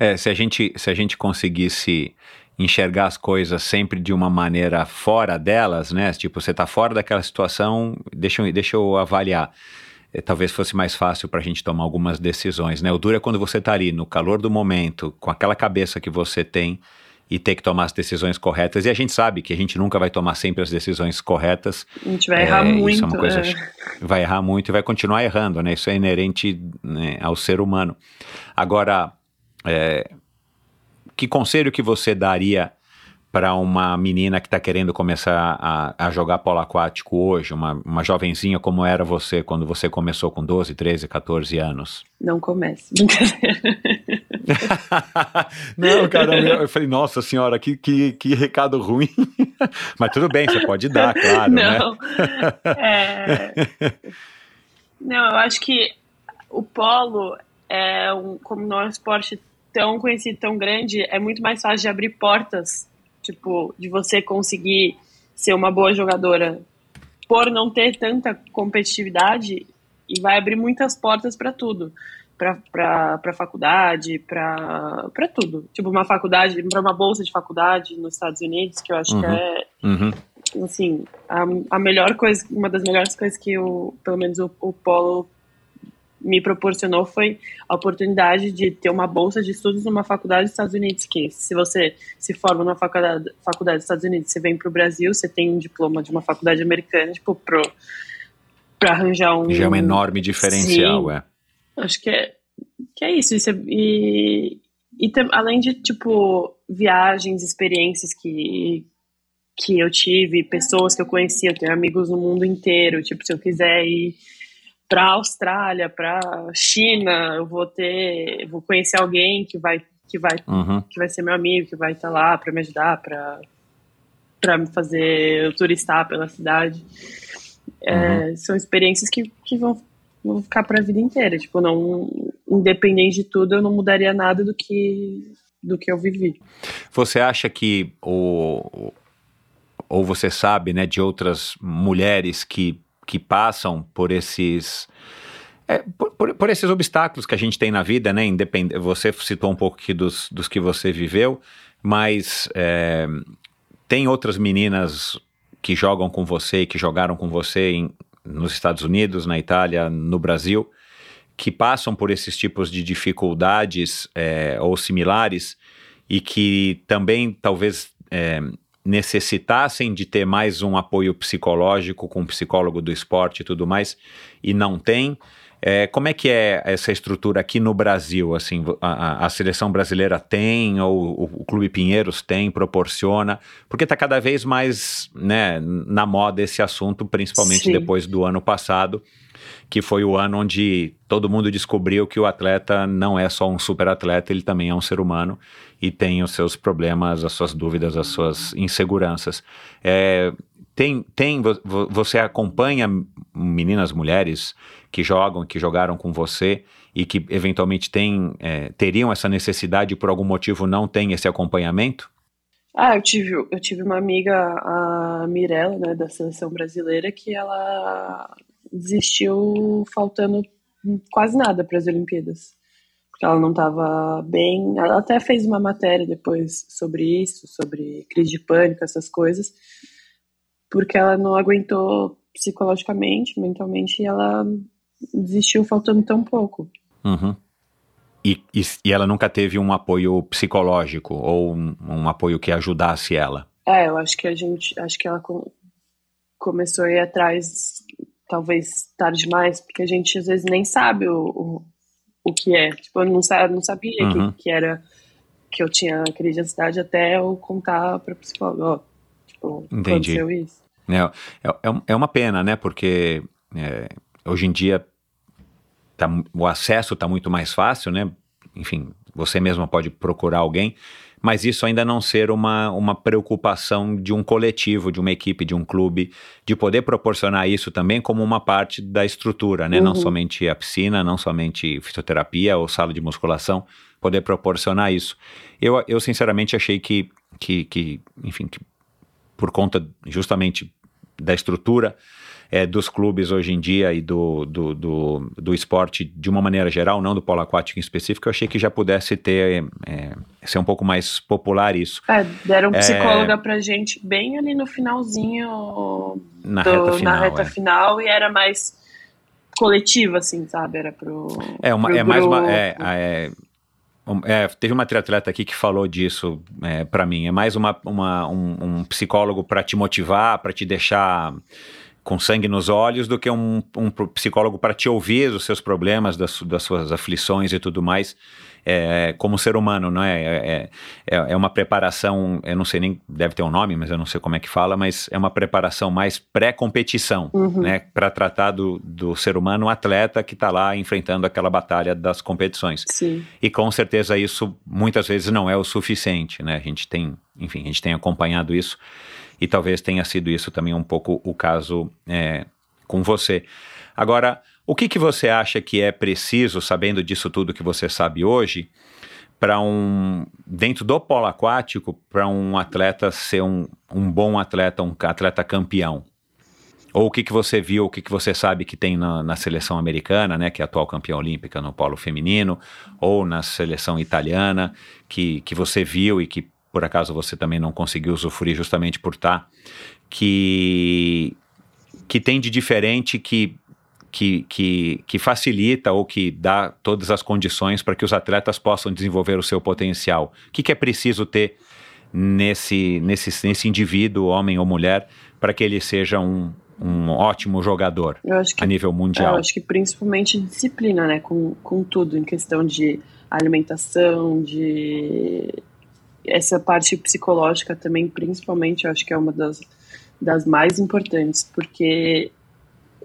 É, se a gente se a gente conseguisse enxergar as coisas sempre de uma maneira fora delas, né? Tipo, você tá fora daquela situação, deixa eu, deixa eu avaliar. É, talvez fosse mais fácil para a gente tomar algumas decisões, né? O duro é quando você tá ali no calor do momento, com aquela cabeça que você tem e ter que tomar as decisões corretas. E a gente sabe que a gente nunca vai tomar sempre as decisões corretas.
A gente vai errar
É,
muito.
É uma coisa.
é.
Vai errar muito e vai continuar errando, né? Isso é inerente né, ao ser humano. Agora, é, que conselho que você daria para uma menina que está querendo começar a, a jogar polo aquático hoje, uma, uma jovenzinha como era você quando você começou com 12, 13, 14 anos?
Não comece. Brincadeira. <laughs> <laughs>
Não, cara, eu, falei, nossa senhora, que, que, que recado ruim. <laughs> Mas tudo bem, você pode dar, claro, né?
Não. É... Não, eu acho que o polo é um, como não é um esporte tão conhecido, tão grande, é muito mais fácil de abrir portas, tipo, de você conseguir ser uma boa jogadora por não ter tanta competitividade e vai abrir muitas portas para tudo. Para faculdade, para tudo. Tipo, uma faculdade, para uma bolsa de faculdade nos Estados Unidos, que eu acho que
Uhum.
é
Uhum.
assim, a, a melhor coisa, uma das melhores coisas que o, pelo menos o, o Polo me proporcionou foi a oportunidade de ter uma bolsa de estudos numa faculdade dos Estados Unidos, que se você se forma numa faculdade, faculdade dos Estados Unidos, você vem para o Brasil, você tem um diploma de uma faculdade americana, tipo, pro, pra arranjar um...
Já é um enorme diferencial,
Sim.
é.
Acho que é, que é isso. isso é- e e tam- além de, tipo, viagens, experiências que, que eu tive, pessoas que eu conheci, eu tenho amigos no mundo inteiro. Tipo, se eu quiser ir pra Austrália, pra China, eu vou ter, eu vou conhecer alguém que vai, que vai,
Uhum.
que vai ser meu amigo, que vai estar lá pra me ajudar, pra para me fazer eu turistar pela cidade. É, São experiências que, que vão, vão ficar para a vida inteira. Tipo, não, independente de tudo, eu não mudaria nada do que do que eu vivi.
Você acha que o ou você sabe, né, de outras mulheres que, que passam por esses é, por, por- por esses obstáculos que a gente tem na vida, né? Independ... Você citou um pouco aqui dos, dos que você viveu, mas é, tem outras meninas que jogam com você, que jogaram com você em- nos Estados Unidos, na Itália, no Brasil, que passam por esses tipos de dificuldades é, ou similares e que também talvez é, necessitassem de ter mais um apoio psicológico com um psicólogo do esporte e tudo mais, e não tem. É, como é que é essa estrutura aqui no Brasil? Assim, a, a seleção brasileira tem, ou o, o, Clube Pinheiros tem, proporciona? Porque está cada vez mais né, na moda esse assunto, principalmente Sim. depois do ano passado, que foi o ano onde todo mundo descobriu que o atleta não é só um super atleta, ele também é um ser humano e tem os seus problemas, as suas dúvidas, as suas inseguranças. É, tem, tem, você acompanha meninas, mulheres que jogam, que jogaram com você e que eventualmente tem, é, teriam essa necessidade e por algum motivo não tem esse acompanhamento?
Ah, eu tive, eu tive uma amiga, a Mirella, né, da seleção brasileira, que ela desistiu faltando quase nada para as Olimpíadas. Porque ela não estava bem. Ela até fez uma matéria depois sobre isso, sobre crise de pânico, essas coisas, porque ela não aguentou psicologicamente, mentalmente, e ela desistiu faltando tão pouco.
Uhum. E, e, e, ela nunca teve um apoio psicológico ou um, um, apoio que ajudasse ela?
É, eu acho que a gente, acho que ela com, começou a ir atrás talvez tarde demais, porque a gente às vezes nem sabe o, o, o que é. Tipo, eu não, não sabia uhum. que, que era que eu tinha crise de ansiedade até eu contar para psicólogo, ó, tipo, Entendi. aconteceu isso.
É, é, é, é uma pena, né, porque é, hoje em dia tá, o acesso está muito mais fácil, né, enfim, você mesma pode procurar alguém, mas isso ainda não ser uma, uma preocupação de um coletivo, de uma equipe, de um clube, de poder proporcionar isso também como uma parte da estrutura, né? Uhum. Não somente a piscina, não somente fisioterapia ou sala de musculação, poder proporcionar isso. Eu, eu sinceramente achei que, que, que enfim, que por conta justamente da estrutura, é, dos clubes hoje em dia e do, do, do, do, esporte de uma maneira geral, não do polo aquático em específico, eu achei que já pudesse ter, é, ser um pouco mais popular isso.
É, deram é, psicóloga pra gente bem ali no finalzinho
na do, reta final,
na reta
é.
final e era mais coletivo, assim, sabe? Era pro.
É, uma, pro é mais uma. É, é, é, teve uma triatleta aqui que falou disso é, para mim. É mais uma, uma um, um psicólogo para te motivar, para te deixar com sangue nos olhos do que um, um psicólogo para te ouvir os seus problemas, das, das suas aflições e tudo mais, é, como ser humano, não é? É, é? é, uma preparação, eu não sei nem, deve ter um nome, mas eu não sei como é que fala, mas é uma preparação mais pré-competição, uhum. né? Para tratar do, do ser humano atleta que está lá enfrentando aquela batalha das competições.
Sim.
E com certeza isso muitas vezes não é o suficiente, né? A gente tem, enfim, a gente tem acompanhado isso e talvez tenha sido isso também um pouco o caso é, com você. Agora, o que, que você acha que é preciso, sabendo disso tudo que você sabe hoje, para um dentro do polo aquático, para um atleta ser um, um bom atleta, um atleta campeão? Ou o que, que você viu, o que, que você sabe que tem na, na, seleção americana, né, que é atual campeã olímpica no polo feminino, ou na seleção italiana, que, que você viu e que por acaso você também não conseguiu usufruir justamente por estar, tá, que, que tem de diferente que, que, que, que facilita ou que dá todas as condições para que os atletas possam desenvolver o seu potencial? O que, que é preciso ter nesse, nesse, nesse indivíduo, homem ou mulher, para que ele seja um, um ótimo jogador
que,
a nível mundial?
eu acho que principalmente disciplina, né? Com, com tudo, em questão de alimentação, de essa parte psicológica também, principalmente, eu acho que é uma das, das mais importantes, porque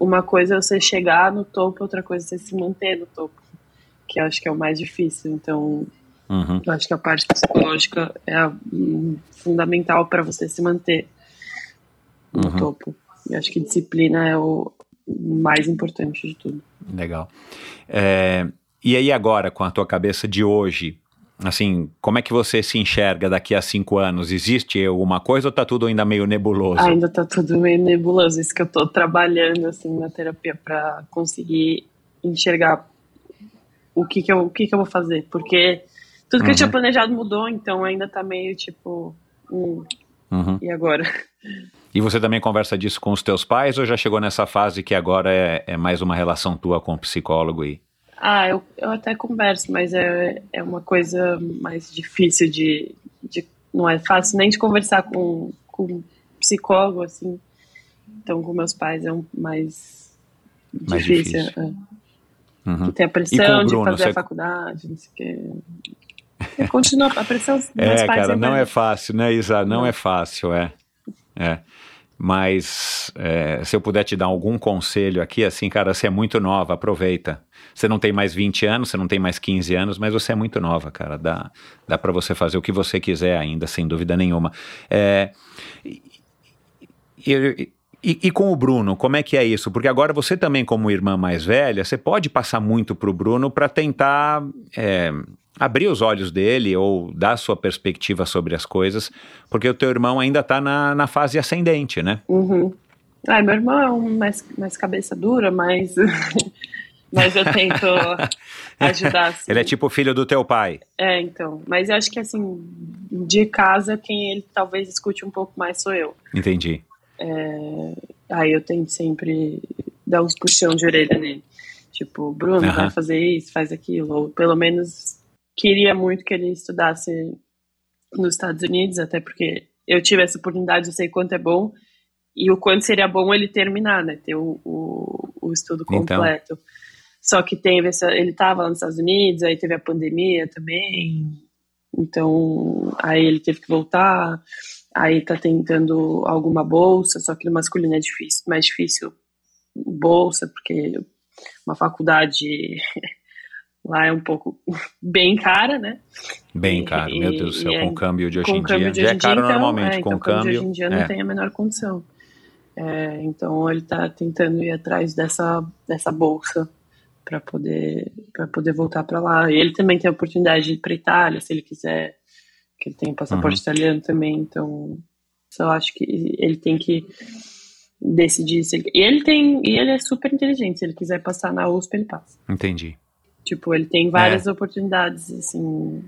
uma coisa é você chegar no topo, outra coisa é você se manter no topo, que eu acho que é o mais difícil. Então, uhum. eu acho que a parte psicológica é a, um, fundamental para você se manter no uhum. topo. Eu acho que disciplina é o mais importante de tudo.
Legal. É, e aí agora, com a tua cabeça de hoje, Assim, como é que você se enxerga daqui a cinco anos? Existe alguma coisa ou tá tudo ainda meio nebuloso?
Ainda tá tudo meio nebuloso. Isso que eu tô trabalhando, assim, na terapia para conseguir enxergar o que que, eu, o que que eu vou fazer. Porque tudo que uhum. eu tinha uhum. planejado mudou, então ainda tá meio tipo... Hum, uhum. E agora?
E você também conversa disso com os teus pais ou já chegou nessa fase que agora é, é mais uma relação tua com o psicólogo e...
Ah, eu, eu até converso, mas é, é uma coisa mais difícil de, de. Não é fácil nem de conversar com, com com psicólogo, assim. Então, com meus pais é um mais,
Mais
difícil.
difícil.
é.
Uhum.
Tem a pressão
o
de
Bruno,
fazer
você-
a faculdade, não sei o quê. E Continua, a pressão dos <laughs> meus
É,
pais
cara, não
vai-
é fácil, né, Isa? Não
Não.
é fácil, é. É. Mas é, se eu puder te dar algum conselho aqui, assim, cara, você é muito nova, aproveita. Você não tem mais 20 anos, você não tem mais 15 anos, mas você é muito nova, cara. Dá, dá para você fazer o que você quiser ainda, sem dúvida nenhuma. É, e, e- e- e com o Bruno, como é que é isso? Porque agora você também, como irmã mais velha, você pode passar muito pro Bruno para tentar é, abrir os olhos dele ou dar sua perspectiva sobre as coisas, porque o teu irmão ainda tá na, na fase ascendente, né?
Uhum. Ah, meu irmão é um mais, mais cabeça dura, mas, <laughs> mas eu tento <laughs> ajudar. Assim.
Ele é tipo o filho do teu pai.
É, então. Mas eu acho que, assim, de casa, quem ele talvez escute um pouco mais sou eu.
Entendi.
Aí eu tento sempre dar uns puxão de orelha nele. Tipo, Bruno,
Aham.
vai fazer isso, faz aquilo. Ou pelo menos queria muito que ele estudasse nos Estados Unidos, até porque eu tive essa oportunidade, eu sei quanto é bom. E o quanto seria bom ele terminar, né? Ter o, o, o estudo
Então.
completo. Só que teve essa, ele estava lá nos Estados Unidos, aí teve a pandemia também. Então, aí ele teve que voltar. Aí tá tentando alguma bolsa, só que no masculino é difícil, mais difícil bolsa, porque uma faculdade <laughs> lá é um pouco <laughs> bem cara, né?
Bem
E-
caro, meu Deus do céu,
e
com
é-
o câmbio de hoje em
o
dia. Já é caro
então,
normalmente,
é,
com
então,
o câmbio.
hoje em dia não
é.
tem a menor condição. É, então ele está tentando ir atrás dessa, dessa bolsa para poder para poder voltar para lá. E ele também tem a oportunidade de ir para Itália, se ele quiser, que ele tem passaporte
Uhum.
italiano também. Então, só acho que ele tem que decidir se ele, e ele tem e ele é super inteligente. Se ele quiser passar na USP, ele passa.
Entendi.
Tipo, ele tem várias oportunidades, assim,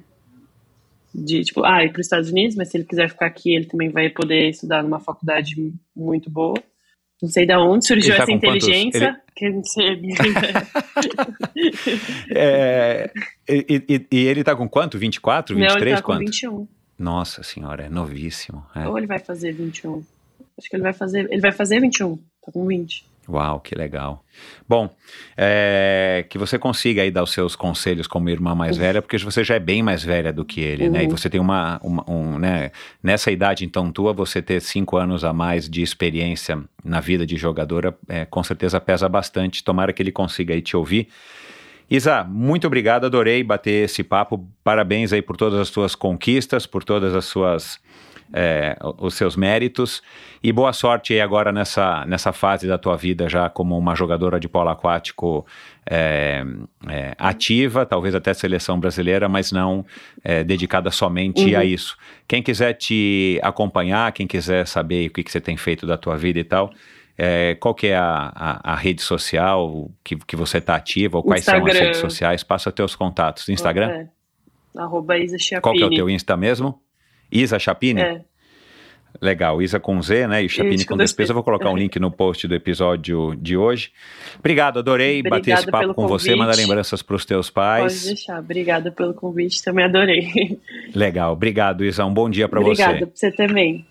de, tipo, ah, ir para os Estados Unidos, mas se ele quiser ficar aqui, ele também vai poder estudar numa faculdade muito boa. Não sei de onde surgiu
Ele tá
essa
com quantos?
inteligência. Que não sei. <laughs>
É, e, e- e ele tá com quanto? 24,
não,
23?
ele tá com
quanto?
21.
Nossa senhora, é novíssimo. é.
Ou ele vai fazer 21. Acho que ele vai fazer. Ele vai fazer 21. Tá com 20.
Uau, que legal. Bom, é, que você consiga aí dar os seus conselhos como irmã mais velha, porque você já é bem mais velha do que ele, né? E
Uhum.
você tem uma, uma- um, né? Nessa idade então tua, você ter cinco anos a mais de experiência na vida de jogadora, é, com certeza pesa bastante. Tomara que ele consiga aí te ouvir. Isa, muito obrigado, adorei bater esse papo. Parabéns aí por todas as suas conquistas, por todas as suas é, os seus méritos e boa sorte aí agora nessa, nessa fase da tua vida já como uma jogadora de polo aquático é, é, ativa, talvez até seleção brasileira, mas não é, dedicada somente
Uhum.
a isso. Quem quiser te acompanhar, quem quiser saber o que, que você tem feito da tua vida e tal, é, qual que é a, a, a rede social que, que você está ativa ou quais são as
Instagram.
redes sociais? Passa teus contatos. Instagram?
É. Arroba Isa.
Qual que é o teu Insta mesmo? Isa Chapini?
É.
Legal, Isa com Z, né? E Chapini
Isso,
com despesa. Eu vou colocar um link no post do episódio de hoje. Obrigado, adorei bater
Obrigada
esse papo com você,
convite.
mandar lembranças para os teus
Pode
pais.
deixar. Obrigada pelo convite. Também adorei.
Legal, obrigado, Isa. Um bom dia para
Obrigada
você.
pra você também.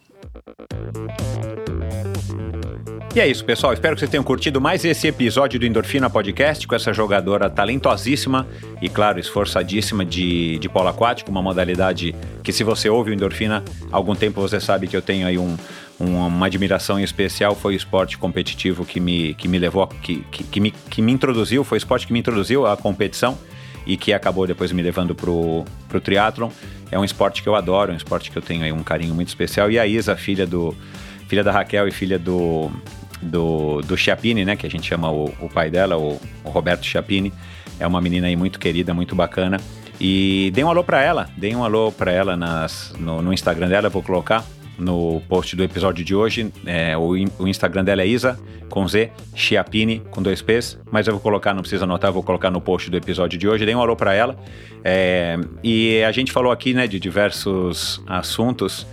E é isso, pessoal. Espero que vocês tenham curtido mais esse episódio do Endorfina Podcast com essa jogadora talentosíssima e, claro, esforçadíssima de, de polo aquático, uma modalidade que, se você ouve o Endorfina há algum tempo, você sabe que eu tenho aí um, um- uma admiração em especial. Foi o esporte competitivo que me, que me levou, que, que, que me, que me introduziu, foi o esporte que me introduziu à competição e que acabou depois me levando pro, pro triatlon. É um esporte que eu adoro, um esporte que eu tenho aí um carinho muito especial. E a Isa, filha do filha da Raquel e filha do do, do Chiappini, né, que a gente chama o, o pai dela, o, o Roberto Chiappini, é uma menina aí muito querida, muito bacana. E dê um alô pra ela, dê um alô pra ela nas, no, no Instagram dela, vou colocar no post do episódio de hoje. É, o, o Instagram dela é Isa, com Z, Chiappini, com dois P's, mas eu vou colocar, não precisa anotar, vou colocar no post do episódio de hoje. Dê um alô pra ela. É, e a gente falou aqui, né, de diversos assuntos.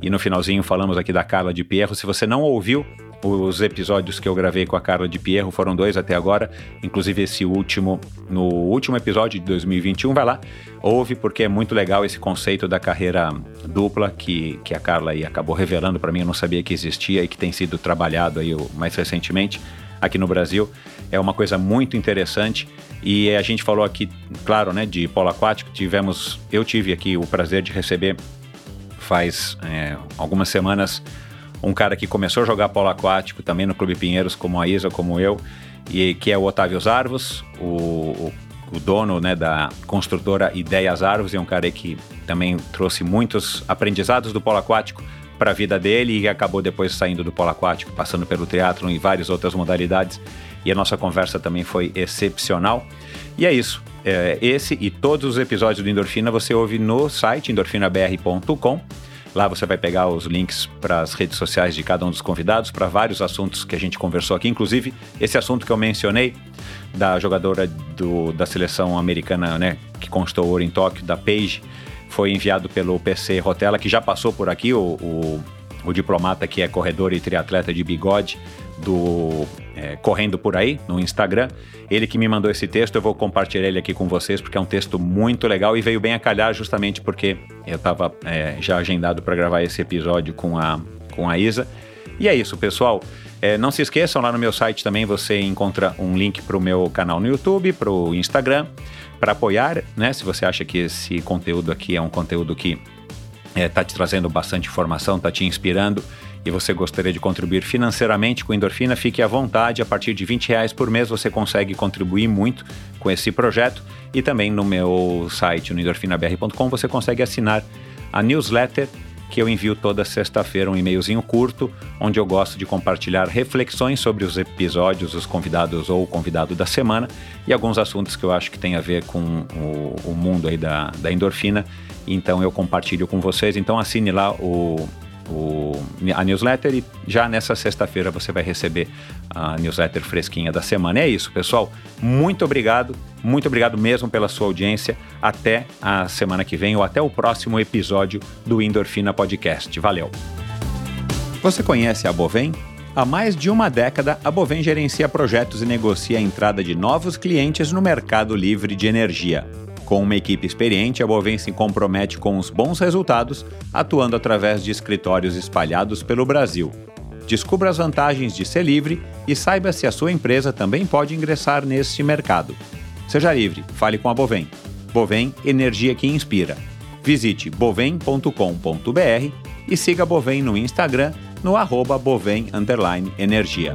E no finalzinho falamos aqui da Carla de Pierro. Se você não ouviu os episódios que eu gravei com a Carla de Pierro, foram dois até agora, inclusive esse último, no último episódio de 2021, vai lá, ouve porque é muito legal esse conceito da carreira dupla que, que a Carla aí acabou revelando para mim, eu não sabia que existia e que tem sido trabalhado aí mais recentemente aqui no Brasil. É uma coisa muito interessante e a gente falou aqui, claro, né, de polo aquático. Tivemos, eu tive aqui o prazer de receber faz é, algumas semanas um cara que começou a jogar polo aquático também no Clube Pinheiros, como a Isa, como eu, e que é o Otávio Zarvos, o, o, dono né, da construtora Ideias Arvos, é um cara que também trouxe muitos aprendizados do polo aquático para a vida dele e acabou depois saindo do polo aquático, passando pelo teatro e várias outras modalidades. E a nossa conversa também foi excepcional. E é isso. É, esse e todos os episódios do Endorfina você ouve no site endorfinabr.com. Lá você vai pegar os links para as redes sociais de cada um dos convidados, para vários assuntos que a gente conversou aqui, inclusive esse assunto que eu mencionei da jogadora do, da seleção americana, né, que constou ouro em Tóquio, da Paige foi enviado pelo PC Rotella, que já passou por aqui, o, o, o diplomata que é corredor e triatleta de bigode do é, Correndo Por Aí, no Instagram. Ele que me mandou esse texto, eu vou compartilhar ele aqui com vocês, porque é um texto muito legal e veio bem a calhar justamente porque eu estava é, já agendado para gravar esse episódio com a, com a Isa. E é isso, pessoal. É, não se esqueçam, lá no meu site também você encontra um link para o meu canal no YouTube, para o Instagram para apoiar, né? Se você acha que esse conteúdo aqui é um conteúdo que está é, tá te trazendo bastante informação, está te inspirando e você gostaria de contribuir financeiramente com Endorfina, fique à vontade. A partir de 20 reais por mês você consegue contribuir muito com esse projeto. E também no meu site, no endorfinabr.com, você consegue assinar a newsletter que eu envio toda sexta-feira um e-mailzinho curto, onde eu gosto de compartilhar reflexões sobre os episódios, os convidados ou o convidado da semana e alguns assuntos que eu acho que tem a ver com o, o mundo aí da, da endorfina. Então eu compartilho com vocês. Então assine lá o, o, a newsletter e já nessa sexta-feira você vai receber a newsletter fresquinha da semana. É isso, pessoal. Muito obrigado, muito obrigado mesmo pela sua audiência. Até a semana que vem ou até o próximo episódio do Endorfina Podcast. Valeu! Você conhece a Bovem? Há mais de uma década, a Bovem gerencia projetos e negocia a entrada de novos clientes no mercado livre de energia. Com uma equipe experiente, a Bovem se compromete com os bons resultados, atuando através de escritórios espalhados pelo Brasil. Descubra as vantagens de ser livre e saiba se a sua empresa também pode ingressar neste mercado. Seja livre, fale com a Bovem. Bovem, energia que inspira. Visite bovem.com.br e siga a Bovem no Instagram no arroba bovem energia.